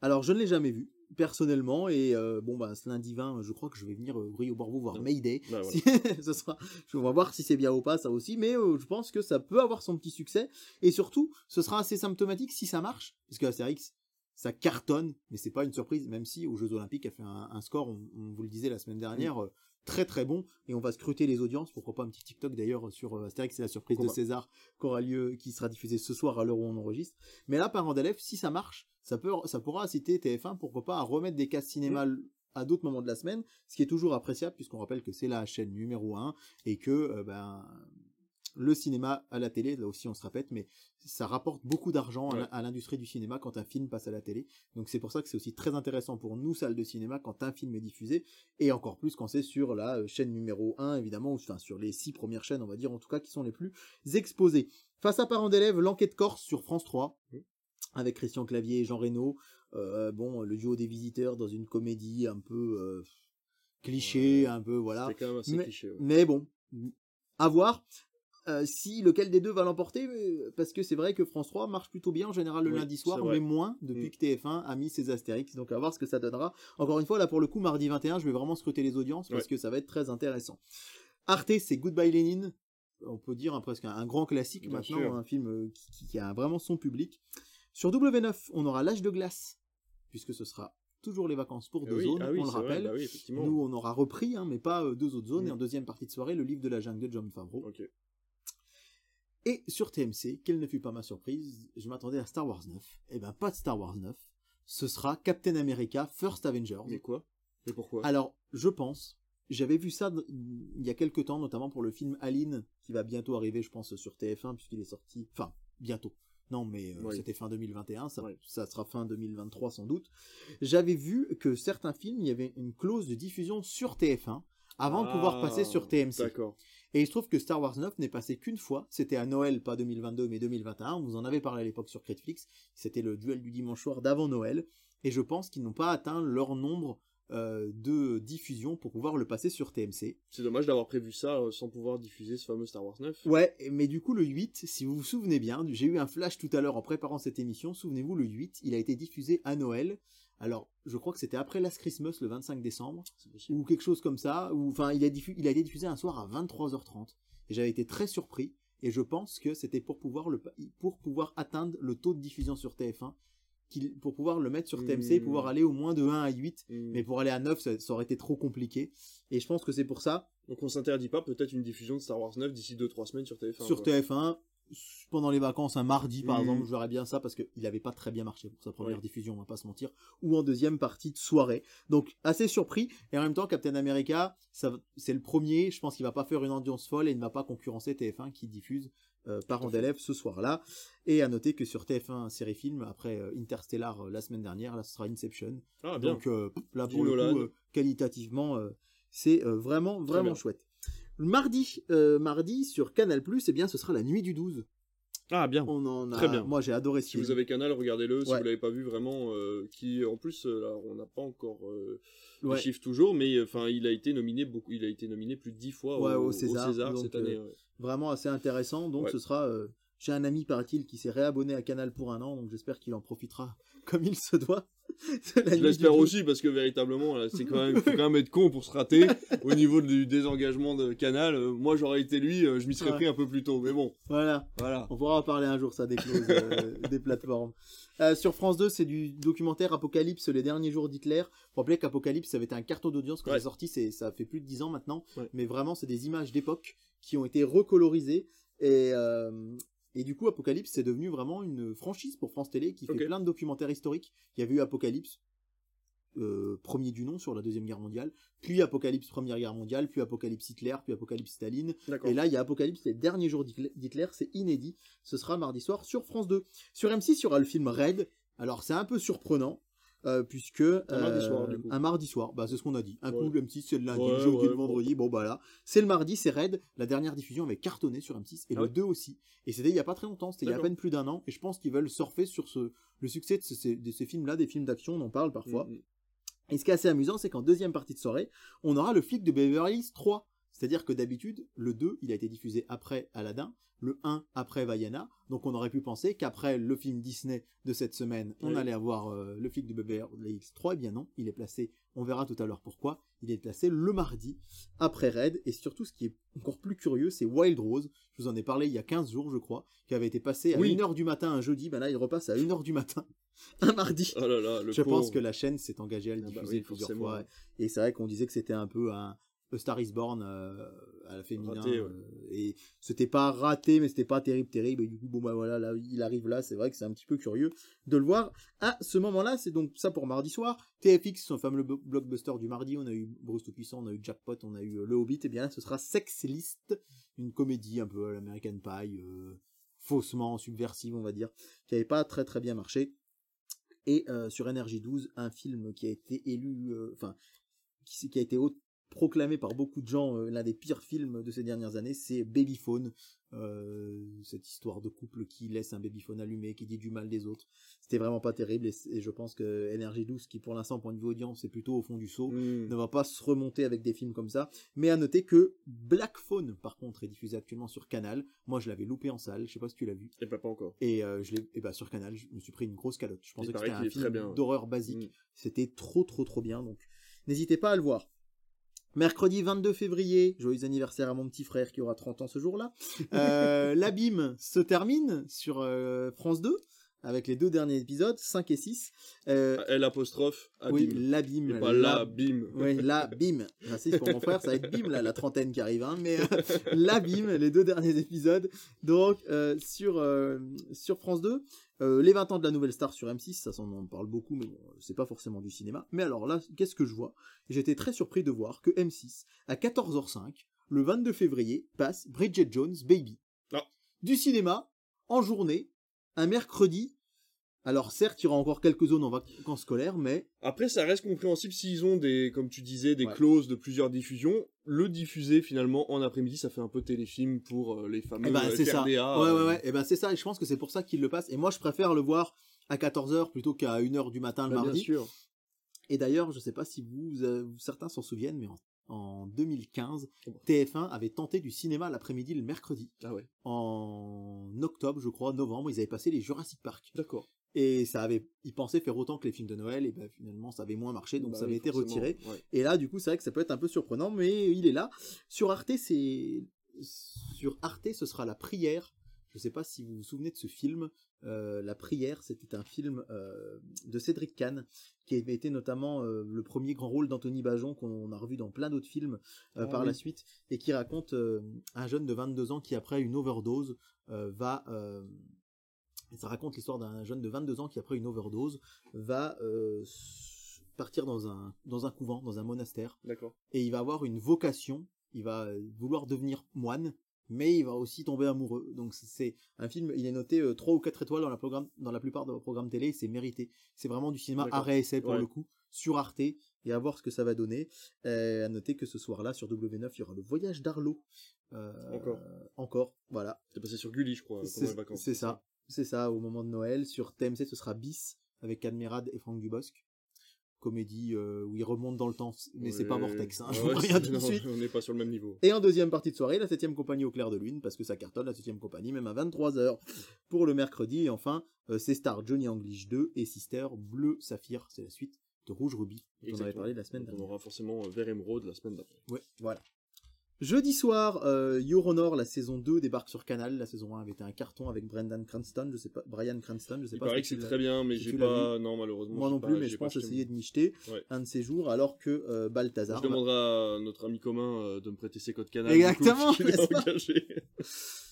Alors, je ne l'ai jamais vu, personnellement, et euh, bon, bah, ce lundi 20, je crois que je vais venir euh, au Bordeaux voir. Mayday. Bah, voilà. Si- [laughs] ce sera, je vais voir si c'est bien ou pas, ça aussi, mais euh, je pense que ça peut avoir son petit succès, et surtout, ce sera assez symptomatique si ça marche, parce que Astérix, ça cartonne, mais c'est pas une surprise, même si aux Jeux Olympiques a fait un, un score, on, on vous le disait la semaine dernière, euh, très très bon, et on va scruter les audiences, pourquoi pas un petit TikTok d'ailleurs sur euh, Astérix, c'est la surprise de César, qui aura lieu, qui sera diffusée ce soir à l'heure où on enregistre. Mais là, parents d'élèves, si ça marche, ça peut, ça pourra inciter TF1, pourquoi pas, à remettre des cases cinéma à d'autres moments de la semaine, ce qui est toujours appréciable puisqu'on rappelle que c'est la chaîne numéro 1 et que euh, ben le cinéma à la télé, là aussi on se répète, mais ça rapporte beaucoup d'argent à l'industrie du cinéma quand un film passe à la télé. Donc c'est pour ça que c'est aussi très intéressant pour nous, salles de cinéma, quand un film est diffusé, et encore plus quand c'est sur la euh, chaîne numéro 1, évidemment, ou enfin sur les six premières chaînes, on va dire, en tout cas, qui sont les plus exposées. Face à Parents d'élèves, l'enquête Corse sur France 3, avec Christian Clavier et Jean Reno. Euh, bon, le duo des visiteurs dans une comédie un peu euh, cliché, un peu voilà. Quand même assez mais, cliché, mais bon, à voir. Euh, si lequel des deux va l'emporter, parce que c'est vrai que France 3 marche plutôt bien en général le Oui, lundi soir, mais moins depuis Mm. que TF1 a mis ses Astérix. Donc à voir ce que ça donnera. Encore une fois, là pour le coup, mardi 21, je vais vraiment scruter les audiences parce Ouais. que ça va être très intéressant. Arte, c'est Goodbye Lénine. On peut dire hein, presque un, un grand classique Bien maintenant, sûr. un film euh, qui, qui a vraiment son public. Sur W9, on aura L'âge de glace, puisque ce sera toujours les vacances pour deux oui, zones, ah oui, on le vrai, rappelle. bah oui. Nous, on aura repris, hein, mais pas euh, deux autres zones. Mm. Et en deuxième partie de soirée, le livre de la jungle de John Favreau. Et sur TMC, quelle ne fut pas ma surprise, je m'attendais à Star Wars 9. Eh ben, pas de Star Wars 9. Ce sera Captain America First Avengers. Mais quoi? Mais pourquoi? Alors, je pense, j'avais vu ça il y a quelques temps, notamment pour le film Aline, qui va bientôt arriver, je pense, sur TF1, puisqu'il est sorti. Enfin, bientôt. Non, mais euh, Oui. c'était fin 2021, ça, Oui. ça sera fin 2023 sans doute. J'avais vu que certains films, il y avait une clause de diffusion sur TF1 avant de pouvoir Ah, passer sur TMC. D'accord. Et il se trouve que Star Wars 9 n'est passé qu'une fois. C'était à Noël, pas 2022, mais 2021. On vous en avait parlé à l'époque sur Critflix. C'était le duel du dimanche soir d'avant Noël. Et je pense qu'ils n'ont pas atteint leur nombre euh, de diffusions pour pouvoir le passer sur TMC. C'est dommage d'avoir prévu ça euh, sans pouvoir diffuser ce fameux Star Wars 9. Ouais, mais du coup, le 8, si vous vous souvenez bien, j'ai eu un flash tout à l'heure en préparant cette émission. Souvenez-vous, le 8, il a été diffusé à Noël. Alors, je crois que c'était après Last Christmas, le 25 décembre. Ou quelque chose comme ça, ou enfin il a, diffu- il a été diffusé un soir à 23h30 et j'avais été très surpris et je pense que c'était pour pouvoir le pour pouvoir atteindre le taux de diffusion sur TF1 qu'il- pour pouvoir le mettre sur TMC et Hmm. pouvoir aller au moins de 1 à 8 Hmm. mais pour aller à 9 ça, ça aurait été trop compliqué et je pense que c'est pour ça Donc on s'interdit pas peut-être une diffusion de Star Wars 9 d'ici 2-3 semaines sur TF1. sur quoi. TF1 pendant les vacances un mardi par Hmm. exemple je verrais bien ça parce qu'il n'avait pas très bien marché pour sa première Oui. diffusion on va pas se mentir ou en deuxième partie de soirée. Donc assez surpris et en même temps Captain America c'est le premier je pense qu'il va pas faire une audience folle et il ne va pas concurrencer TF1 qui diffuse euh, Parents d'élèves ce soir-là. Et à noter que sur TF1 série film après euh, Interstellar euh, la semaine dernière là ce sera Inception. Ah bien. donc euh, là pour le coup qualitativement c'est vraiment vraiment chouette mardi euh, mardi sur Canal+, eh bien ce sera la nuit du 12 Ah bien. on en a. Très bien. Moi, j'ai adoré ce Si vous avez Canal, regardez-le. Si vous l'avez pas vu, vraiment, euh, qui en plus, euh, là, on n'a pas encore euh, Ouais. les chiffres toujours, mais enfin, il a été nominé beaucoup. Il a été nominé plus de 10 fois Ouais, au, au César, donc, cette année. euh, ouais. Vraiment assez intéressant. Donc, Ouais. ce sera. euh, J'ai un ami, paraît-il, qui s'est réabonné à Canal pour un an, donc j'espère qu'il en profitera [laughs] comme il se doit. Je l'espère aussi parce que véritablement, c'est quand même, faut quand même être con pour se rater [laughs] au niveau du désengagement de Canal. Euh, moi, j'aurais été lui, euh, je m'y serais Ouais. pris un peu plus tôt, mais bon, Voilà. voilà. On pourra en parler un jour, ça, des clauses euh, [laughs] des plateformes. Sur France 2, c'est du documentaire Apocalypse, les derniers jours d'Hitler. Faut rappeler qu'Apocalypse, ça avait été un carton d'audience quand Ouais. c'est sorti, c'est, ça fait plus de 10 ans maintenant. Ouais. Mais vraiment, c'est des images d'époque qui ont été recolorisées. Et, et du coup, Apocalypse, c'est devenu vraiment une franchise pour France Télé qui fait plein de documentaires historiques. Il y avait eu Apocalypse, euh, premier du nom sur la Deuxième Guerre mondiale, puis Apocalypse Première Guerre mondiale, puis Apocalypse Hitler, puis Apocalypse Staline. Et là, il y a Apocalypse, les derniers jours d'Hitler- d'Hitler, c'est inédit. Ce sera mardi soir sur France 2. Sur M6, il y aura le film Raid. Alors, c'est un peu surprenant, euh, puisque... Un mardi soir, du coup. Un mardi soir, bah, c'est ce qu'on a dit. Un Ouais. coup, le M6, c'est le lundi, Ouais, le jeudi, ouais, le vendredi, bon bah là. C'est le mardi, c'est Raid. La dernière diffusion avait cartonné sur M6, et Ah le ouais 2 aussi. Et c'était il y a pas très longtemps, c'était il y a à peine plus d'un an, et je pense qu'ils veulent surfer sur ce, le succès de ces, de ces films-là, des films d'action, on en parle parfois. Mm, mm. Et ce qui est assez amusant, c'est qu'en deuxième partie de soirée, on aura le flic de Beverly Hills 3. C'est-à-dire que d'habitude, le 2, il a été diffusé après Aladdin, le 1 après Vaiana. Donc on aurait pu penser qu'après le film Disney de cette semaine, on Oui. allait avoir euh, le flic de Beverly Hills 3. Eh bien non, il est placé, on verra tout à l'heure pourquoi, il est placé le mardi après Red. Et surtout, ce qui est encore plus curieux, c'est Wild Rose. Je vous en ai parlé il y a 15 jours, je crois, qui avait été passé à Oui. 1h du matin un jeudi. Ben là, il repasse à 1h du matin [laughs] un mardi. Oh là là, le Je pense que la chaîne s'est engagée à le Ah bah diffuser oui, plusieurs forcément. fois. Et c'est vrai qu'on disait que c'était un peu un, A Star is Born euh, à la féminin Raté, ouais. euh, et c'était pas raté mais c'était pas terrible terrible et du coup bon bah voilà là il arrive là c'est vrai que c'est un petit peu curieux de le voir à ce moment-là c'est donc ça pour mardi soir TFX son fameux blo- blockbuster du mardi on a eu Bruce tout puissant on a eu Jackpot on a eu euh, Le Hobbit et bien là ce sera Sex List une comédie un peu à l'American Pie euh, faussement subversive on va dire qui avait pas très très bien marché et sur Energy 12 un film qui a été élu enfin qui, qui a été proclamé par beaucoup de gens euh, l'un des pires films de ces dernières années, c'est Babyphone, euh, cette histoire de couple qui laisse un babyphone allumé, qui dit du mal des autres. C'était vraiment pas terrible et, je pense que Energy 12, qui pour l'instant point de vue audience est plutôt au fond du seau, Hmm. ne va pas se remonter avec des films comme ça. Mais à noter que Black Phone, par contre, est diffusé actuellement sur Canal. Moi, je l'avais loupé en salle. Je sais pas si tu l'as vu. Et bah, pas encore. Et euh, je l'ai, et bah sur Canal, je me suis pris une grosse calotte. Je pensais que c'était un film d'horreur basique. Mm. C'était trop, trop, trop bien. Donc, n'hésitez pas à le voir. Mercredi 22 février, joyeux anniversaire à mon petit frère qui aura 30 ans ce jour-là. Euh, [laughs] L'abîme se termine sur euh, France 2 avec les deux derniers épisodes, 5 et 6. Euh, L apostrophe, oui, abîme. l'abîme. Pas la- là, bim. oui, la bim. J'insiste pour mon frère, ça va être bim, là, la trentaine qui arrive, hein, mais euh, [laughs] la bim, les deux derniers épisodes. Donc, euh, sur, euh, sur France 2, euh, les 20 ans de la nouvelle star sur M6, ça s'en en parle beaucoup, mais bon, c'est pas forcément du cinéma. Mais alors là, qu'est-ce que je vois? J'étais très surpris de voir que M6, à 14h05, le 22 février, passe Bridget Jones Baby. Ah. Du cinéma, en journée, un mercredi. Alors certes, il y aura encore quelques zones en vacances scolaires, mais Après, ça reste compréhensible s'ils ont des, comme tu disais, des Ouais. clauses de plusieurs diffusions. Le diffuser finalement en après-midi, ça fait un peu téléfilm pour euh, les fameux Eh ben, c'est ça. FRDA. Ouais, euh, ouais, ouais. Et ben, c'est ça. Et je pense que c'est pour ça qu'il le passe. Et moi, je préfère le voir à 14h plutôt qu'à 1h du matin le bah, bien mardi. sûr. Et d'ailleurs, je sais pas si vous, euh, certains s'en souviennent, mais en, en 2015, Oh bah. TF1 avait tenté du cinéma l'après-midi le mercredi. Ah ouais. En octobre, je crois, novembre, ils avaient passé les Jurassic Park. D'accord. Et ça avait, ils pensaient faire autant que les films de Noël, et ben finalement, ça avait moins marché, donc Bah ça oui, avait été retiré. ouais. Et là, du coup, c'est vrai que ça peut être un peu surprenant, mais il est là. Sur Arte, c'est sur Arte, ce sera la prière. Je sais pas si vous vous souvenez de ce film. Euh, la prière, c'était un film euh, de Cédric Kahn qui avait été notamment euh, le premier grand rôle d'Anthony Bajon qu'on a revu dans plein d'autres films Ah par oui. la suite et qui raconte un jeune de 22 ans qui après une overdose va ça raconte l'histoire d'un jeune de 22 ans qui après une overdose va partir dans un dans un couvent, dans un monastère D'accord. et il va avoir une vocation, il va vouloir devenir moine, mais il va aussi tomber amoureux. Donc c'est- un film, il est noté euh, 3 ou 4 étoiles dans la, programme, dans la plupart de vos programmes télé, c'est mérité. C'est vraiment du cinéma arrêt essai pour Ouais. le coup, sur Arte, et à voir ce que ça va donner. Euh, à noter que ce soir-là, sur W9, il y aura le voyage d'Arlo. Euh, Encore. Encore, voilà. C'est passé sur Gulli, je crois, pendant les C'est vacances. c'est ça, c'est ça, au moment de Noël. Sur TMC, ce sera Bis, avec Admirad et Franck Dubosc. Comédie euh, où il remonte dans le temps, mais c'est pas. Vortex, hein, je vous ouais, préviens tout de suite. On n'est pas sur le même niveau. Et en deuxième partie de soirée, la septième compagnie au clair de lune, parce que ça cartonne la septième compagnie, même à 23h pour le mercredi. Et enfin, euh, c'est Star Johnny English 2 et Sister Bleu Saphir, c'est la suite de Rouge Ruby, dont on avait parlé la semaine Donc, on dernière. aura forcément euh, Vert Emeraude la semaine d'après. Ouais, voilà. Jeudi soir, euh, Your Honor, la saison 2 débarque sur Canal. La saison 1 avait été un carton avec Brendan Cranston, je sais pas, Brian Cranston, je sais Il pas. paraît que c'est très bien, mais si j'ai pas. Non, malheureusement. Moi non pas- plus, mais je pense essayer de m'y jeter Ouais. un de ces jours, alors que euh, Balthazar. Je demanderai à notre ami commun euh, de me prêter ses codes canal. Exactement, du coup, [laughs] [laughs]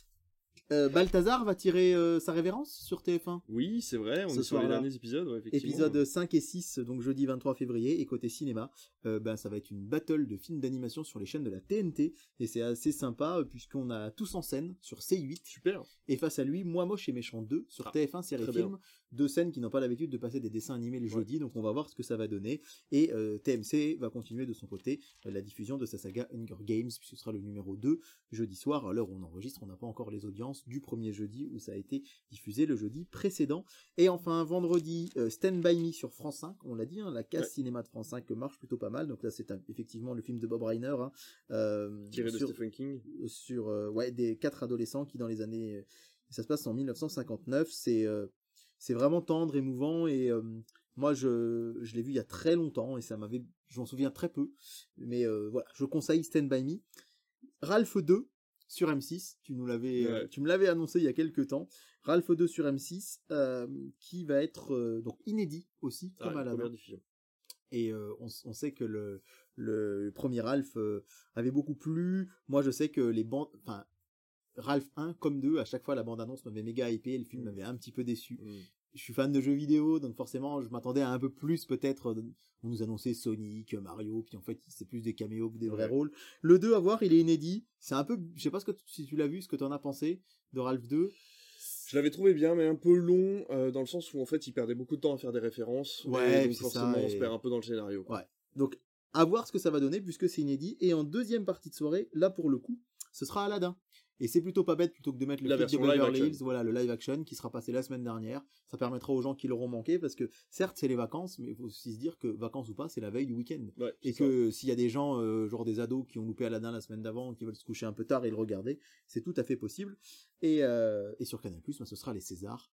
Euh, Balthazar va tirer euh, sa révérence sur TF1. Oui, c'est vrai, on Ce est sur les derniers épisodes, ouais, effectivement. Épisode 5 et 6, donc jeudi 23 février, et côté cinéma, euh, ben, ça va être une battle de films d'animation sur les chaînes de la TNT, et c'est assez sympa, puisqu'on a tous en scène sur C8, Super. et face à lui, Moi Moche et Méchant 2 sur Ah, TF1 série film, deux scènes qui n'ont pas l'habitude de passer des dessins animés le Ouais. jeudi, donc on va voir ce que ça va donner, et TMC va continuer de son côté la diffusion de sa saga Hunger Games, puisque ce sera le numéro 2 jeudi soir, à l'heure où on enregistre, on n'a pas encore les audiences du premier jeudi où ça a été diffusé le jeudi précédent. Et enfin, vendredi, euh, Stand By Me sur France 5, on l'a dit, hein, la case Ouais. cinéma de France 5 marche plutôt pas mal, donc là c'est effectivement le film de Bob Reiner, hein, euh, Tiré de sur, Stephen King. sur euh, ouais, des quatre adolescents qui dans les années... euh, ça se passe en 1959, c'est... euh, c'est vraiment tendre, émouvant et euh, moi je, je l'ai vu il y a très longtemps et ça m'avait, je m'en souviens très peu, mais euh, voilà, je conseille Stand By Me. Ralph 2 sur M6, tu nous l'avais, euh, tu me l'avais annoncé il y a quelques temps. Ralph 2 sur M6, euh, qui va être euh, donc inédit aussi, Ah, comme Aladdin. première diffusion. Et on, sait que le, le premier Ralph avait beaucoup plu. Moi, je sais que les bandes, enfin, Ralph 1 comme 2, à chaque fois la bande-annonce m'avait méga hypé, le film Mm. m'avait un petit peu déçu. Mm. Je suis fan de jeux vidéo, donc forcément, je m'attendais à un peu plus peut-être. On nous annonçait Sonic, Mario, puis en fait, c'est plus des caméos que des vrais Ouais. rôles. Le 2 à voir, il est inédit. C'est un peu, je sais pas ce que tu- si tu l'as vu, ce que t'en as pensé de Ralph 2. Je l'avais trouvé bien, mais un peu long, euh, dans le sens où en fait il perdait beaucoup de temps à faire des références. Ouais, et donc forcément ça, on se perd un peu dans le scénario. quoi. Ouais. Donc, à voir ce que ça va donner, puisque c'est inédit. Et en deuxième partie de soirée, là pour le coup, ce sera Aladdin. Et c'est plutôt pas bête plutôt que de mettre le de Beverly. Hills, voilà, le live action qui sera passé la semaine dernière. Ça permettra aux gens qui l'auront manqué, parce que certes c'est les vacances, mais il faut aussi se dire que vacances ou pas, c'est la veille du week-end. Ouais, Et que s'il y a des gens, euh, genre des ados, qui ont loupé Aladdin la semaine d'avant, qui veulent se coucher un peu tard et le regarder, c'est tout à fait possible. Et, euh, et sur Canal+, bah, ce sera les Césars.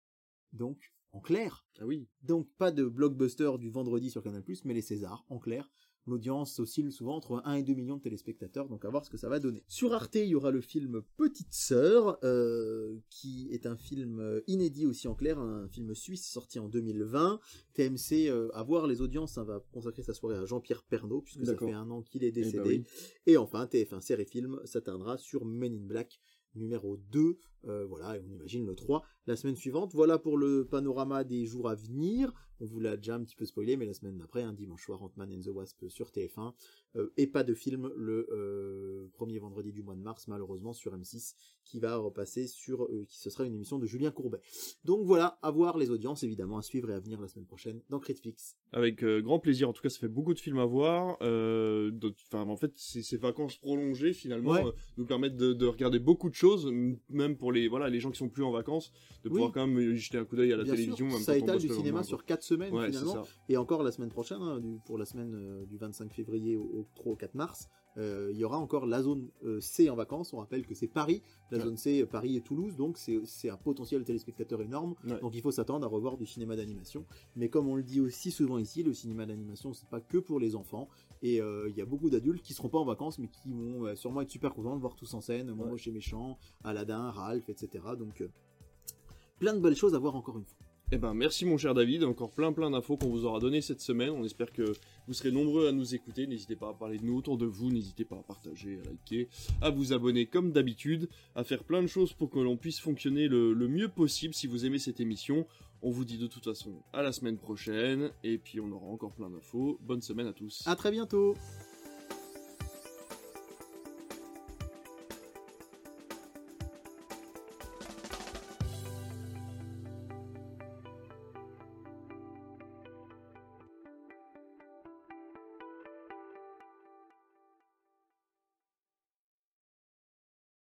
Donc, en clair, Ah oui. donc pas de blockbuster du vendredi sur Canal+, mais les Césars, en clair. L'audience oscille souvent entre 1 et 2 millions de téléspectateurs, donc à voir ce que ça va donner. Sur Arte, il y aura le film Petite Sœur, euh, qui est un film euh, inédit aussi en clair, un film suisse sorti en 2020. TMC, euh, à voir les audiences, ça va consacrer sa soirée à Jean-Pierre Pernaut, puisque ça fait un an qu'il est Eh ben décédé. oui. Et enfin, TF1 Série Film s'atteindra sur Men in Black numéro 2, euh, voilà, et on imagine le 3 la semaine suivante. Voilà pour le panorama des jours à venir. On vous l'a déjà un petit peu spoilé, mais la semaine d'après, un dimanche soir, Ant-Man and the Wasp sur TF1. Euh, et pas de film le euh, premier vendredi du mois de mars, malheureusement, sur M6, qui va repasser sur... qui ce sera une émission de Julien Courbet. Donc voilà, à voir les audiences, évidemment, à suivre et à venir la semaine prochaine dans Critflix. Avec grand plaisir. En tout cas, ça fait beaucoup de films à voir. Enfin, en fait, ces, ces vacances prolongées finalement Ouais. nous permettent de, de regarder beaucoup de choses, même pour les voilà les gens qui sont plus en vacances, de Oui. pouvoir quand même y jeter un coup d'œil à la Bien télévision. sûr, ça étale du cinéma sur quoi. 4 semaines, Ouais, finalement. Et encore la semaine prochaine, hein, du- pour la semaine euh, du 25 février au, au 3 au 4 mars, euh, il y aura encore la zone euh, C en vacances. On rappelle que c'est Paris, la Ouais. zone C, euh, Paris et Toulouse, donc c'est c'est un potentiel téléspectateur énorme. Ouais. Donc il faut s'attendre à revoir du cinéma d'animation. Mais comme on le dit aussi souvent ici, le cinéma d'animation c'est pas que pour les enfants. Et euh, il y a beaucoup d'adultes qui seront pas en vacances, mais qui vont euh, sûrement être super contents de voir tous en scène, Mon Ouais. Moche et Méchant, Aladdin, Ralph, etc. Donc euh, plein de belles choses à voir encore une fois. Eh ben, merci mon cher David, encore plein plein d'infos qu'on vous aura donné cette semaine. On espère que vous serez nombreux à nous écouter. N'hésitez pas à parler de nous autour de vous, n'hésitez pas à partager, à liker, à vous abonner comme d'habitude, à faire plein de choses pour que l'on puisse fonctionner le, le mieux possible si vous aimez cette émission. On vous dit de toute façon à la semaine prochaine, et puis on aura encore plein d'infos. Bonne semaine à tous. À très bientôt.